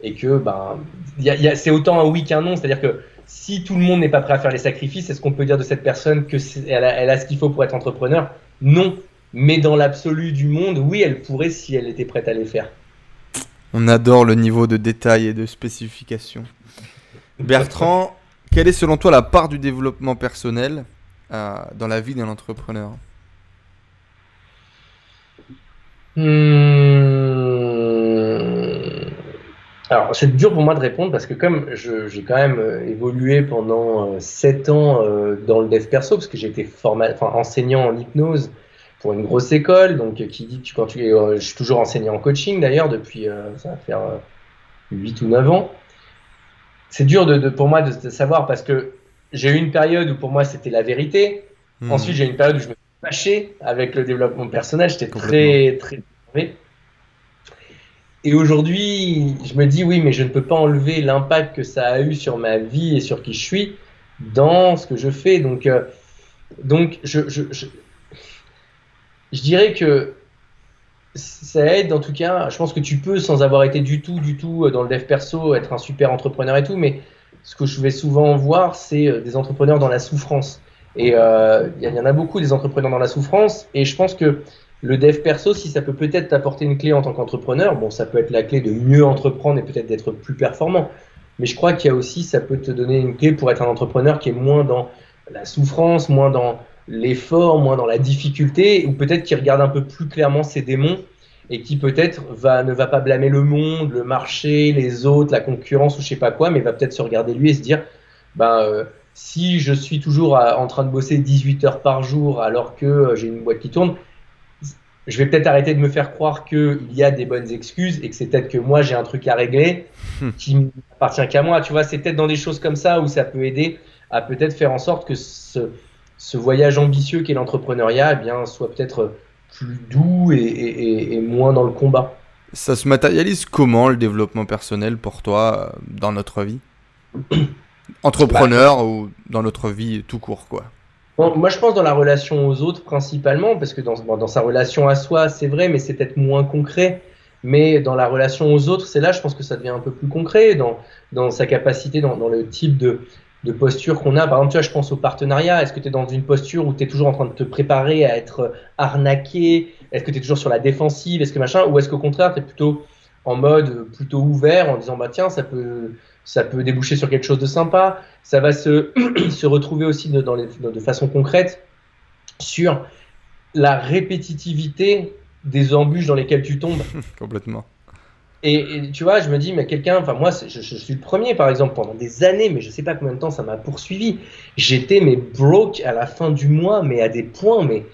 et que ben, y a, y a, c'est autant un oui qu'un non. C'est-à-dire que si tout le monde n'est pas prêt à faire les sacrifices, est-ce qu'on peut dire de cette personne que elle a, elle a ce qu'il faut pour être entrepreneur? Non. Mais dans l'absolu du monde, oui, elle pourrait si elle était prête à les faire. On adore le niveau de détail et de spécification. Bertrand, quelle est selon toi la part du développement personnel euh, dans la vie d'un entrepreneur? Hum... Alors, c'est dur pour moi de répondre parce que comme j'ai quand même euh, évolué pendant euh, 7 ans euh, dans le dev perso, parce que j'ai été forma... enfin, enseignant en hypnose pour une grosse école, donc euh, qui dit que quand tu es, euh, je suis toujours enseignant en coaching d'ailleurs depuis, euh, ça va faire 8 ou 9 ans. C'est dur de, de, pour moi de, de, savoir parce que j'ai eu une période où pour moi c'était la vérité. Mmh. Ensuite, j'ai eu une période où je me suis fâché avec le développement personnel, j'étais très, très. Et aujourd'hui, je me dis oui, mais je ne peux pas enlever l'impact que ça a eu sur ma vie et sur qui je suis dans ce que je fais. Donc, euh, donc je, je, je, dirais que ça aide en tout cas. Je pense que tu peux, sans avoir été du tout, du tout dans le dev perso, être un super entrepreneur et tout. Mais ce que je vais souvent voir, c'est des entrepreneurs dans la souffrance. Et euh, il y en a beaucoup des entrepreneurs dans la souffrance. Et je pense que le dev perso, si ça peut peut-être t'apporter une clé en tant qu'entrepreneur, bon, ça peut être la clé de mieux entreprendre et peut-être d'être plus performant. Mais je crois qu'il y a aussi, ça peut te donner une clé pour être un entrepreneur qui est moins dans la souffrance, moins dans l'effort, moins dans la difficulté, ou peut-être qui regarde un peu plus clairement ses démons et qui peut-être va, ne va pas blâmer le monde, le marché, les autres, la concurrence ou je sais pas quoi, mais va peut-être se regarder lui et se dire, ben, euh, si je suis toujours en train de bosser 18 heures par jour alors que euh, j'ai une boîte qui tourne, je vais peut-être arrêter de me faire croire qu'il y a des bonnes excuses et que c'est peut-être que moi j'ai un truc à régler qui m'appartient qu'à moi. Tu vois, c'est peut-être dans des choses comme ça où ça peut aider à peut-être faire en sorte que ce, ce voyage ambitieux qu'est l'entrepreneuriat eh bien, soit peut-être plus doux et, et, et, moins dans le combat. Ça se matérialise comment le développement personnel pour toi euh, dans notre vie? Entrepreneur bah, ou dans notre vie tout court quoi Bon, moi, je pense dans la relation aux autres principalement, parce que dans, dans sa relation à soi, c'est vrai, mais c'est peut-être moins concret. Mais dans la relation aux autres, c'est là, je pense que ça devient un peu plus concret, dans, dans sa capacité, dans, dans le type de, de posture qu'on a. Par exemple, tu vois, je pense au partenariat. Est-ce que tu es dans une posture où tu es toujours en train de te préparer à être arnaqué? Est-ce que tu es toujours sur la défensive? Est-ce que machin? Ou est-ce qu'au contraire, tu es plutôt en mode plutôt ouvert en disant, bah tiens, ça peut, ça peut déboucher sur quelque chose de sympa. Ça va se, se retrouver aussi de, dans les, de façon concrète sur la répétitivité des embûches dans lesquelles tu tombes. Complètement. Et, et, tu vois, je me dis, mais quelqu'un, enfin moi, je, je, suis le premier, par exemple, pendant des années, mais je sais pas combien de temps ça m'a poursuivi. J'étais mais broke à la fin du mois, mais à des points, mais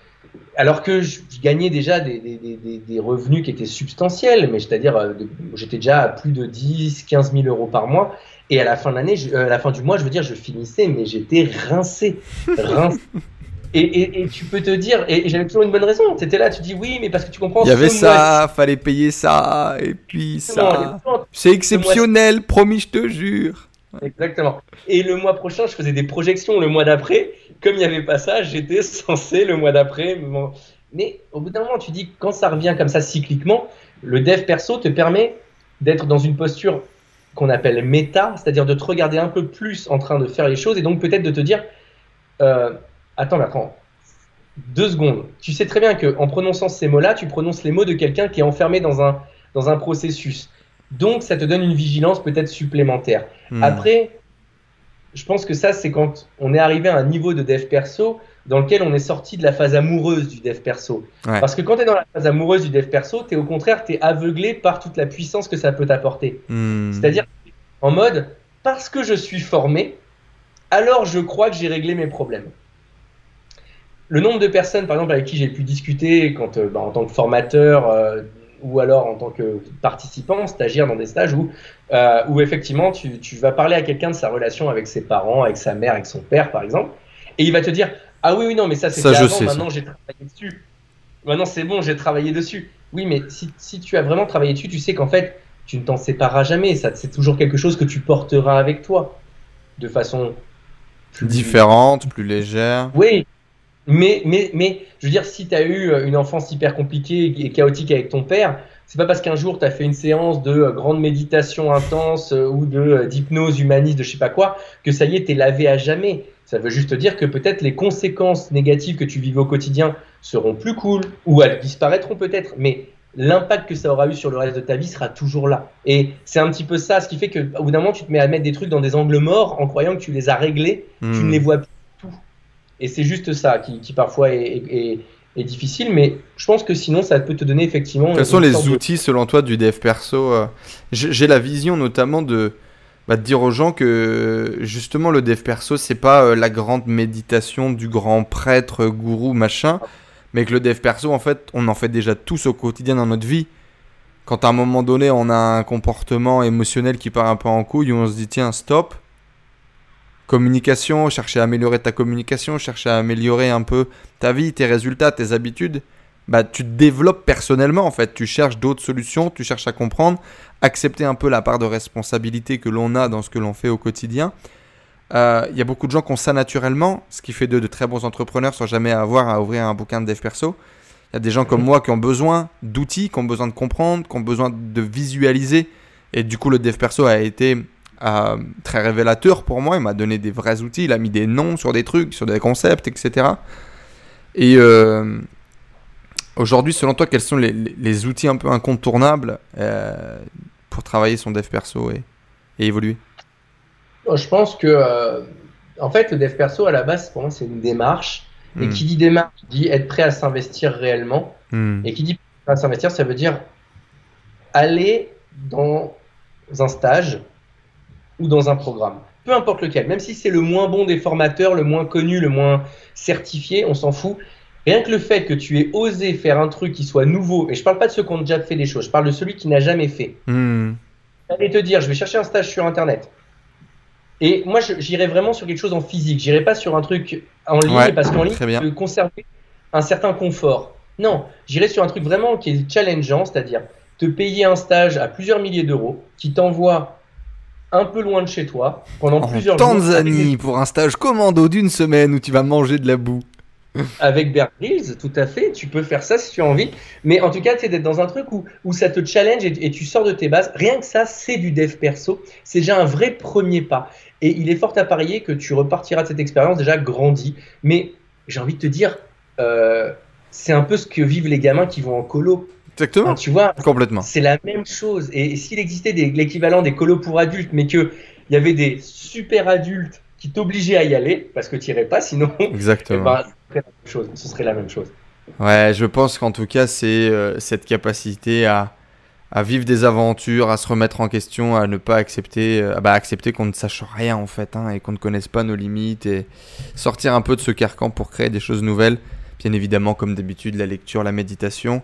alors que je, gagnais déjà des, des, des, revenus qui étaient substantiels, mais c'est-à-dire euh, j'étais déjà à plus de 10, 15 000 euros par mois. Et à la fin de l'année, à la fin du mois, je veux dire, je finissais, mais j'étais rincé, rincé. Et, et, tu peux te dire, et, j'avais toujours une bonne raison. Tu étais là, tu dis oui, mais parce que tu comprends. Il y avait ça, fallait payer ça, et puis ça. C'est exceptionnel, promis, je te jure. Exactement. Et le mois prochain, je faisais des projections le mois d'après. Comme il n'y avait pas ça, j'étais censé le mois d'après. Mais au bout d'un moment, tu dis, quand ça revient comme ça cycliquement, le dev perso te permet d'être dans une posture qu'on appelle méta, c'est-à-dire de te regarder un peu plus en train de faire les choses et donc peut-être de te dire, euh, attends, attends, deux secondes. Tu sais très bien qu'en prononçant ces mots-là, tu prononces les mots de quelqu'un qui est enfermé dans un, dans un processus. Donc, ça te donne une vigilance peut-être supplémentaire. Hmm. Après, je pense que ça, c'est quand on est arrivé à un niveau de dev perso dans lequel on est sorti de la phase amoureuse du dev perso. Parce que quand tu es dans la phase amoureuse du dev perso, tu es au contraire, tu es aveuglé par toute la puissance que ça peut t'apporter. Hmm. C'est-à-dire en mode, parce que je suis formé, alors je crois que j'ai réglé mes problèmes. Le nombre de personnes, par exemple, avec qui j'ai pu discuter quand, euh, bah, en tant que formateur, euh, ou alors en tant que participant, stagiaire dans des stages où, euh, où effectivement tu, tu, vas parler à quelqu'un de sa relation avec ses parents, avec sa mère, avec son père par exemple, et il va te dire Ah oui, oui, non, mais ça c'est avant, maintenant j'ai travaillé dessus. Maintenant c'est bon, j'ai travaillé dessus. Oui, mais si, si, tu as vraiment travaillé dessus, tu sais qu'en fait tu ne t'en sépareras jamais. Ça, c'est toujours quelque chose que tu porteras avec toi de façon plus... différente, plus légère. Oui, mais, mais, mais, je veux dire, si tu as eu euh, une enfance hyper compliquée et chaotique avec ton père, c'est pas parce qu'un jour tu as fait une séance de euh, grande méditation intense euh, ou de d'hypnose humaniste, de je sais pas quoi, que ça y est, t'es lavé à jamais. Ça veut juste dire que peut-être les conséquences négatives que tu vivais au quotidien seront plus cool ou elles disparaîtront peut-être, mais l'impact que ça aura eu sur le reste de ta vie sera toujours là. Et c'est un petit peu ça, ce qui fait qu'au bout d'un moment, tu te mets à mettre des trucs dans des angles morts en croyant que tu les as réglés, tu ne hmm. les vois plus et c'est juste ça qui, parfois est, difficile, mais je pense que sinon ça peut te donner effectivement. Quels sont les outils selon toi du dev perso euh, J'ai la vision notamment de, bah, de, dire aux gens que justement le dev perso c'est pas euh, la grande méditation du grand prêtre, gourou, machin, mais que le dev perso en fait on en fait déjà tous au quotidien dans notre vie. Quand à un moment donné on a un comportement émotionnel qui part un peu en couille, où on se dit tiens stop, communication, chercher à améliorer ta communication, chercher à améliorer un peu ta vie, tes résultats, tes habitudes, bah, tu te développes personnellement en fait. Tu cherches d'autres solutions, tu cherches à comprendre, accepter un peu la part de responsabilité que l'on a dans ce que l'on fait au quotidien. Euh, il y a beaucoup de gens qui ont ça naturellement, ce qui fait de, de très bons entrepreneurs sans jamais avoir à ouvrir un bouquin de dev perso. Il y a des gens comme moi qui ont besoin d'outils, qui ont besoin de comprendre, qui ont besoin de visualiser. Et du coup, le dev perso a été euh, très révélateur pour moi. Il m'a donné des vrais outils. Il a mis des noms sur des trucs, sur des concepts, etc. Et euh, aujourd'hui, selon toi, quels sont les, outils un peu incontournables euh, pour travailler son dev perso et, évoluer? Je pense que, en fait, le dev perso, à la base, pour moi, c'est une démarche. Et hmm. qui dit démarche dit être prêt à s'investir réellement. Hmm. Et qui dit prêt à s'investir, ça veut dire aller dans un stage ou dans un programme. Peu importe lequel, même si c'est le moins bon des formateurs, le moins connu, le moins certifié, on s'en fout. Rien que le fait que tu aies osé faire un truc qui soit nouveau, et je parle pas de ceux qui ont déjà fait des choses, je parle de celui qui n'a jamais fait. Hmm. Et te dire, je vais chercher un stage sur Internet. Et moi, j'irai vraiment sur quelque chose en physique. J'irai pas sur un truc en ligne parce qu'en ligne, tu peux conserver un certain confort. Non, j'irai sur un truc vraiment qui est challengeant, c'est-à-dire te payer un stage à plusieurs milliers d'euros qui t'envoie un peu loin de chez toi pendant en plusieurs Tanzanie pour un stage commando d'une semaine où tu vas manger de la boue. Avec Bear Grylls, tout à fait, tu peux faire ça si tu as envie. Mais en tout cas, c'est d'être dans un truc où, où ça te challenge et, tu sors de tes bases. Rien que ça, c'est du dev perso. C'est déjà un vrai premier pas. Et il est fort à parier que tu repartiras de cette expérience déjà grandi. Mais j'ai envie de te dire, euh, c'est un peu ce que vivent les gamins qui vont en colo. Exactement. tu vois, complètement. C'est la même chose. Et, s'il existait l'équivalent des colos pour adultes, mais qu'il y avait des super adultes qui t'obligeaient à y aller, parce que tu n'irais pas sinon, Exactement. Eh ben, ce, serait la même chose. Ouais, je pense qu'en tout cas, c'est euh, cette capacité à, à, vivre des aventures, à se remettre en question, à ne pas accepter, euh, bah, accepter qu'on ne sache rien en fait, hein, et qu'on ne connaisse pas nos limites, et sortir un peu de ce carcan pour créer des choses nouvelles. Bien évidemment, comme d'habitude, la lecture, la méditation.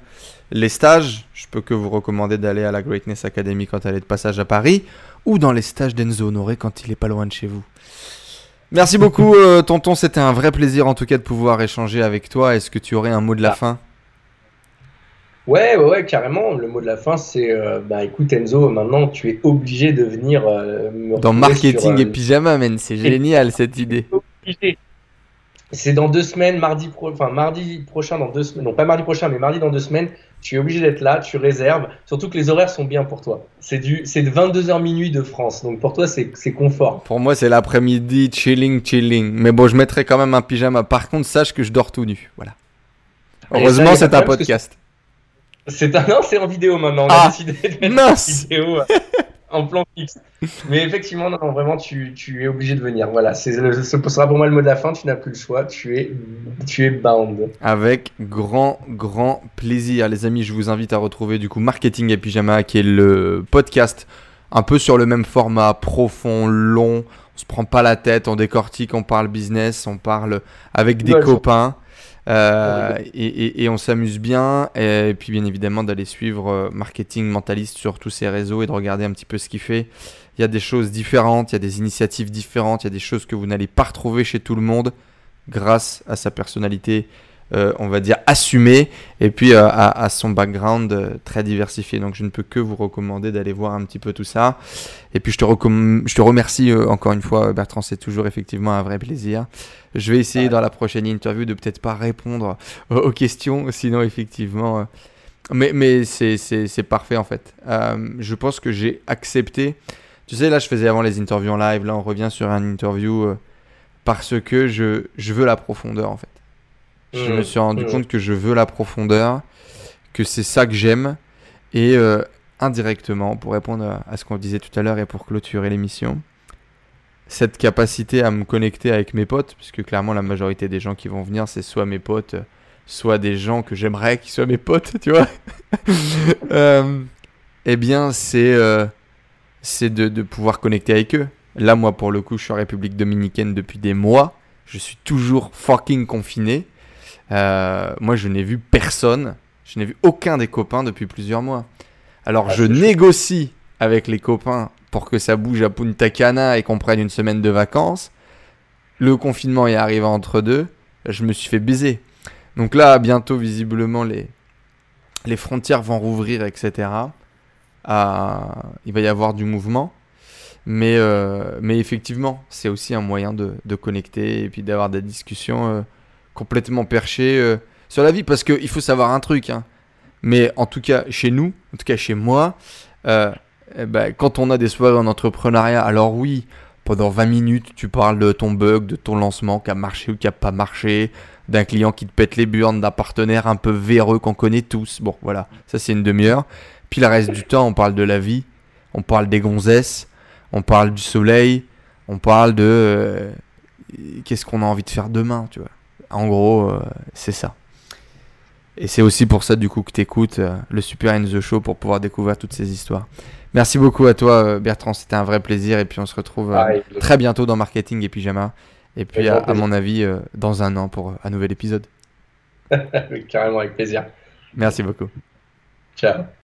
Les stages, je peux que vous recommander d'aller à la Greatness Academy quand elle est de passage à Paris ou dans les stages d'Enzo Honoré quand il est pas loin de chez vous. Merci beaucoup, euh, tonton. C'était un vrai plaisir en tout cas de pouvoir échanger avec toi. Est-ce que tu aurais un mot de la Ah. fin? Ouais, ouais, ouais, carrément. Le mot de la fin, c'est euh, bah écoute Enzo, maintenant tu es obligé de venir euh, me Dans marketing sur, euh, et pyjama, man. C'est génial cette idée. obligé. C'est dans deux semaines, mardi, pro... enfin, mardi prochain, dans deux semaines. Non, pas mardi prochain, mais mardi dans deux semaines. Tu es obligé d'être là, tu réserves. Surtout que les horaires sont bien pour toi. C'est du, c'est de 22h minuit de France. Donc pour toi, c'est c'est confort. Pour moi, c'est l'après-midi, chilling, chilling. Mais bon, je mettrai quand même un pyjama. Par contre, sache que je dors tout nu. Voilà. Heureusement, c'est un podcast. C'est un, non, c'est en vidéo maintenant. On Ah, a décidé de mettre mince. la vidéo euh, en plan fixe. Mais effectivement, non, non, vraiment, tu, tu es obligé de venir. Voilà, c'est ce sera pour moi le mot de la fin. Tu n'as plus le choix. Tu es, tu es bound. Avec grand, grand plaisir. Les amis, je vous invite à retrouver du coup Marketing et Pyjama, qui est le podcast un peu sur le même format, profond, long. On se prend pas la tête, on décortique, on parle business, on parle avec des Ouais, je- euh, et, et- et on s'amuse bien. Et puis, bien évidemment, d'aller suivre euh, Marketing Mentaliste sur tous ses réseaux et de regarder un petit peu ce qu'il fait. Il y a des choses différentes, il y a des initiatives différentes, il y a des choses que vous n'allez pas retrouver chez tout le monde grâce à sa personnalité, euh, on va dire, assumée, et puis euh, à, à son background euh, très diversifié. Donc je ne peux que vous recommander d'aller voir un petit peu tout ça. Et puis je te, je te remercie encore une fois, Bertrand, c'est toujours effectivement un vrai plaisir. Je vais essayer Ouais. dans la prochaine interview de peut-être pas répondre aux, questions, sinon effectivement... mais, mais c'est, parfait en fait. Je pense que j'ai accepté. Tu sais, là, je faisais avant les interviews en live. Là, on revient sur un interview parce que je, je veux la profondeur en fait. Je Mmh, me suis rendu mmh. compte que je veux la profondeur, que c'est ça que j'aime. Et euh, indirectement, pour répondre à, ce qu'on disait tout à l'heure et pour clôturer l'émission, cette capacité à me connecter avec mes potes, puisque clairement la majorité des gens qui vont venir, c'est soit mes potes, soit des gens que j'aimerais qu'ils soient mes potes, tu vois. Euh, eh bien, c'est euh, de, de pouvoir connecter avec eux. Là, moi, pour le coup, je suis en République Dominicaine depuis des mois. Je suis toujours fucking confiné. Euh, moi, je n'ai vu personne. Je n'ai vu aucun des copains depuis plusieurs mois. Alors, Ah, je négocie avec les copains pour que ça bouge à Punta Cana et qu'on prenne une semaine de vacances. Le confinement est arrivé entre deux. Je me suis fait baiser. Donc là, bientôt, visiblement, les, les frontières vont rouvrir, etc. Ah, il va y avoir du mouvement. Mais, euh, mais effectivement, c'est aussi un moyen de, de connecter et puis d'avoir des discussions euh, complètement perchées euh, sur la vie. Parce qu'il faut savoir un truc. hein. Mais en tout cas, chez nous, en tout cas chez moi, euh, eh ben, quand on a des soirées en entrepreneuriat, alors oui, pendant 20 minutes, tu parles de ton bug, de ton lancement qui a marché ou qui a pas marché, d'un client qui te pète les burnes, d'un partenaire un peu véreux qu'on connaît tous. Bon, voilà, ça c'est une demi-heure. Puis le reste du temps, on parle de la vie, on parle des gonzesses, on parle du soleil, on parle de euh, qu'est-ce qu'on a envie de faire demain, tu vois. En gros, euh, c'est ça. Et c'est aussi pour ça, du coup, que tu écoutes le Super in the Show pour pouvoir découvrir toutes ces histoires. Merci beaucoup à toi, euh, Bertrand. C'était un vrai plaisir. Et puis, on se retrouve euh, Pareil. très bientôt dans Marketing et Pyjama. Et puis, à, à mon avis, euh, dans un an pour un nouvel épisode. Carrément avec plaisir. Merci beaucoup. Ciao.